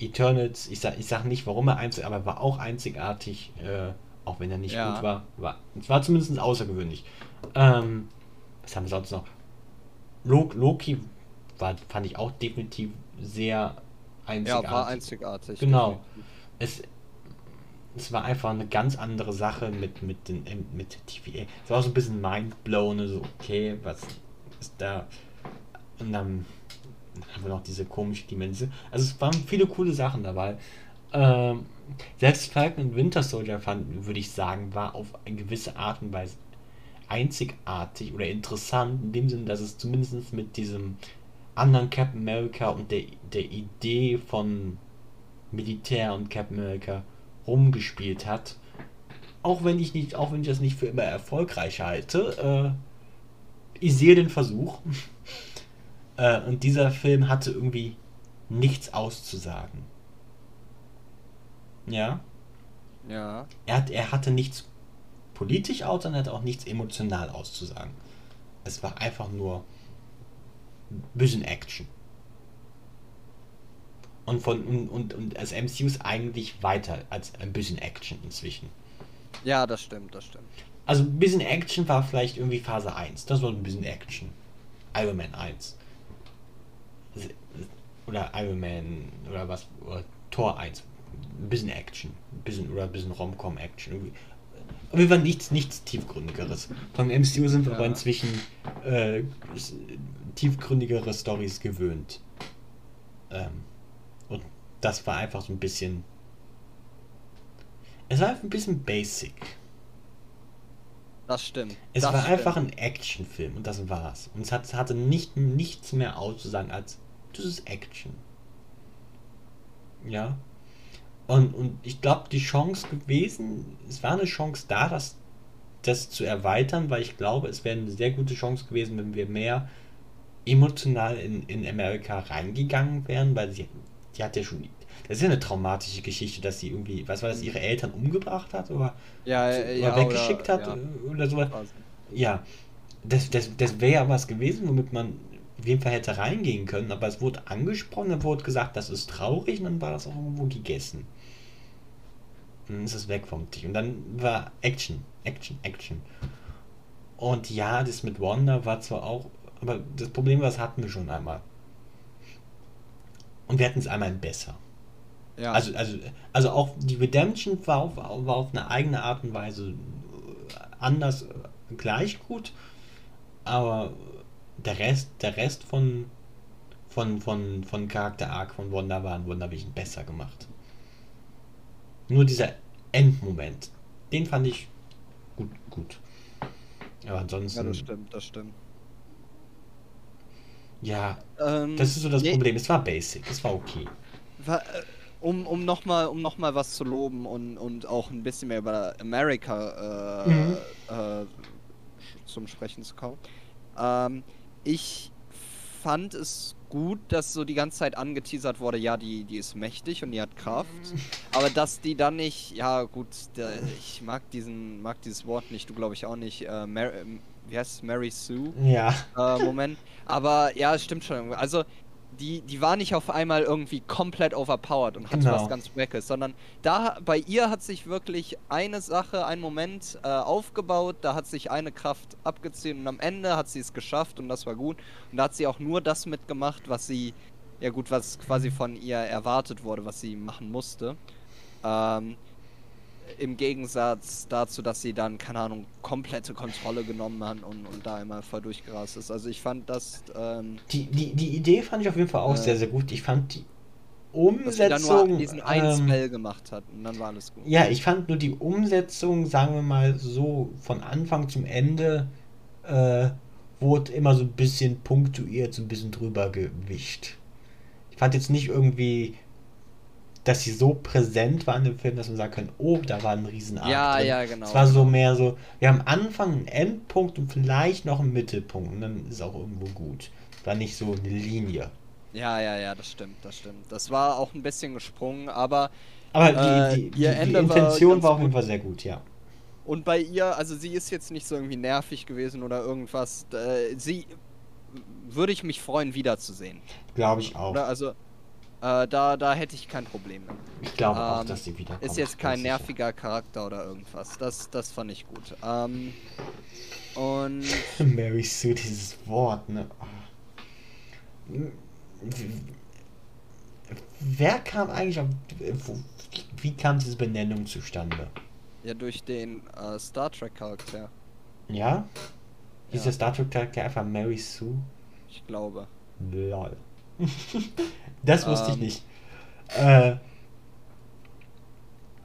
Eternals, ich sag, ich sag nicht, warum er einzig, aber er war auch einzigartig, äh, auch wenn er nicht ja. gut war. war. Es war zumindest außergewöhnlich. Ähm, was haben wir sonst noch? Loki war, fand ich auch definitiv sehr einzigartig. Ja, war einzigartig. Genau. Es, es war einfach eine ganz andere Sache mit, mit, den, mit TVA. Es war auch so ein bisschen mindblown, so, okay, was ist da? Und dann haben wir noch diese komische Dimension. Also es waren viele coole Sachen dabei. Ähm, selbst Falcon und Winter Soldier fand, würde ich sagen, war auf eine gewisse Art und Weise einzigartig oder interessant, in dem Sinne, dass es zumindest mit diesem anderen Captain America und der, der Idee von Militär und Captain America rumgespielt hat. Auch wenn ich nicht, auch wenn ich das nicht für immer erfolgreich halte, äh, ich sehe den Versuch. [LAUGHS] äh, und dieser Film hatte irgendwie nichts auszusagen. Ja. Ja. Er, hat, er hatte nichts politisch aus, sondern er hatte auch nichts emotional auszusagen. Es war einfach nur bisschen Action. Und, von, und, und, und das MCU ist eigentlich weiter als ein bisschen Action inzwischen. Ja, das stimmt, das stimmt. Also ein bisschen Action war vielleicht irgendwie Phase 1. Das war ein bisschen Action. Iron Man 1. Oder Iron Man oder was. Oder Tor 1. Ein bisschen Action. Ein bisschen, oder ein bisschen Rom-Com-Action. Irgendwie. Auf jeden Fall nichts, nichts tiefgründigeres. Vom MCU sind wir ja. aber inzwischen äh, tiefgründigere Stories gewöhnt. Ähm, und das war einfach so ein bisschen. Es war einfach ein bisschen basic. Das stimmt. Es das war stimmt. einfach ein Actionfilm und das war's. Und es hat, hatte nicht, nichts mehr auszusagen als das ist Action. Ja. Und, und ich glaube, die Chance gewesen, es war eine Chance da, das, das zu erweitern, weil ich glaube, es wäre eine sehr gute Chance gewesen, wenn wir mehr emotional in, in Amerika reingegangen wären, weil sie die hat ja schon. Das ist ja eine traumatische Geschichte, dass sie irgendwie, was war das, ihre Eltern umgebracht hat oder, ja, so, ja, oder weggeschickt oder, hat ja. oder so. Ja, das, das, das wäre ja was gewesen, womit man auf jeden Fall hätte reingehen können, aber es wurde angesprochen, dann wurde gesagt, das ist traurig und dann war das auch irgendwo gegessen. Und dann ist es weg vom Tisch. Und dann war Action, Action, Action. Und ja, das mit Wanda war zwar auch, aber das Problem war, das hatten wir schon einmal. Und wir hatten es einmal besser. Ja. Also, also, also auch die Redemption war auf, war auf eine eigene Art und Weise anders äh, gleich gut, aber der Rest, der Rest von, von, von, von Charakter Arc von Wanda war ein Wundervision besser gemacht. Nur dieser Endmoment, den fand ich gut, gut. Aber ansonsten. Ja, das stimmt, das stimmt. Ja, ähm, das ist so das nee, Problem. Es war basic, es war okay. War, äh, um, um nochmal um noch mal was zu loben und, und auch ein bisschen mehr über America äh, mhm. äh, zum Sprechen zu kommen. Ähm, ich fand es gut, dass so die ganze Zeit angeteasert wurde, ja, die, die ist mächtig und die hat Kraft. Aber dass die dann nicht, ja gut, der, ich mag diesen, mag dieses Wort nicht, du glaube ich auch nicht, äh, Mary, wie heißt es, Mary Sue? Ja. Äh, Moment. Aber ja, es stimmt schon. Also die, die war nicht auf einmal irgendwie komplett overpowered und hatte genau. was ganz Wackes, sondern da bei ihr hat sich wirklich eine Sache, ein Moment äh, aufgebaut, da hat sich eine Kraft abgezogen und am Ende hat sie es geschafft und das war gut. Und da hat sie auch nur das mitgemacht, was sie, ja gut, was quasi von ihr erwartet wurde, was sie machen musste. Ähm, im Gegensatz dazu, dass sie dann, keine Ahnung, komplette Kontrolle genommen hat und, und da einmal voll durchgerast ist. Also ich fand das. Ähm, die, die, die Idee fand ich auf jeden Fall auch äh, sehr, sehr gut. Ich fand die Umsetzung. Dass sie dann nur diesen einen ähm, Spell gemacht hat und dann war alles gut. Ja, ich fand nur die Umsetzung, sagen wir mal so, von Anfang zum Ende äh, wurde immer so ein bisschen punktuiert, so ein bisschen drüber gewischt. Ich fand jetzt nicht irgendwie dass sie so präsent war in dem Film, dass man sagen kann, oh, da war ein Riesenarg. Ja, drin. ja, genau. Es war so mehr so, wir haben Anfang einen Endpunkt und vielleicht noch einen Mittelpunkt und dann ist auch irgendwo gut. War nicht so eine Linie. Ja, ja, ja, das stimmt, das stimmt. Das war auch ein bisschen gesprungen, aber. Aber die, die, äh, die, die Intention war, war auf jeden Fall sehr gut, ja. Und bei ihr, also sie ist jetzt nicht so irgendwie nervig gewesen oder irgendwas. Äh, sie würde ich mich freuen, wiederzusehen. Glaube ich auch. Oder also äh, da, da hätte ich kein Problem mit. Ich glaube ähm, auch, dass sie wieder. Ist jetzt kein nerviger sicher. Charakter oder irgendwas. Das, das fand ich gut. Ähm, und. [LAUGHS] Mary Sue, dieses Wort, ne? Wer kam eigentlich auf. Wie kam diese Benennung zustande? Ja, durch den äh, Star Trek-Charakter. Ja? Ist ja. der Star Trek-Charakter einfach Mary Sue? Ich glaube. Lol. [LAUGHS] das wusste ähm, ich nicht. Äh, äh,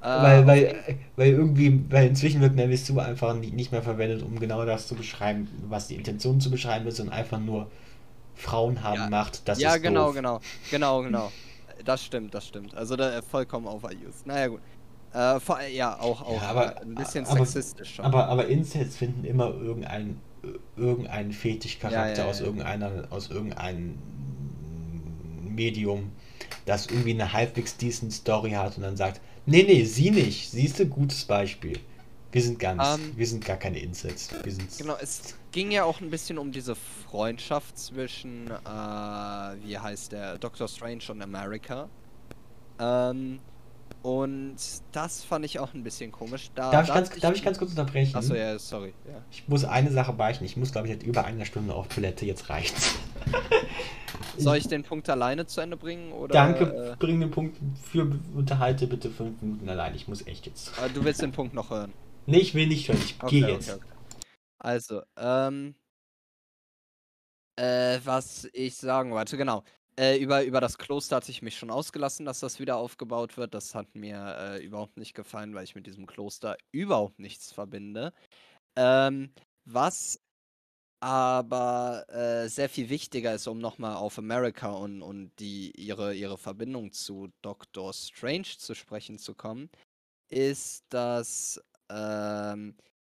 weil, weil, weil irgendwie, weil inzwischen wird Mavis Sue einfach nicht mehr verwendet, um genau das zu beschreiben, was die Intention zu beschreiben ist, und einfach nur Frauen haben ja. Macht. Das ja, ist genau, doof. genau, genau, genau. Das stimmt, das stimmt. Also da vollkommen overused. Naja gut. Äh, vor, ja, auch, auch ja, aber, ein bisschen aber, sexistisch schon. Aber, aber Incels finden immer irgendeinen irgendeinen Fetischcharakter ja, aus irgendeiner aus irgendeinem Medium, das irgendwie eine halbwegs decent Story hat und dann sagt, nee, nee, sie nicht, sie ist ein gutes Beispiel. Wir sind ganz, um, ähm, wir sind gar keine Insets. Wir sind genau, es ging ja auch ein bisschen um diese Freundschaft zwischen, äh, wie heißt der, Doctor Strange und America. Ähm, und das fand ich auch ein bisschen komisch. Da, darf, ich ganz, ich, darf ich ganz kurz unterbrechen? Achso, ja, sorry. Ja. Ich muss eine Sache beichten. Ich muss, glaube ich, jetzt über eine Stunde auf Toilette. Jetzt reicht's. [LAUGHS] Soll ich den Punkt alleine zu Ende bringen? Oder, Danke, äh, bring den Punkt für unterhalte bitte fünf Minuten allein. Ich muss echt jetzt. du willst den Punkt noch hören? Nee, ich will nicht hören. Ich okay, gehe jetzt. Okay, okay. Also, ähm. Äh, was ich sagen wollte, genau. Äh, über, über das Kloster hatte ich mich schon ausgelassen, dass das wieder aufgebaut wird. Das hat mir äh, überhaupt nicht gefallen, weil ich mit diesem Kloster überhaupt nichts verbinde. Ähm, was aber äh, sehr viel wichtiger ist, um nochmal auf America und, und die, ihre, ihre Verbindung zu Doctor Strange zu sprechen zu kommen, ist, dass ähm,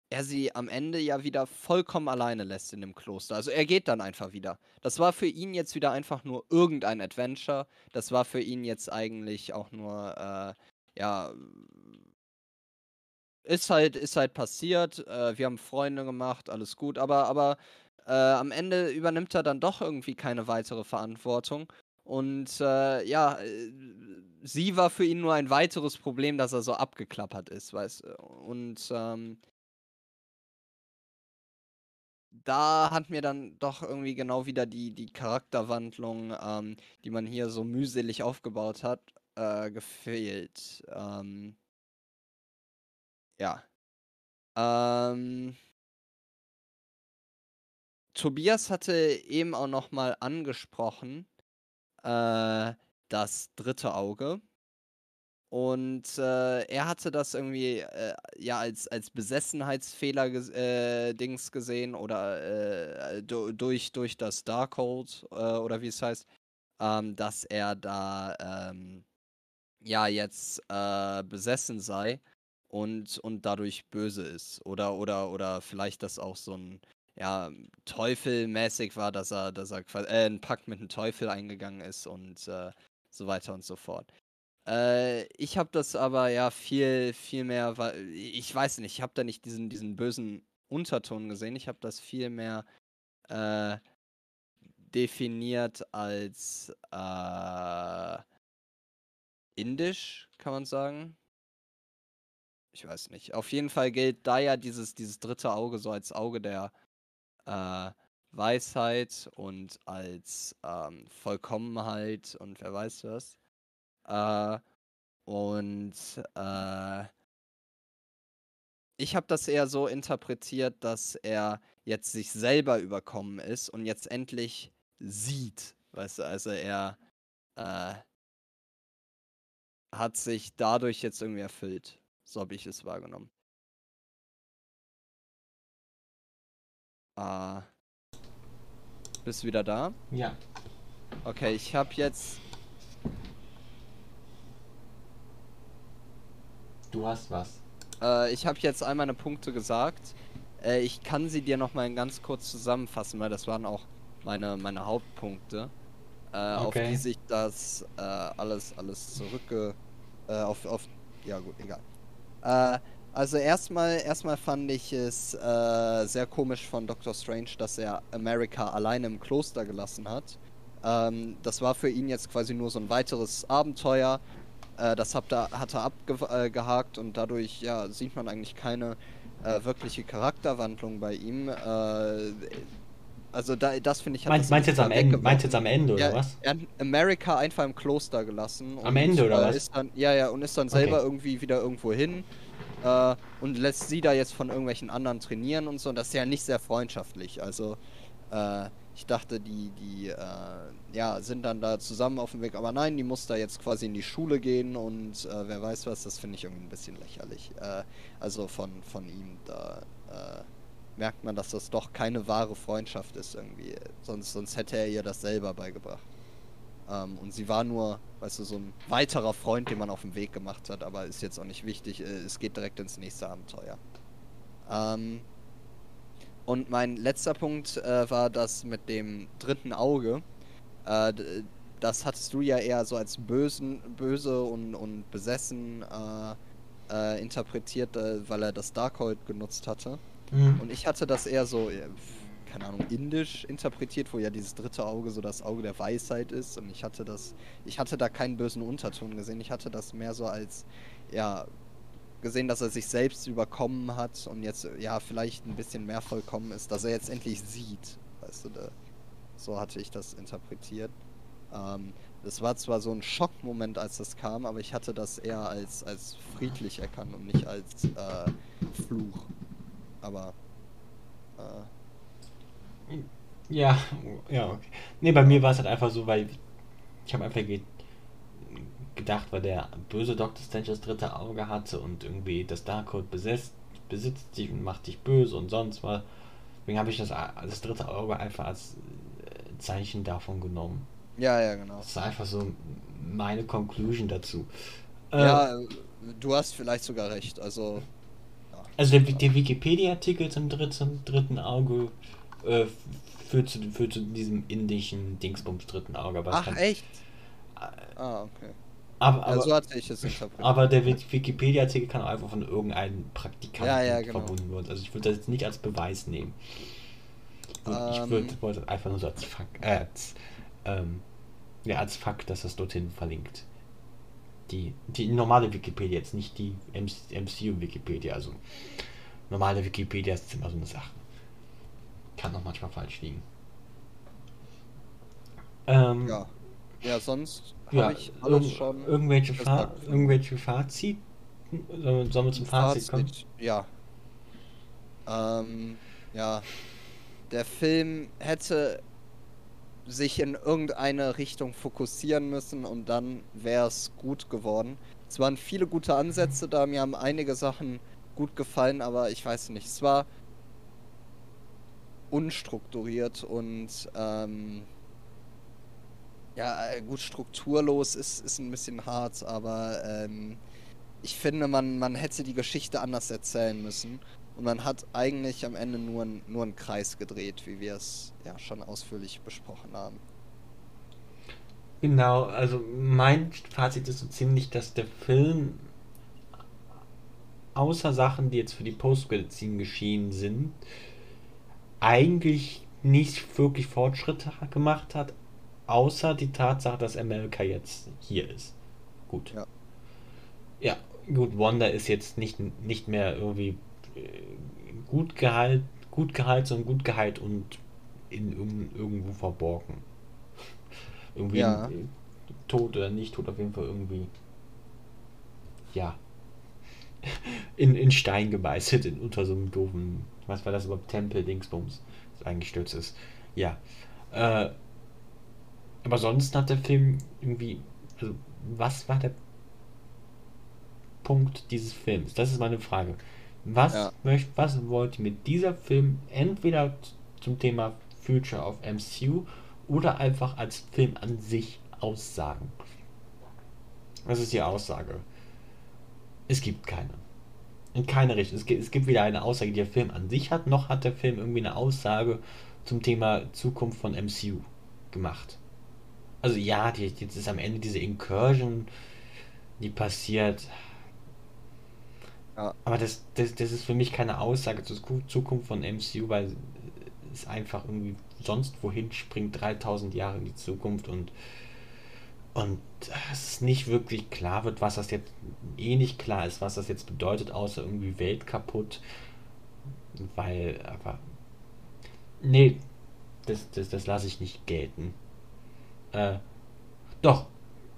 er sie am Ende ja wieder vollkommen alleine lässt in dem Kloster. Also er geht dann einfach wieder. Das war für ihn jetzt wieder einfach nur irgendein Adventure. Das war für ihn jetzt eigentlich auch nur, äh, ja, ist halt, ist halt passiert. Äh, wir haben Freunde gemacht, alles gut. Aber, aber äh, am Ende übernimmt er dann doch irgendwie keine weitere Verantwortung. Und äh, ja, äh, sie war für ihn nur ein weiteres Problem, dass er so abgeklappert ist, weißt. Und ähm, da hat mir dann doch irgendwie genau wieder die, die Charakterwandlung, ähm, die man hier so mühselig aufgebaut hat, äh, gefehlt. Ähm, ja. Ähm, Tobias hatte eben auch noch mal angesprochen, äh, das dritte Auge. Und äh, er hatte das irgendwie äh, ja als, als Besessenheitsfehler ges äh, Dings gesehen oder äh, durch, durch das Darkhold äh, oder wie es heißt, ähm, dass er da ähm, ja jetzt äh, besessen sei und, und dadurch böse ist. Oder, oder, oder vielleicht das auch so ein ja, Teufelmäßig war, dass er, dass er einen Pakt mit dem Teufel eingegangen ist und so weiter und so fort. Äh, ich habe das aber ja viel, viel mehr, weil ich weiß nicht, ich habe da nicht diesen, diesen bösen Unterton gesehen. Ich habe das viel mehr äh, definiert als äh, indisch, kann man sagen. Ich weiß nicht. Auf jeden Fall gilt da ja dieses, dieses dritte Auge so als Auge der äh, Weisheit und als ähm, Vollkommenheit und wer weiß was. Äh, und äh, ich habe das eher so interpretiert, dass er jetzt sich selber überkommen ist und jetzt endlich sieht. Weißt du, also er äh, hat sich dadurch jetzt irgendwie erfüllt. So habe ich es wahrgenommen. Ah. Bist du wieder da? Ja. Okay, ich habe jetzt Du hast was. Äh, ich habe jetzt all meine Punkte gesagt. Äh, ich kann sie dir noch mal ganz kurz zusammenfassen, weil das waren auch meine, meine Hauptpunkte, äh, okay. auf die sich das äh, alles, alles zurückge... Äh, auf, auf... Ja gut, egal. Äh, also erstmal, erstmal fand ich es sehr komisch von Doctor Strange, dass er America alleine im Kloster gelassen hat. Ähm, das war für ihn jetzt quasi nur so ein weiteres Abenteuer äh, das hat er, hat er abgehakt und dadurch ja, sieht man eigentlich keine äh, wirkliche Charakterwandlung bei ihm. Äh, also da, das finde ich hat meinst, meinst, jetzt am Ende, meinst jetzt am Ende oder ja, was? Er hat America einfach im Kloster gelassen. Am Ende oder äh, was? Dann, ja, ja, und ist dann selber okay. irgendwie wieder irgendwo hin äh, und lässt sie da jetzt von irgendwelchen anderen trainieren und so. Und das ist ja nicht sehr freundschaftlich. Also äh, ich dachte, die, die, äh, ja, sind dann da zusammen auf dem Weg, aber nein, die muss da jetzt quasi in die Schule gehen und äh, wer weiß was, das finde ich irgendwie ein bisschen lächerlich. Äh, also von, von ihm, da äh, merkt man, dass das doch keine wahre Freundschaft ist irgendwie. Sonst, sonst hätte er ihr das selber beigebracht. Ähm, und sie war nur, weißt du, so ein weiterer Freund, den man auf dem Weg gemacht hat, aber ist jetzt auch nicht wichtig. Äh, es geht direkt ins nächste Abenteuer. Ähm, und mein letzter Punkt äh, war das mit dem dritten Auge. Äh, das hattest du ja eher so als bösen, böse und, und besessen äh, äh interpretiert, äh, weil er das Darkhold genutzt hatte. Mhm. Und ich hatte das eher so, äh, keine Ahnung, indisch interpretiert, wo ja dieses dritte Auge so das Auge der Weisheit ist. Und ich hatte das, ich hatte da keinen bösen Unterton gesehen. Ich hatte das mehr so als, ja, gesehen, dass er sich selbst überkommen hat und jetzt ja vielleicht ein bisschen mehr vollkommen ist, dass er jetzt endlich sieht. Weißt du, da, so hatte ich das interpretiert. Ähm, das war zwar so ein Schockmoment, als das kam, aber ich hatte das eher als, als friedlich erkannt und nicht als äh, Fluch. Aber äh, ja, ja, okay. Nee, bei mir war es halt einfach so, weil ich habe einfach gedacht, weil der böse Dr. Strange das dritte Auge hatte und irgendwie das Darkhold besetzt, besitzt sich und macht dich böse und sonst was. Deswegen habe ich das, das dritte Auge einfach als äh, Zeichen davon genommen. Ja, ja, genau. Das ist einfach so meine Conclusion dazu. Ja, äh, du hast vielleicht sogar recht. Also, ja. also der, der Wikipedia-Artikel zum dritten, dritten Auge äh, führt, zu, führt zu diesem indischen Dingsbums dritten Auge. Ach, echt? Ah, okay. Aber, aber, ja, so hatte ich es interpretiert. Aber der Wikipedia-Artikel kann auch einfach von irgendeinem Praktikanten ja, ja, genau. verbunden werden. Also ich würde das jetzt nicht als Beweis nehmen. Ich, würd, ich würde ähm. wollte einfach nur so als Fakt, äh, als, ähm, ja, als Fakt, dass das dorthin verlinkt. die, die normale Wikipedia, jetzt nicht die MCU-Wikipedia. Also normale Wikipedia ist immer so eine Sache. Kann auch manchmal falsch liegen. Ähm, ja. Ja, sonst ja, habe ich alles schon. Irgendwelche, Fa irgendwelche Fazit? Sollen wir zum Fazit, Fazit kommen? Ja. Ähm, ja. Der Film hätte sich in irgendeine Richtung fokussieren müssen und dann wäre es gut geworden. Es waren viele gute Ansätze da, mir haben einige Sachen gut gefallen, aber ich weiß nicht, es war unstrukturiert und ähm, ja, äh, gut, strukturlos ist, ist ein bisschen hart, aber ähm, ich finde, man, man hätte die Geschichte anders erzählen müssen. Und man hat eigentlich am Ende nur, nur einen Kreis gedreht, wie wir es ja schon ausführlich besprochen haben. Genau, also mein Fazit ist so ziemlich, dass der Film außer Sachen, die jetzt für die post geschehen sind, eigentlich nicht wirklich Fortschritte gemacht hat, außer die Tatsache, dass Amerika jetzt hier ist. Gut. Ja. Ja, gut, Wanda ist jetzt nicht, nicht mehr irgendwie gut geheilt, gut geheilt, sondern gut geheilt und in, irgendwo verborgen. [LAUGHS] irgendwie ja. tot oder nicht tot, auf jeden Fall irgendwie. Ja. [LAUGHS] In, in Stein gemeißelt, in, unter so einem doofen, was war das überhaupt, Tempel, Dingsbums, das eingestürzt ist. Ja. Äh, aber sonst hat der Film irgendwie, also, was war der Punkt dieses Films? Das ist meine Frage. Was, ja. möcht, was wollte mit dieser Film entweder zum Thema Future of MCU oder einfach als Film an sich aussagen? Was ist die Aussage? Es gibt keine. In keine Richtung. Es gibt, es gibt weder eine Aussage, die der Film an sich hat, noch hat der Film irgendwie eine Aussage zum Thema Zukunft von MCU gemacht. Also ja, die, jetzt ist am Ende diese Incursion, die passiert. Ja. Aber das, das, das ist für mich keine Aussage zur Zukunft von MCU, weil es einfach irgendwie sonst wohin springt, 3000 Jahre in die Zukunft und und es nicht wirklich klar wird, was das jetzt eh nicht klar ist, was das jetzt bedeutet, außer irgendwie Welt kaputt. Weil, aber. Nee, das, das, das lasse ich nicht gelten. Äh, doch,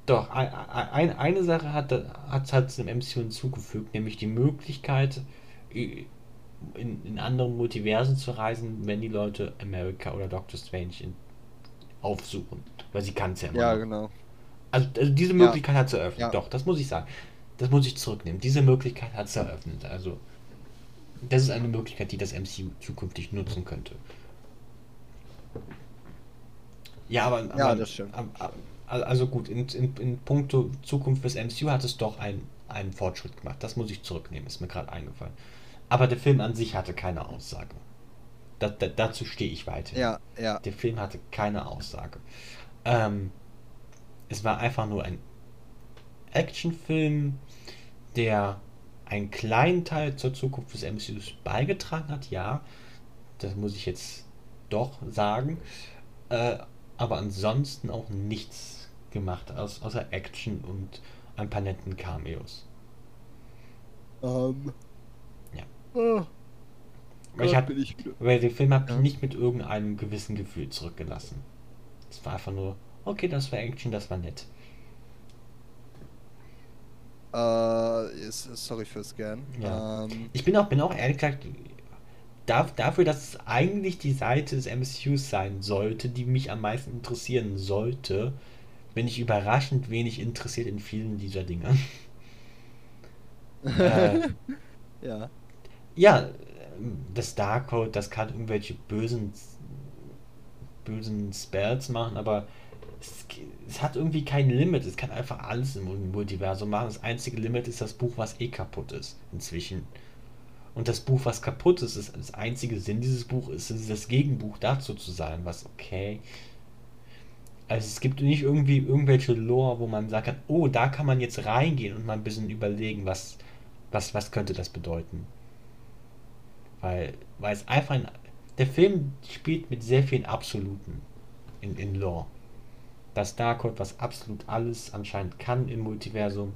doch, ein, eine Sache hat es hat dem MCU hinzugefügt, nämlich die Möglichkeit, in, in anderen Multiversen zu reisen, wenn die Leute America oder Doctor Strange in, aufsuchen. Weil sie kann es ja immer. Ja, genau. Also, also diese Möglichkeit ja. hat es eröffnet. Ja. Doch, das muss ich sagen. Das muss ich zurücknehmen. Diese Möglichkeit hat es eröffnet. Also, das ist eine Möglichkeit, die das MCU zukünftig nutzen könnte. Ja, aber, ja, aber, das stimmt. Aber, also gut, in, in, in puncto Zukunft des MCU hat es doch ein, einen Fortschritt gemacht. Das muss ich zurücknehmen, ist mir gerade eingefallen. Aber der Film an sich hatte keine Aussage. Da, da, dazu stehe ich weiter. Ja, ja. Der Film hatte keine Aussage. Ähm, es war einfach nur ein Actionfilm, der einen kleinen Teil zur Zukunft des MCUs beigetragen hat, ja. Das muss ich jetzt doch sagen. Äh, aber ansonsten auch nichts gemacht, aus, außer Action und ein paar netten Cameos. Ähm. Ja. Oh. Weil, ich hab, ich... weil der Film hat ja. mich nicht mit irgendeinem gewissen Gefühl zurückgelassen. Es war einfach nur, okay, das war Action, das war nett. Äh, sorry fürs Scan. Ja. Ähm, ich bin auch, bin auch ehrlich gesagt, dafür, dass es eigentlich die Seite des MCUs sein sollte, die mich am meisten interessieren sollte, bin ich überraschend wenig interessiert in vielen dieser Dinge. [LAUGHS] äh, ja. Ja, das Darkhold, das kann irgendwelche bösen bösen Spells machen, aber es, es, hat irgendwie kein Limit. Es kann einfach alles im Multiversum machen. Das einzige Limit ist das Buch, was eh kaputt ist inzwischen. Und das Buch, was kaputt ist, ist das einzige Sinn dieses Buches, ist das Gegenbuch dazu zu sein, was okay also es gibt nicht irgendwie irgendwelche Lore, wo man sagt, oh, da kann man jetzt reingehen und mal ein bisschen überlegen, was, was, was könnte das bedeuten. Weil, weil es einfach ein, der Film spielt mit sehr vielen Absoluten in, in Lore. das Darkhold, was absolut alles anscheinend kann im Multiversum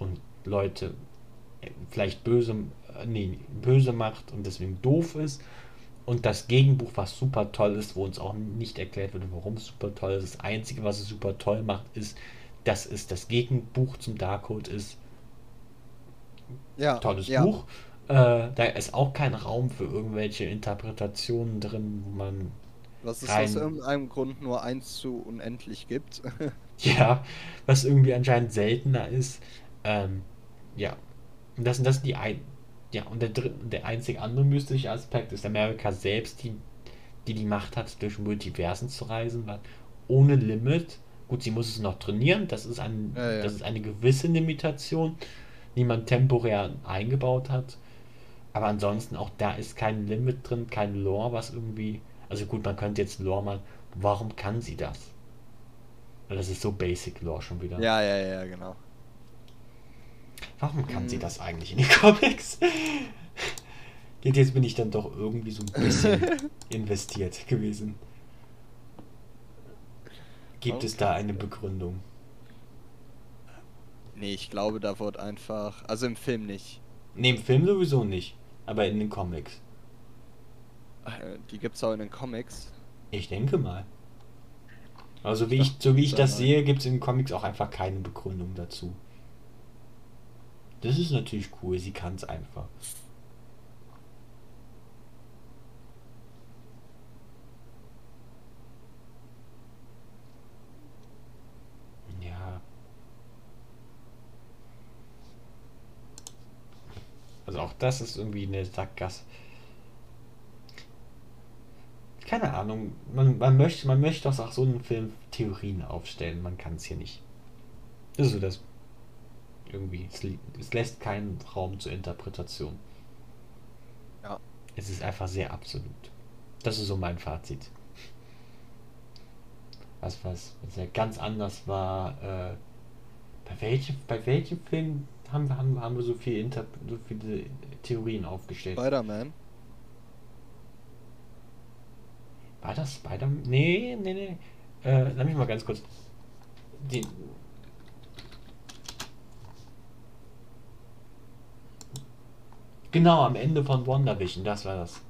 und Leute äh, vielleicht böse, nee, böse macht und deswegen doof ist. Und das Gegenbuch, was super toll ist, wo uns auch nicht erklärt wird, warum es super toll ist. Das Einzige, was es super toll macht, ist, dass es das Gegenbuch zum Darkhold ist. Ja, Tolles ja. Buch. Äh, da ist auch kein Raum für irgendwelche Interpretationen drin, wo man Was es aus irgendeinem Grund nur eins zu unendlich gibt. [LAUGHS] Ja, was irgendwie anscheinend seltener ist. Ähm, ja. Und das, das sind die ein. Ja, und der, dritte, der einzig andere mystische Aspekt ist Amerika selbst, die, die die Macht hat, durch Multiversen zu reisen, weil ohne Limit. Gut, sie muss es noch trainieren, das ist, ein, Ja, ja. das ist eine gewisse Limitation, die man temporär eingebaut hat. Aber ansonsten auch da ist kein Limit drin, kein Lore, was irgendwie. Also gut, man könnte jetzt Lore mal. Warum kann sie das? Weil Das ist so Basic Lore schon wieder. ja, ja, ja, genau. Warum kann sie Hm. das eigentlich in den [LAUGHS] Comics? Jetzt jetzt bin ich dann doch irgendwie so ein bisschen [LAUGHS] investiert gewesen. Gibt es da eine Begründung? Nee, ich glaube, da wird einfach. Also im Film nicht. Ne, im Film sowieso nicht, aber in den Comics. Äh, Die gibt's auch in den Comics. Ich denke mal. Also wie Ich ich, so wie ich das sehe, gibt es in den Comics auch einfach keine Begründung dazu. Das ist natürlich cool, sie kann es einfach. Ja. Also auch das ist irgendwie eine Sackgasse. Keine Ahnung, man, man möchte, man möchte auch so einem Film Theorien aufstellen, man kann es hier nicht. Das ist so das. Irgendwie, es, es lässt keinen Raum zur Interpretation. Ja. Es ist einfach sehr absolut. Das ist so mein Fazit. Was, was, was ja ganz anders war, äh, bei welchem, bei welchem Film haben wir, haben, haben wir so, viel Inter so viele Theorien aufgestellt? Spider-Man. War das Spider? Nee, nee, nee. Äh, lass mich mal ganz kurz. Die. Genau, am Ende von WandaVision, das war das.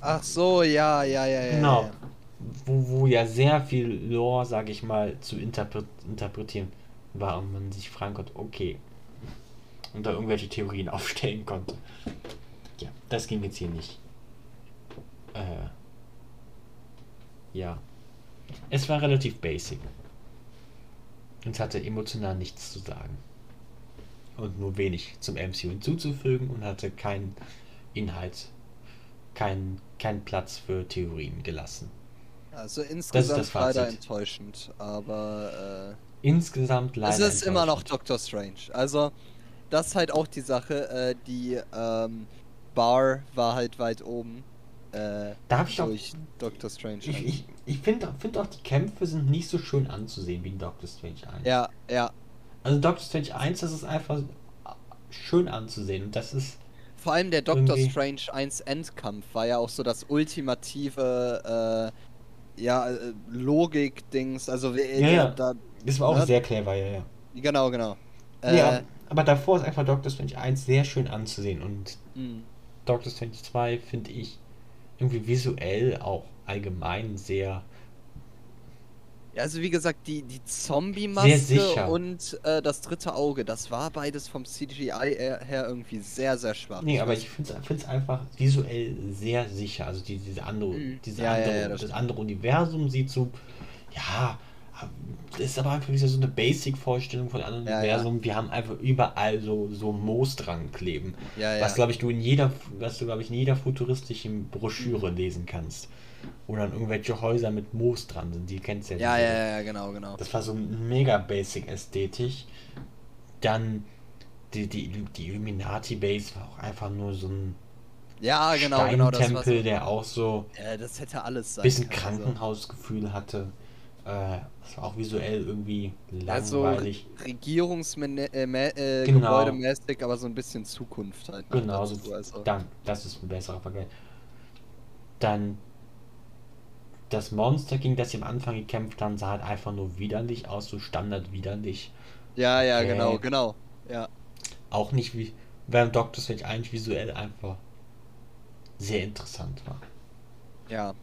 Ach so, ja, ja, ja, ja. Genau. ja. Wo, wo ja sehr viel Lore, sag ich mal, zu interpre interpretieren war und man sich fragen konnte, okay. Und da irgendwelche Theorien [LAUGHS] aufstellen konnte. Ja, das ging jetzt hier nicht. Äh. Ja. Es war relativ basic. Und es hatte emotional nichts zu sagen. Und nur wenig zum MCU hinzuzufügen und hatte keinen Inhalt, keinen keinen Platz für Theorien gelassen. Also insgesamt das leider Fazit. enttäuschend, aber Insgesamt äh, leider. es ist immer noch. Doctor Strange. Also das ist halt auch die Sache, äh, die ähm, Bar war halt weit oben äh, Da hab ich auch. durch Doctor Strange. Ich, 1. ich, ich finde find auch, die Kämpfe sind nicht so schön anzusehen wie in Doctor Strange 1. Ja, ja. Also Doctor Strange 1, das ist einfach schön anzusehen. Und das ist. Vor allem der Doctor Strange 1 Endkampf war ja auch so das ultimative äh, ja, äh, Logik-Dings. Also äh, Ja, ja. da. Das war auch Ne? sehr clever, ja, ja. Genau, genau. Äh, aber, aber davor ist einfach Doctor Strange 1 sehr schön anzusehen. Und mh. Doctor Strange 2 finde ich irgendwie visuell auch allgemein sehr. Ja, also wie gesagt, die, die Zombie-Maske und äh, das dritte Auge, das war beides vom CGI her irgendwie sehr, sehr schwach. Nee, aber ich finde es einfach visuell sehr sicher. Also die, diese andere, Mhm. diese Ja, ja, andere, ja, das das, stimmt. andere Universum sieht so, ja, das ist aber einfach wieder so eine Basic-Vorstellung von einem Ja, ja. Universum. Wir haben einfach überall so, so Moos dran kleben. ja, ja. Was glaube ich du in jeder, was du glaube ich in jeder futuristischen Broschüre Mhm. lesen kannst. Wo dann irgendwelche Häuser mit Moos dran sind. Die kennst du ja. ja, ja, ja, genau, genau. das war so mega basic ästhetisch. Dann die, die, die Illuminati Base war auch einfach nur so ein Ja, genau, genau. Das, Steintempel, so, der auch so ja, das hätte alles sein ein bisschen können. also. Krankenhausgefühl hatte. Äh, das war auch visuell irgendwie Also langweilig. Regierungsgebäudemäßig, äh, äh, Genau. Aber so ein bisschen Zukunft halt. noch Genau, dazu, so, also. dann, das ist ein besserer Vergleich. Dann das Monster, gegen das sie am Anfang gekämpft haben, sah halt einfach nur widerlich aus, so standard widerlich. Ja, ja, äh, genau, genau. Ja. Auch nicht wie, während Doctor Strange eigentlich visuell einfach sehr interessant war. Ja.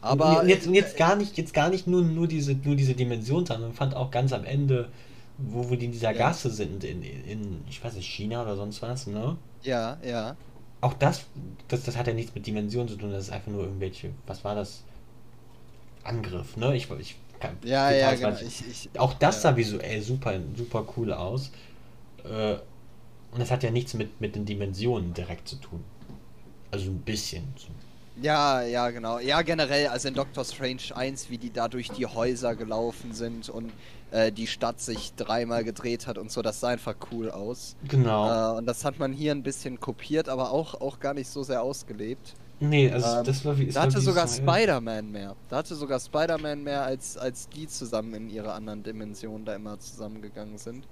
Aber und jetzt, jetzt gar nicht, jetzt gar nicht nur, nur diese, nur diese Dimension, sondern fand auch ganz am Ende, wo, die in dieser ja. Gasse sind, in, in, ich weiß nicht, China oder sonst was, ne? Ja, ja. Auch das, das, das hat ja nichts mit Dimension zu tun, das ist einfach nur irgendwelche, was war das? Angriff, ne? Ich, ich kann, ja, ja, genau. Ich, ich, auch das ja. sah visuell super, super cool aus. Äh, und das hat ja nichts mit, mit den Dimensionen direkt zu tun. Also ein bisschen. Ja, ja, genau. Ja, generell, also in Doctor Strange 1, wie die da durch die Häuser gelaufen sind und äh, die Stadt sich dreimal gedreht hat und so, das sah einfach cool aus. Genau. Äh, und das hat man hier ein bisschen kopiert, aber auch, auch gar nicht so sehr ausgelebt. Nee, also ähm, das war wie. Da hatte sogar Spider-Man mehr. Da hatte sogar Spider-Man mehr, als, als die zusammen in ihre anderen Dimensionen da immer zusammengegangen sind.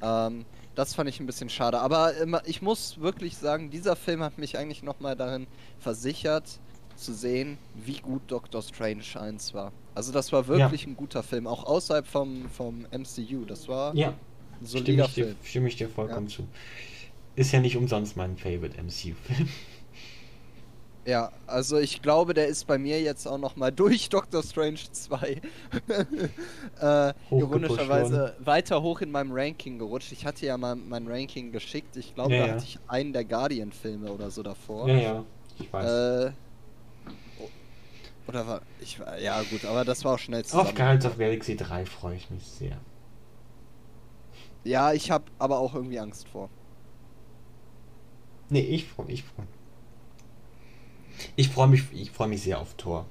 Ähm, das fand ich ein bisschen schade. Aber immer, ich muss wirklich sagen, dieser Film hat mich eigentlich nochmal darin versichert, zu sehen, wie gut Doctor Strange 1 war. Also das war wirklich ja. ein guter Film, auch außerhalb vom, vom MCU. Das war ja. ein solider stimme Film. Dir, stimme ich dir vollkommen ja. zu. Ist ja nicht umsonst mein Favorite MCU-Film. Ja, also ich glaube, der ist bei mir jetzt auch nochmal [LAUGHS] durch Doctor Strange 2 [LAUGHS] äh, ironischerweise weiter hoch in meinem Ranking gerutscht. Ich hatte ja mal mein Ranking geschickt. Ich glaube, ja, da ja. hatte ich einen der Guardian-Filme oder so davor. Ja, ja, ich weiß. Äh, oder war. Ich war. Ja, gut, aber das war auch schnell zusammen. Auf Guardians of Galaxy 3 freue ich mich sehr. Ja, ich habe aber auch irgendwie Angst vor. Nee, ich freue mich. Ich freue ich freue mich, ich freue mich sehr auf Tor.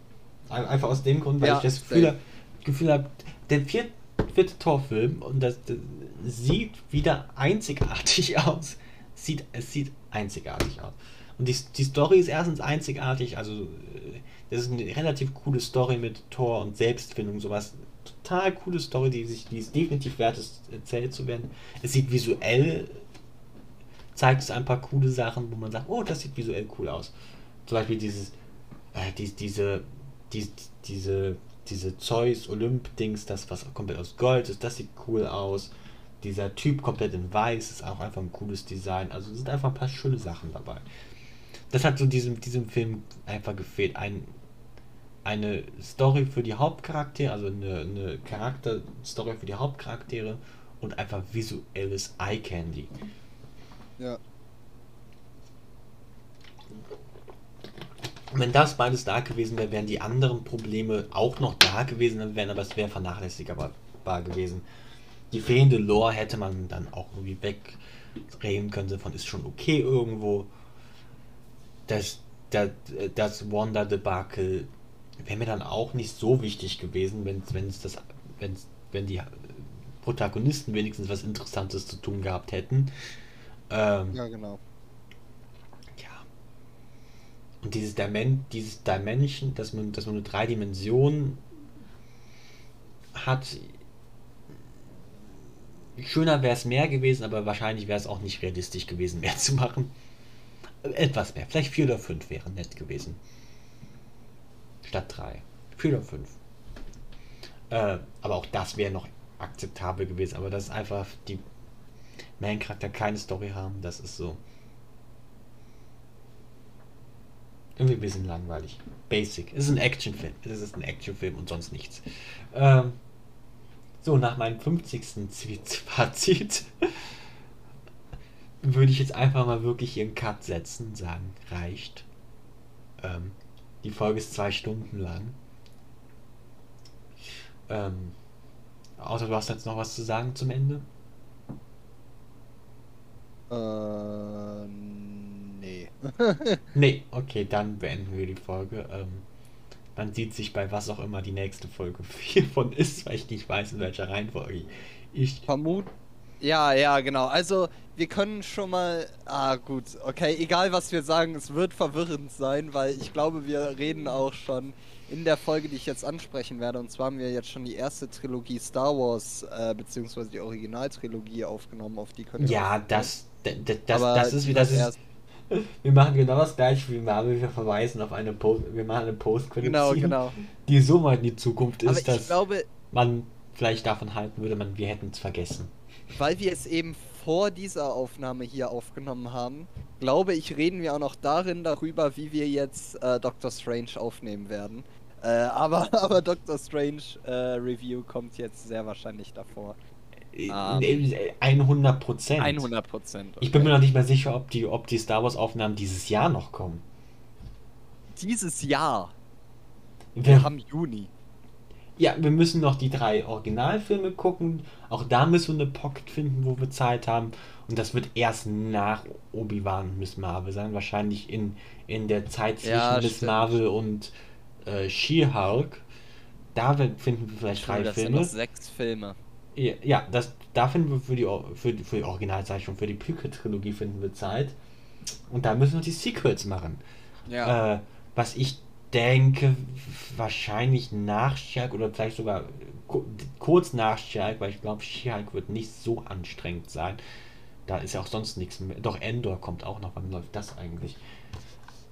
Einfach aus dem Grund, weil ja, ich das Gefühl, Gefühl habe, der vierte, vierte Torfilm und das, das, sieht wieder einzigartig [LAUGHS] aus. Sieht, es sieht einzigartig aus. Und die, die Story ist erstens einzigartig, also das ist eine relativ coole Story mit Tor und Selbstfindung, sowas. Total coole Story, die sich, die es definitiv wert ist, erzählt zu werden. Es sieht visuell, zeigt es ein paar coole Sachen, wo man sagt, oh, das sieht visuell cool aus zum Beispiel dieses, äh, die, diese, die, diese, diese Zeus Olymp-Dings, das was komplett aus Gold ist, das sieht cool aus. Dieser Typ komplett in weiß ist auch einfach ein cooles Design. Also sind einfach ein paar schöne Sachen dabei. Das hat so diesem, diesem Film einfach gefehlt. Ein, eine Story für die Hauptcharaktere, also eine, eine Charakterstory für die Hauptcharaktere und einfach visuelles Eye Candy. Ja. Wenn das beides da gewesen wäre, wären die anderen Probleme auch noch da gewesen, wären aber es wäre vernachlässigbar gewesen. Die fehlende Lore hätte man dann auch irgendwie wegreden können, davon ist schon okay irgendwo. Das, das, das Wanda-Debakel wäre mir dann auch nicht so wichtig gewesen, wenn es das, wenn's, wenn die Protagonisten wenigstens was Interessantes zu tun gehabt hätten. Ähm, ja, genau. Und dieses, Dimen dieses Dimension, dass man, dass man nur drei Dimensionen hat, schöner wäre es mehr gewesen, aber wahrscheinlich wäre es auch nicht realistisch gewesen, [LAUGHS] mehr zu machen. Etwas mehr, vielleicht vier oder fünf wären nett gewesen. Statt drei. Vier oder fünf. Äh, aber auch das wäre noch akzeptabel gewesen. Aber das ist einfach die Main-Charakter keine Story haben, das ist so. Irgendwie ein bisschen langweilig. Basic. Es ist ein Actionfilm. Es ist ein Actionfilm und sonst nichts. Ähm, so, nach meinem 50. [LAUGHS] Fazit würde ich jetzt einfach mal wirklich hier einen Cut setzen sagen, reicht. Ähm, die Folge ist zwei Stunden lang. Ähm, außer du hast jetzt noch was zu sagen zum Ende? Ähm Nee. [LAUGHS] nee, okay, dann beenden wir die Folge. Ähm, man sieht sich bei was auch immer die nächste Folge [LAUGHS] von ist, weil ich nicht weiß, in welcher Reihenfolge ich. Vermute. Ja, ja, genau. Also, wir können schon mal. Ah, gut. Okay, egal was wir sagen, es wird verwirrend sein, weil ich glaube, wir reden auch schon in der Folge, die ich jetzt ansprechen werde. Und zwar haben wir jetzt schon die erste Trilogie Star Wars, äh, beziehungsweise die Originaltrilogie aufgenommen, auf die können wir. Ja, das, das, das, das, ist wieder. Das ist, Wir machen genau das gleiche wie Marvel. Wir verweisen auf eine Post. Wir machen eine post Genau, genau. Die so weit in die Zukunft ist, dass glaube, man vielleicht davon halten würde, man, wir hätten es vergessen. weil wir es eben vor dieser Aufnahme hier aufgenommen haben, glaube ich, reden wir auch noch darin darüber, wie wir jetzt äh, Doctor Strange aufnehmen werden. Äh, aber, [LAUGHS] aber Doctor Strange äh, Review kommt jetzt sehr wahrscheinlich davor. Ähm, 100 Prozent. 100 Prozent. Ich bin mir noch nicht mehr sicher, ob die, ob die Star Wars Aufnahmen dieses Jahr noch kommen. Dieses Jahr. Wir, Wir, haben Juni. ja, wir müssen noch die drei Originalfilme gucken. Auch da müssen wir eine Pocket finden, wo wir Zeit haben. Und das wird erst nach Obi-Wan und Miss Marvel sein. Wahrscheinlich in, in der Zeit zwischen Ja, Miss stimmt. Marvel und äh, She-Hulk. Da finden wir vielleicht drei das sind Filme. noch sechs Filme. Ja, ja, das, da finden wir für die, für, die- für die Originalzeichnung, für die Prequel-Trilogie finden wir Zeit. Und da müssen wir die Sequels machen. Ja. Äh, was ich denke, wahrscheinlich nach She-Hulk oder vielleicht sogar ku- kurz nach She-Hulk, weil ich glaube, She-Hulk wird nicht so anstrengend sein. Da ist ja auch sonst nichts mehr. Doch Endor kommt auch noch. Wann läuft das eigentlich?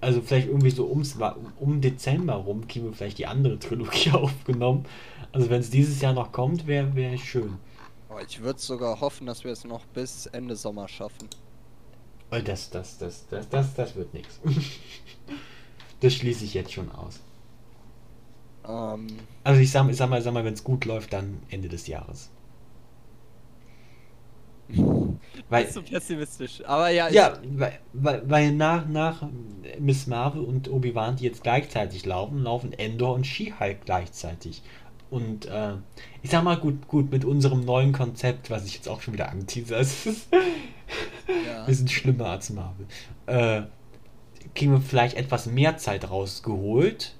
Also vielleicht irgendwie so ums, um Dezember rum kriegen wir vielleicht die andere Trilogie [LAUGHS] aufgenommen. Also wenn es dieses Jahr noch kommt, wäre wär schön. Oh, ich würde sogar hoffen, dass wir es noch bis Ende Sommer schaffen. Weil das, das, das, das, das, das wird nichts. [LAUGHS] Das schließe ich jetzt schon aus. Ähm, Also ich sag, ich sag mal, sag mal wenn es gut läuft, dann Ende des Jahres. Weil, bist du pessimistisch. Aber ja, ja, weil, weil, weil nach, nach Miss Marvel und Obi-Wan, die jetzt gleichzeitig laufen, laufen Endor und She-Hulk gleichzeitig. Und äh, ich sag mal, gut, gut, mit unserem neuen Konzept, was ich jetzt auch schon wieder anteaser, [LAUGHS] ist, ja. wir sind schlimmer als Marvel, äh, kriegen wir vielleicht etwas mehr Zeit rausgeholt.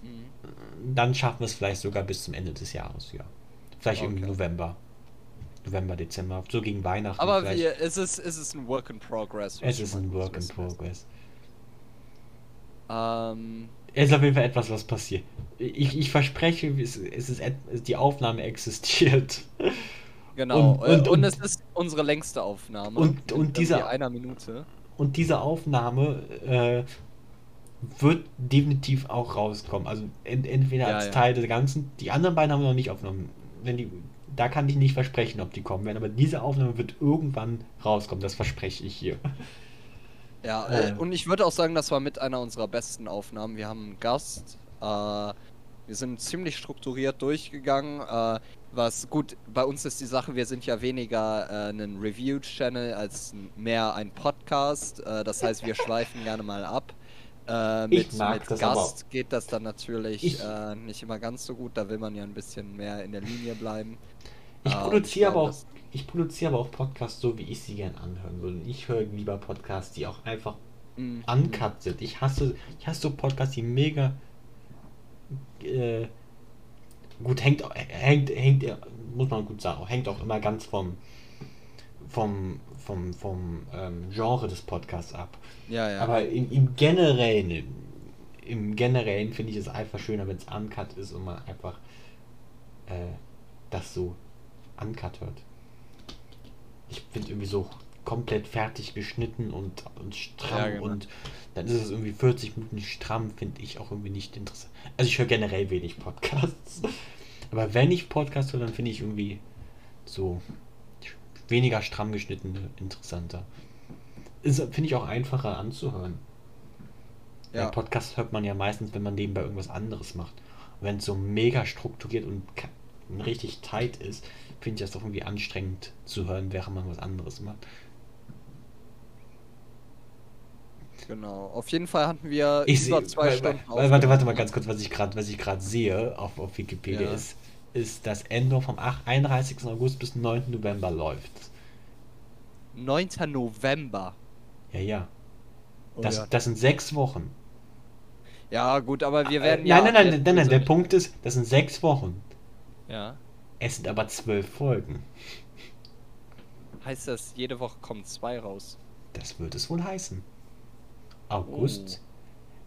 Mhm. Dann schaffen wir es vielleicht sogar bis zum Ende des Jahres, ja. Vielleicht irgendwie Okay. November. November, Dezember, so gegen Weihnachten. Aber vielleicht. wir, es ist, es ist ein Work in Progress. Es ist ein Work in. Progress. Ähm, Es ist auf jeden Fall etwas, was passiert. Ich, ich verspreche, es, es ist die Aufnahme existiert. genau. Und- und- Und, und- es ist unsere längste Aufnahme. Und- und dieser- einer Minute. Und diese Aufnahme äh, wird definitiv auch rauskommen. Also ent, entweder Ja, als ja. Teil des Ganzen. Die anderen beiden haben wir noch nicht aufgenommen. Wenn die, da kann ich nicht versprechen, ob die kommen werden. Aber diese Aufnahme wird irgendwann rauskommen. Das verspreche ich hier. Ja, Äh. äh, und ich würde auch sagen, das war mit einer unserer besten Aufnahmen. Wir haben einen Gast. Äh, wir sind ziemlich strukturiert durchgegangen. Äh, was gut, bei uns ist die Sache, wir sind ja weniger äh, ein Review-Channel als mehr ein Podcast. Äh, das heißt, wir schweifen gerne mal ab. Äh, Ich mit mag mit das aber Gast geht das dann natürlich Ich- äh, nicht immer ganz so gut. Da will man ja ein bisschen mehr in der Linie bleiben. Ich Ah, produziere aber auch, ich produziere aber auch Podcasts so, wie ich sie gern anhören würde. Ich höre lieber Podcasts, die auch einfach Mm, uncut sind. Ich hasse, ich hasse so Podcasts, die mega äh, gut hängt, hängt, hängt, muss man gut sagen, hängt auch immer ganz vom vom vom vom ähm, Genre des Podcasts ab. Ja, ja. Aber im, im generellen, im generellen finde ich es einfach schöner, wenn es uncut ist und man einfach äh, das so uncut hört. Ich finde irgendwie so komplett fertig geschnitten und, und stramm Ja, genau. und dann ist es irgendwie 40 Minuten stramm, finde ich auch irgendwie nicht interessant. Also ich höre generell wenig Podcasts. [LAUGHS] Aber wenn ich Podcasts höre, dann finde ich irgendwie so weniger stramm geschnittene interessanter. Finde ich auch einfacher anzuhören. ja. Ein Podcast hört man ja meistens, wenn man nebenbei irgendwas anderes macht. Wenn es so mega strukturiert und richtig tight ist, finde ich das doch irgendwie anstrengend zu hören, während man was anderes macht. Genau. Auf jeden Fall hatten wir Ich über sehe, zwei Stunden. wa- warte, warte mal ganz kurz, was ich gerade, was ich gerade sehe auf, auf Wikipedia Ja. ist, ist, dass Endor vom 8 31. August bis 9. November läuft. 9. November. Ja, ja. Oh Das, ja. das sind sechs Wochen. ja, gut, aber wir Äh, werden nein, ja. nein, nein, nein, nein, der Punkt ist, das sind sechs Wochen. Ja. Es sind aber zwölf Folgen. Heißt das, jede Woche kommen zwei raus? Das wird es wohl heißen. August?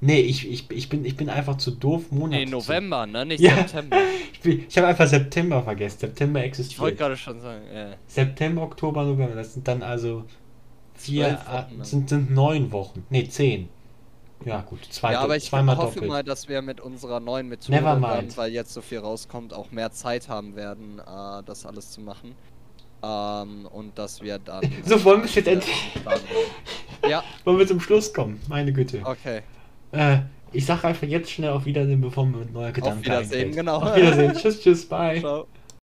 Nee, ich, ich, ich, bin, ich bin einfach zu doof, Monate Nee, November, ne? Nicht Ja. September. [LAUGHS] Ich, bin- ich habe einfach September vergessen. September Ich wollte existiert. gerade schon sagen, äh, September, Oktober, November. Das sind dann also vier, Wochen, ne? sind, sind neun Wochen. Ne, zehn. Ja, gut, zwei, ja, aber ich zweimal hoffe doppelt. mal, dass wir mit unserer neuen Methode, dann, weil jetzt so viel rauskommt, auch mehr Zeit haben werden, äh, das alles zu machen. Ähm, und dass wir dann. [LAUGHS] So, wollen wir es jetzt endlich-. [LAUGHS] Ja, [LAUGHS] Wollen wir zum Schluss kommen? Meine Güte. okay. Äh, ich sag einfach jetzt schnell auf Wiedersehen, bevor mir ein neuer Gedanke Wiedersehen, einfällt. genau. Auf Wiedersehen. tschüss, tschüss, bye. Ciao.